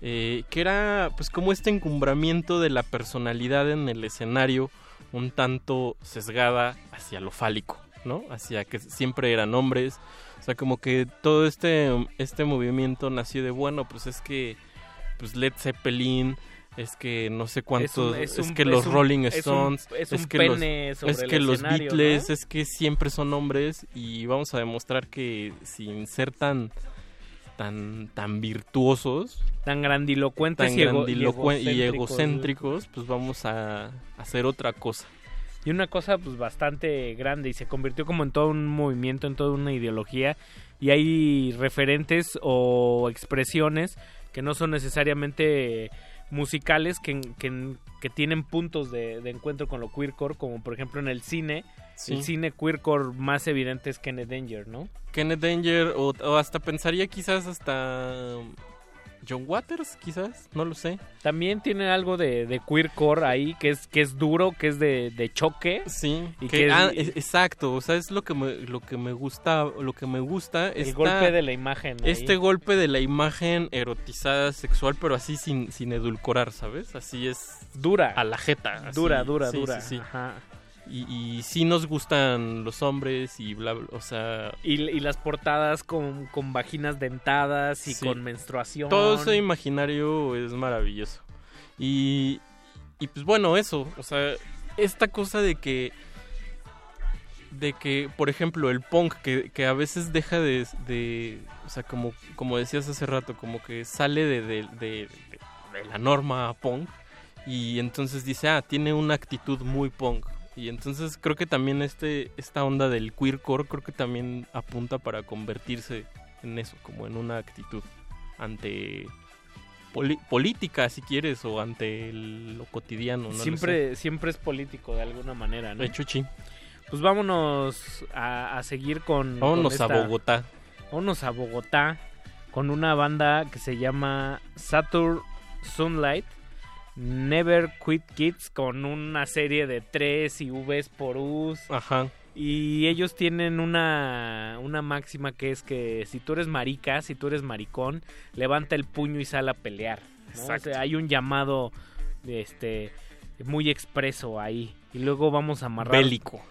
Eh, que era pues como este encumbramiento de la personalidad en el escenario un tanto sesgada hacia lo fálico, ¿no? Hacia que siempre eran hombres. O sea, como que todo este, este movimiento nació de, bueno, pues es que pues Led Zeppelin, es que no sé cuántos, es, es un- que es los un- Rolling Stones, es un que pene los, sobre es el que los Beatles, ¿no? es que siempre son hombres y vamos a demostrar que sin ser tan tan tan virtuosos, tan grandilocuentes tan y ego- y egocéntricos. egocéntricos, pues vamos a hacer otra cosa. Y una cosa pues bastante grande y se convirtió como en todo un movimiento, en toda una ideología. Y hay referentes o expresiones que no son necesariamente musicales, que, que, que tienen puntos de, de encuentro con lo queercore, como por ejemplo en el cine. Sí. El cine queercore más evidente es Kenneth Danger, ¿no? Kenneth Danger o, o hasta pensaría quizás hasta John Waters, quizás, no lo sé. También tiene algo de, de queercore ahí, que es, que es duro, que es de, de choque. Sí, Y que- que ah, es- exacto, o sea, es lo que me, lo que me gusta, lo que me gusta El esta- golpe de la imagen ahí. Este golpe de la imagen erotizada sexual, pero así sin, sin edulcorar, ¿sabes? Así es dura, a la jeta, así. Dura, dura, Sí, dura. sí, sí. Ajá. Y, y sí nos gustan los hombres y bla, bla, o sea, Y, y las portadas con, con vaginas dentadas y Sí. con menstruación. todo ese imaginario es maravilloso. Y, y pues bueno, eso, o sea, esta cosa de que de que, por ejemplo, el punk, que, que a veces deja de, de- o sea, como, como decías hace rato, como que sale de, de- de- de- de la norma punk y entonces dice, ah, tiene una actitud muy punk. Y entonces creo que también este, esta onda del queercore creo que también apunta para convertirse en eso, como en una actitud ante política, si quieres, o ante el- lo cotidiano. No lo siempre, siempre es político de alguna manera, ¿no? De hecho, sí. Pues vámonos a, a seguir con. Vámonos con a Bogotá. Vámonos a Bogotá con una banda que se llama Saturn Sunlight. Never Quit Kids con una serie de 3 y Vs por Us. Ajá. Y ellos tienen una, una máxima que es que si tú eres marica, si tú eres maricón, levanta el puño y sal a pelear. ¿no? O Exacto. sea, hay un llamado este muy expreso ahí. Y luego vamos a amarrar. Bélico.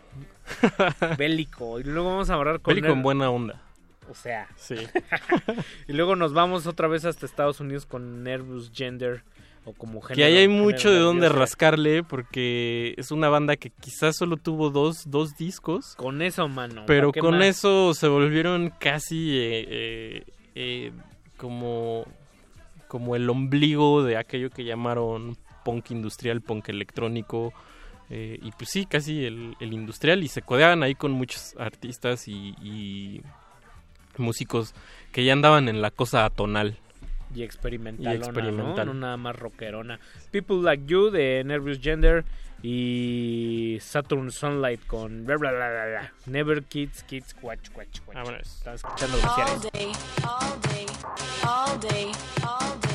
Bélico. Y luego vamos a amarrar con. Bélico en buena onda. O sea. Sí. y luego nos vamos otra vez hasta Estados Unidos con Nervous Gender. O como Que ahí hay mucho de nervioso. rascarle porque es una banda que quizás solo tuvo dos, dos discos. Con eso, mano. Pero ¿pa' qué con más? eso se volvieron casi eh, eh, eh, como, como el ombligo de aquello que llamaron punk industrial, punk electrónico. y pues sí, casi el, el industrial. Y se codeaban ahí con muchos artistas y, y músicos que ya andaban en la cosa atonal. Y experimental, Y experimental. ¿no? No nada más rockerona. People Like You de Nervous Gender y Saturn Sunlight con bla, bla, bla, bla, bla. Never Kids Kids Watch Watch Watch. Estaba escuchando All day, all day, all day, all day,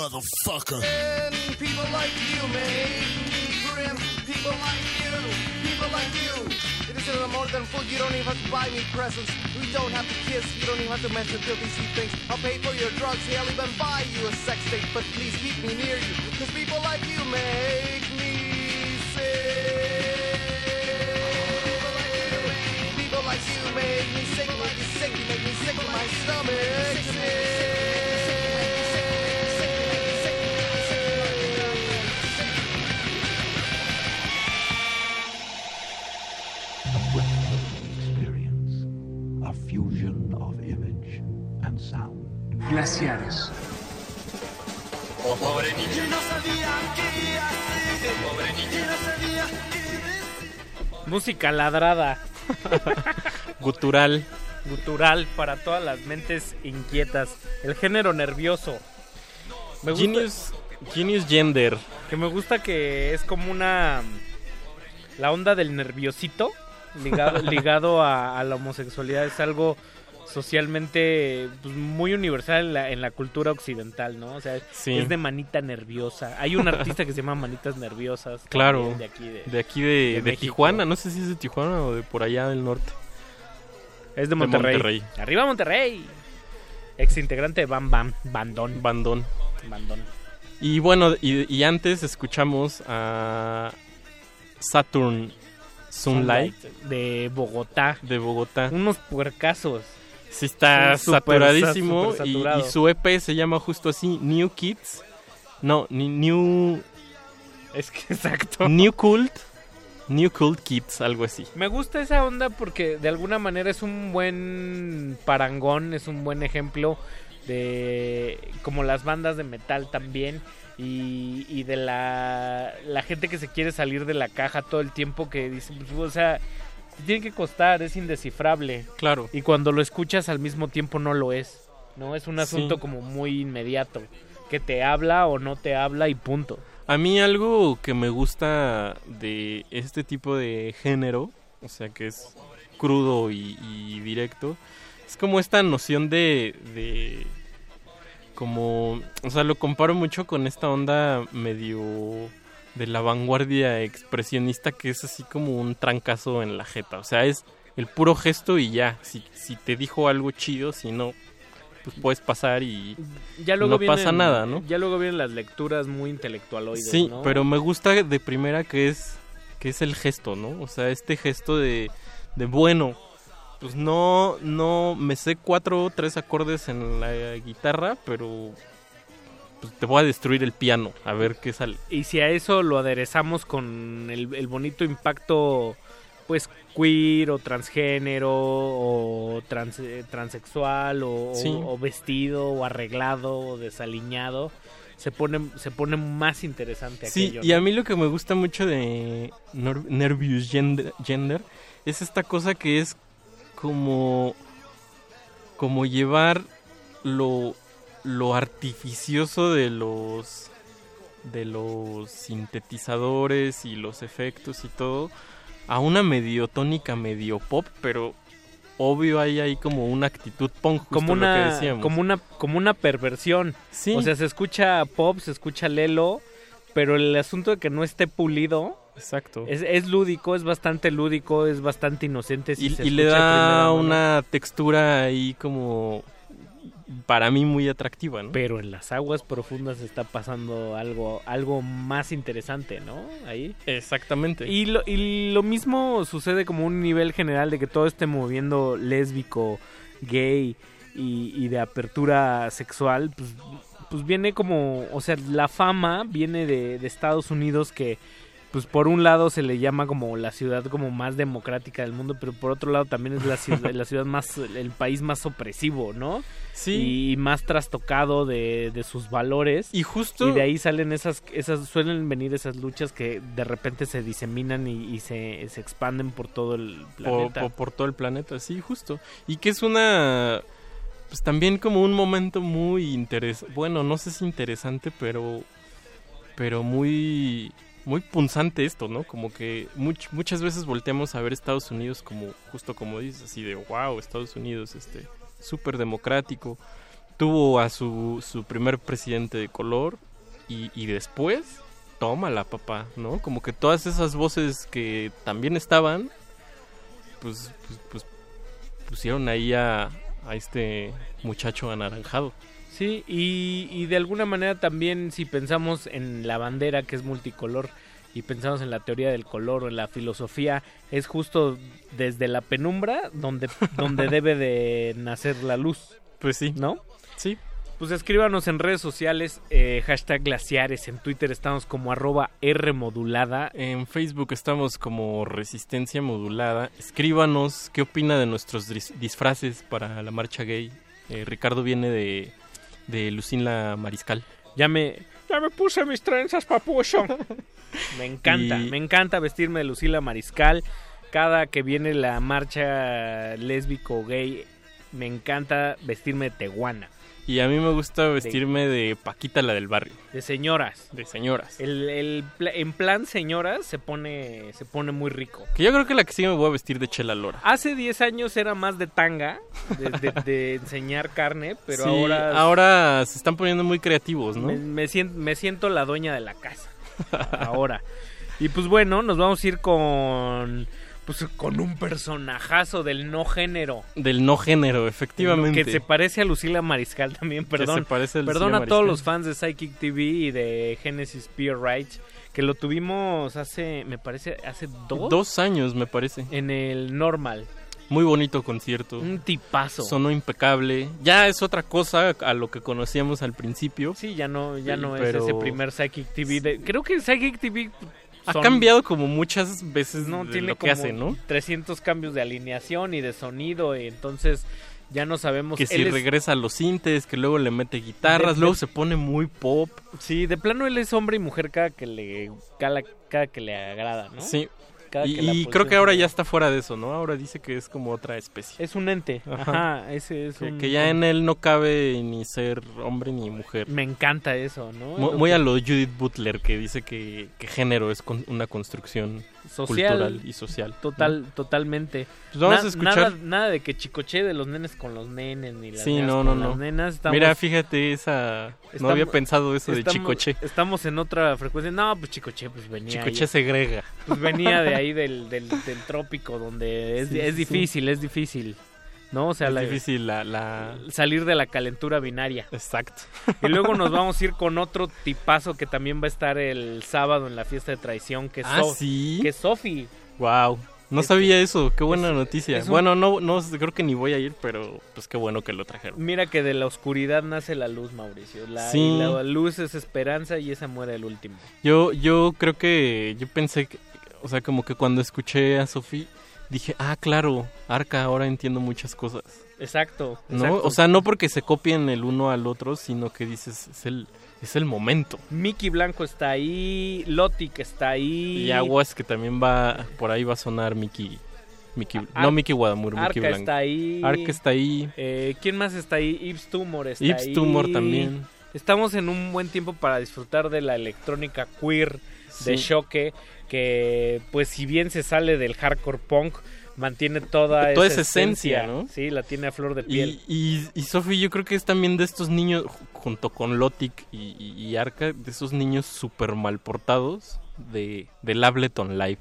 motherfucker. And people like you make me grim. People like you, people like you. It isn't more than food. You don't even have to buy me presents. We don't have to kiss. You don't even have to mention filthy things. I'll pay for your drugs. I'll even buy you a sex tape. But please keep me near you. Cause people like you make Música ladrada. Gutural. Gutural para todas las mentes inquietas. El género nervioso. Me gusta, Genius, Genius Gender. Que me gusta que es como una. La onda del nerviosito ligado, ligado a, a la homosexualidad es algo socialmente pues, muy universal en la, en la cultura occidental, ¿no? O sea, Sí. es de manita nerviosa. Hay un artista que se llama Manitas Nerviosas. Claro. De aquí de, de, aquí de, de. Tijuana. No sé si es de Tijuana o de por allá del norte. Es de Monterrey. Arriba Monterrey. Ex integrante de Bam Bam, Bandón. Bandón. Bandón. Y bueno, y, y antes escuchamos a Saturn Sunlight de Bogotá. De Bogotá. Unos puercazos. Sí, está Sí, saturadísimo. y, su EP se llama justo así, New Kids. No, ni- New... Es que exacto. New Cult. New Cult Kids, algo así. Me gusta esa onda porque de alguna manera es un buen parangón, es un buen ejemplo de como las bandas de metal también y, y de la, la gente que se quiere salir de la caja todo el tiempo que dice, pues, o sea, te tiene que costar, es indescifrable. Claro. Y cuando lo escuchas al mismo tiempo no lo es, ¿no? Es un asunto Sí. como muy inmediato, que te habla o no te habla y punto. A mí algo que me gusta de este tipo de género, o sea que es crudo y, y directo, es como esta noción de, de como, o sea, lo comparo mucho con esta onda medio de la vanguardia expresionista que es así como un trancazo en la jeta, o sea, es el puro gesto y ya, si, si te dijo algo chido, si no, pues puedes pasar y Ya luego no pasa nada, ¿no? Ya luego vienen las lecturas muy intelectualoides, Sí, ¿no? pero me gusta de primera que es que es el gesto, ¿no? O sea, este gesto de, de bueno, pues no no me sé cuatro o tres acordes en la guitarra, pero pues te voy a destruir el piano, a ver qué sale. Y si a eso lo aderezamos con el, el bonito impacto, pues queer o transgénero o trans- eh, transexual o, Sí. o vestido o arreglado o desaliñado, se pone, se pone más interesante Sí, aquello. y ¿no? a mí lo que me gusta mucho de Nervous Gender, Gender es esta cosa que es como como llevar lo lo artificioso de los de los sintetizadores y los efectos y todo a una medio tónica medio pop, pero obvio hay ahí como una actitud punk justo como lo que una decíamos. como una como una perversión Sí. o sea se escucha pop se escucha lelo pero el asunto de que no esté pulido Exacto. es, es lúdico es bastante lúdico es bastante inocente si y, se y le da una textura ahí como para mí muy atractiva, ¿no? Pero en las aguas profundas está pasando algo, algo más interesante, ¿no? Ahí. Exactamente. Y lo, y lo mismo sucede como un nivel general de que todo este moviendo lésbico, gay y, y de apertura sexual, pues, pues viene como, o sea, la fama viene de, de Estados Unidos que pues por un lado se le llama como la ciudad como más democrática del mundo, pero por otro lado también es la ciudad, la ciudad más, el país más opresivo, ¿no? Sí. Y más trastocado de, de sus valores. Y justo... Y de ahí salen esas, esas, suelen venir esas luchas que de repente se diseminan y, y se, se expanden por todo el por, planeta. por- por todo el planeta, sí, justo. Y que es una... Pues también como un momento muy interesante. Bueno, no sé si interesante, pero... Pero muy... Muy punzante esto, ¿no? Como que much- muchas veces volteamos a ver Estados Unidos como, justo como dices, así de, wow, Estados Unidos, este, súper democrático. Tuvo a su, su primer presidente de color y, y después, tómala, papá, ¿no? Como que todas esas voces que también estaban, pues, pues, pues, pusieron ahí a, a este muchacho anaranjado. Sí, y, y de alguna manera también si pensamos en la bandera que es multicolor y pensamos en la teoría del color o en la filosofía, es justo desde la penumbra donde, donde debe de nacer la luz. Pues sí. ¿No? Sí. Pues escríbanos en redes sociales, eh, hashtag glaciares, en Twitter estamos como arroba R modulada. En Facebook estamos como Resistencia Modulada. Escríbanos qué opina de nuestros dis- disfraces para la marcha gay. Eh, Ricardo viene de, de Lucina Mariscal. Ya me, ya me puse mis trenzas, papucho. me encanta, Y- me encanta vestirme de Lucila Mariscal. Cada que viene la marcha lésbico gay, me encanta vestirme de teguana. Y a mí me gusta vestirme de Paquita la del barrio. De señoras. De señoras. El, el en plan señoras se pone, se pone muy rico. Que yo creo que la que sigue me voy a vestir de Chela Lora. Hace 10 años era más de tanga, de, de- de enseñar carne, pero Sí, ahora... ahora se están poniendo muy creativos, ¿no? Me, me siento, me siento la dueña de la casa. Ahora. Y pues bueno, nos vamos a ir con. Pues con un personajazo del no género. Del no género, efectivamente. Que se parece a Lucila Mariscal también, perdón. se parece a Lucila perdón a todos los fans de Psychic TV y de Genesis Pure Right. Que lo tuvimos hace, me parece, hace dos. Dos años, me parece. En el normal. Muy bonito concierto. Un tipazo. Sonó impecable. Ya es otra cosa a lo que conocíamos al principio. Sí, ya no, ya Sí, no pero es ese primer Psychic TV. de- creo que Psychic TV Ha son- cambiado como muchas veces no de tiene lo que como hace, ¿no? 300 cambios de alineación y de sonido, y entonces ya no sabemos Que si es- regresa a los sintes, que luego le mete guitarras, De- luego se pone muy pop. Sí, de plano él es hombre y mujer cada que le cada, cada que le agrada, ¿no? Sí. Cada Y, que la y posición creo que ahora ya está fuera de eso, ¿no? Ahora dice que es como otra especie. es un ente. Ajá, ese es Que, un que ya en él no cabe ni ser hombre ni mujer. me encanta eso, ¿no? Muy a lo Judith Butler, que dice que, que género es con- una construcción social cultural y social. Total, totalmente. Pues vamos Na- a escuchar- Nada, nada de que chicoche de los nenes con los nenes ni las Sí, nenas no, con no, las no. nenas. Estamos- Mira, fíjate, esa... no había pensado eso de Chicoche. Estamos en otra frecuencia. No, pues Chicoche pues venía Chicoche ahí- segrega. Pues venía de ahí del, del, del trópico donde es, Sí, es sí. difícil, es difícil. ¿No? O sea, es la- difícil la, la... salir de la calentura binaria. Exacto. Y luego nos vamos a ir con otro tipazo que también va a estar el sábado en la fiesta de traición, que es, Ah, So- ¿sí? que es Sofi. Wow. No sabía eso, qué buena noticia. es un- Bueno, no, no creo que ni voy a ir, pero pues qué bueno que lo trajeron. Mira que de la oscuridad nace la luz, Mauricio. La, Sí. la luz es esperanza y esa muere el último. Yo, yo creo que, yo pensé, que, o sea, como que cuando escuché a Sophie, dije, ah, claro, Arca, ahora entiendo muchas cosas. Exacto. ¿No? exacto. O sea, no porque se copien el uno al otro, sino que dices, es el, es el momento. Mickey Blanco está ahí, Lotic está ahí. Y aguas que también va, por ahí va a sonar Mickey, Mickey Ar- no Mickey Guadamur, Mickey Arca Blanco. está ahí. Arca está ahí. Eh, ¿Quién más está ahí? Ibs Tumor está Ibs ahí. Tumor también. Estamos en un buen tiempo para disfrutar de la electrónica queer de Sí. choque, que pues si bien se sale del hardcore punk, mantiene toda, toda esa, esencia, ¿no? Sí, la tiene a flor de piel. Y, y, Sophie yo creo que es también de estos niños, junto con Lotic y, Arca, de esos niños súper mal portados de, del Ableton Live.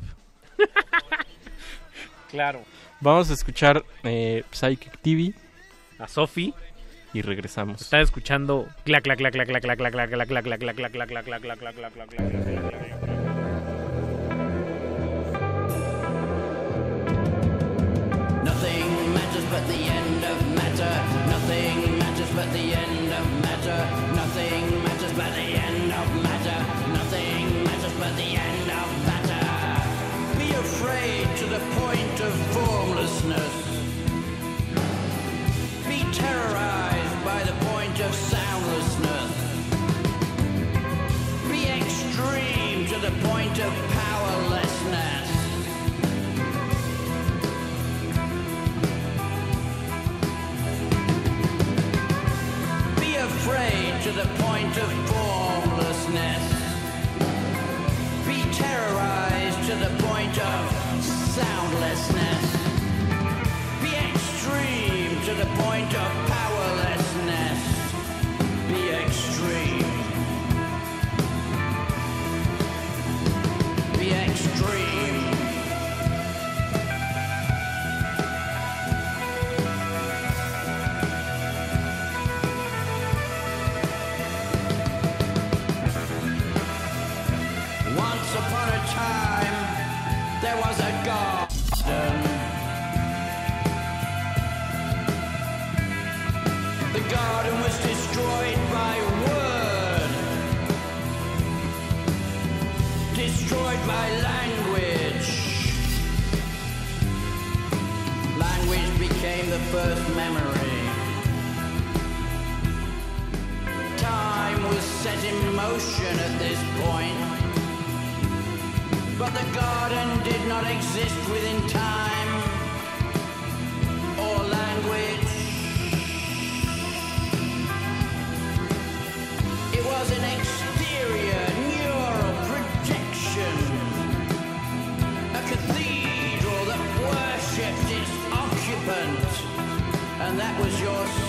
claro. Vamos a escuchar eh, Psychic TV. A Sophie. Y regresamos. Escuchando clac clac clac clac clac clac clac clac clac clac clac clac clac clac clac clac clac wind up. my language. Language became the first memory. Time was set in motion at this point. But the garden did not exist within time or language. It was an and that was your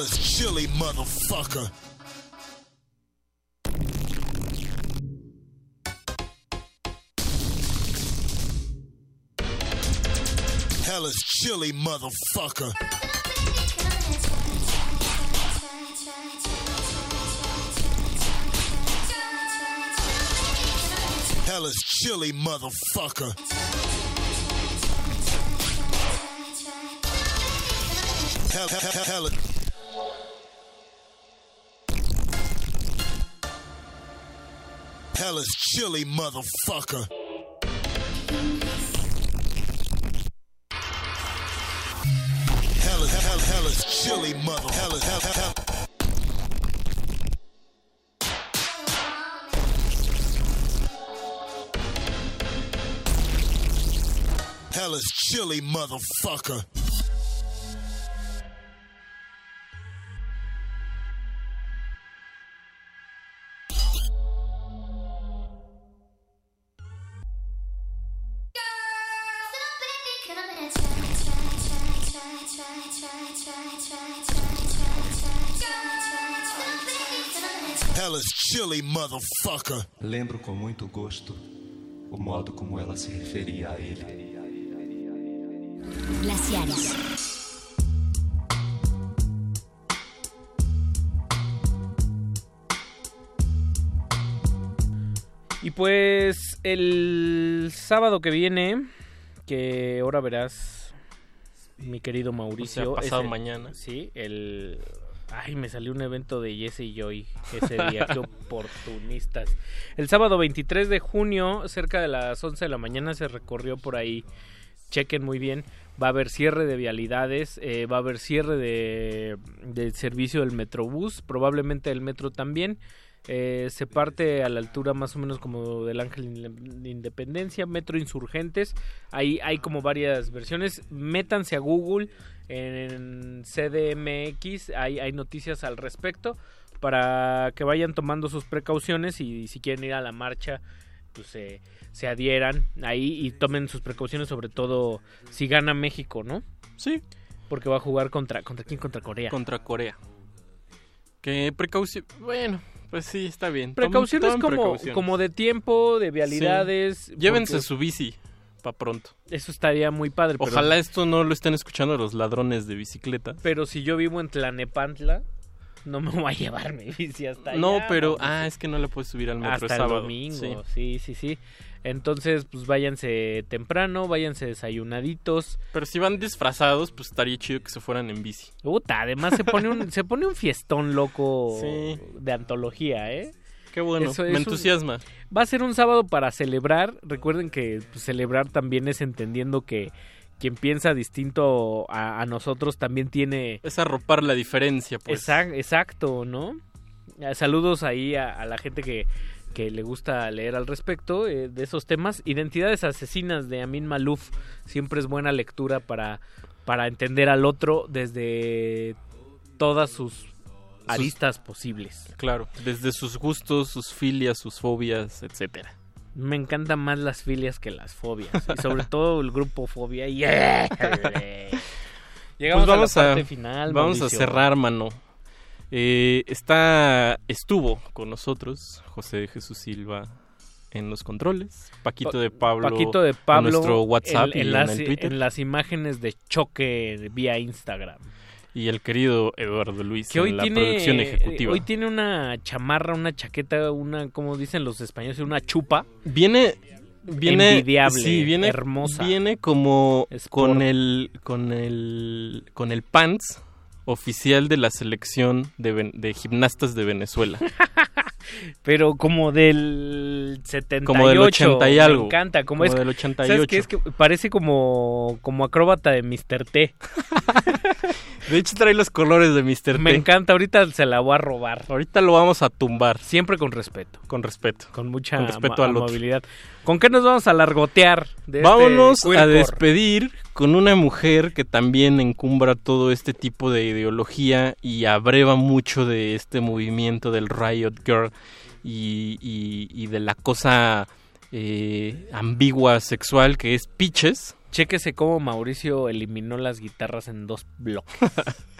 Dallas, chilly motherfucker. Hella chilly motherfucker. Hella chilly motherfucker. Hell, hell, hell, hell. hell is chilly, motherfucker. Hell is hell, hell is chilly, mother. Hell is hell, hell, hell. Hell is chilly, motherfucker. Chilly, motherfucker. Lembro com muito gosto o modo como ela se referia a ele. Glaciares. Y pues el sábado que viene, que ahora verás, mi querido Mauricio. O sea, pasado ese- mañana. Sí, el... Ay, me salió un evento de Jesse y Joy ese día, qué oportunistas. El sábado 23 de junio, cerca de las 11 de la mañana, se recorrió por ahí. Chequen muy bien. Va a haber cierre de vialidades, eh, va a haber cierre de, del servicio del Metrobús, probablemente el metro también. Eh, se parte a la altura más o menos como del Ángel de Independencia, Metro Insurgentes. Ahí hay como varias versiones. Métanse a Google en CDMX, hay, hay noticias al respecto para que vayan tomando sus precauciones y si quieren ir a la marcha, pues se se adhieran ahí y tomen sus precauciones, sobre todo si gana México, ¿no? Sí. Porque va a jugar contra contra quién contra Corea. Contra Corea. Que precaución. Bueno, pues sí, está bien. Tomen- Precauciones tomen como, precauciones. como de tiempo, de vialidades. Sí. Llévense porque su bici para pronto. Eso estaría muy padre. pero- Ojalá esto no lo estén escuchando los ladrones de bicicleta. Pero si yo vivo en Tlanepantla, no me voy a llevar mi bici hasta allá. No, pero ah, es que no le puedes subir al metro hasta el el sábado. domingo. Sí. Sí. sí, sí, Entonces, pues váyanse temprano, váyanse desayunaditos. Pero si van disfrazados, pues estaría chido que se fueran en bici. Puta, además se pone un se pone un fiestón loco Sí. de antología, ¿eh? Qué bueno, Eso me un- entusiasma. Va a ser un sábado para celebrar. Recuerden que pues, celebrar también es entendiendo que quien piensa distinto a, a nosotros también tiene... Es arropar la diferencia, pues. Exac- exacto, ¿no? Eh, Saludos ahí a, a la gente que, que le gusta leer al respecto eh, de esos temas. Identidades asesinas de Amin Malouf siempre es buena lectura para, para entender al otro desde todas sus aristas posibles. Claro, desde sus gustos, sus filias, sus fobias, etcétera. Me encantan más las filias que las fobias. Y sobre todo el grupo fobia. Y... Llegamos Pues vamos a la parte final. Vamos a cerrar, mano. Eh, está, estuvo con nosotros José Jesús Silva en los controles, Paquito de Pablo, Paquito de en Pablo nuestro WhatsApp en, en y las, en el Twitter, en las imágenes de choque vía Instagram. Y el querido Eduardo Luis Que en hoy la tiene, producción ejecutiva. hoy tiene una chamarra, una chaqueta, una, como dicen los españoles, una chupa. Viene viene envidiable, sí, viene hermosa. Viene como Sport. con el con el con el pants oficial de la selección de, gimnastas de Venezuela. Pero como del 78. Como del 80 y algo. Me encanta. Como, Como es, del ¿sabes 88. qué? Es que parece como, como acróbata de Mr. T. De hecho trae los colores de Mr. Me T. encanta. Ahorita se la voy a robar. Ahorita lo vamos a tumbar. Siempre con respeto. Con respeto. Con mucha Con respeto amabilidad. ¿Con qué nos vamos a largotear? De Vámonos este a despedir con una mujer que también encumbra todo este tipo de ideología y abreva mucho de este movimiento del Riot Girl y, y- y de la cosa eh, ambigua sexual que es Pitches. Chéquese cómo Mauricio eliminó las guitarras en dos bloques.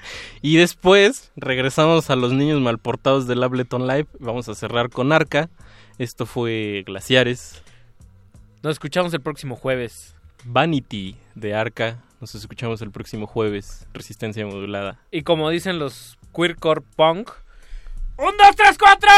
Y después regresamos a los niños malportados del Ableton Live. Vamos a cerrar con Arca. Esto fue Glaciares. Nos escuchamos el próximo jueves. Vanity de Arca. Nos escuchamos el próximo jueves. Resistencia modulada. Y como dicen los queercore punk, ¡Un, dos, tres, cuatro!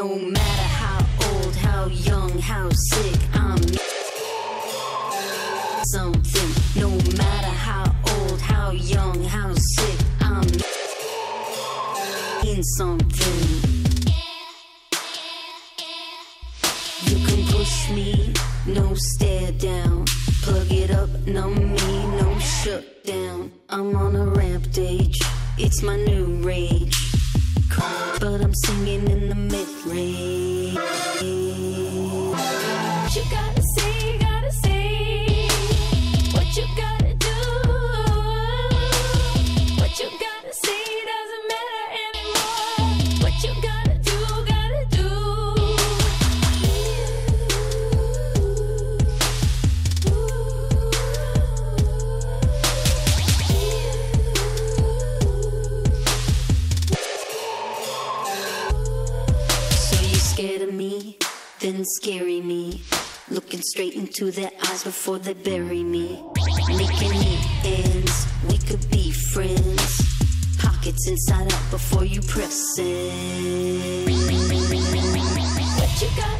No matter how old, how young, how sick, I'm something. No matter how old, how young, how sick, I'm in something. You can push me, no stare down. Plug it up, numb me, no shut down. I'm on a rampage, it's my new rage. I'm singing in the mid range. Scaring me. Looking straight into their eyes before they bury me. Making neat ends, we could be friends. Pockets inside out before you press it. What you gotta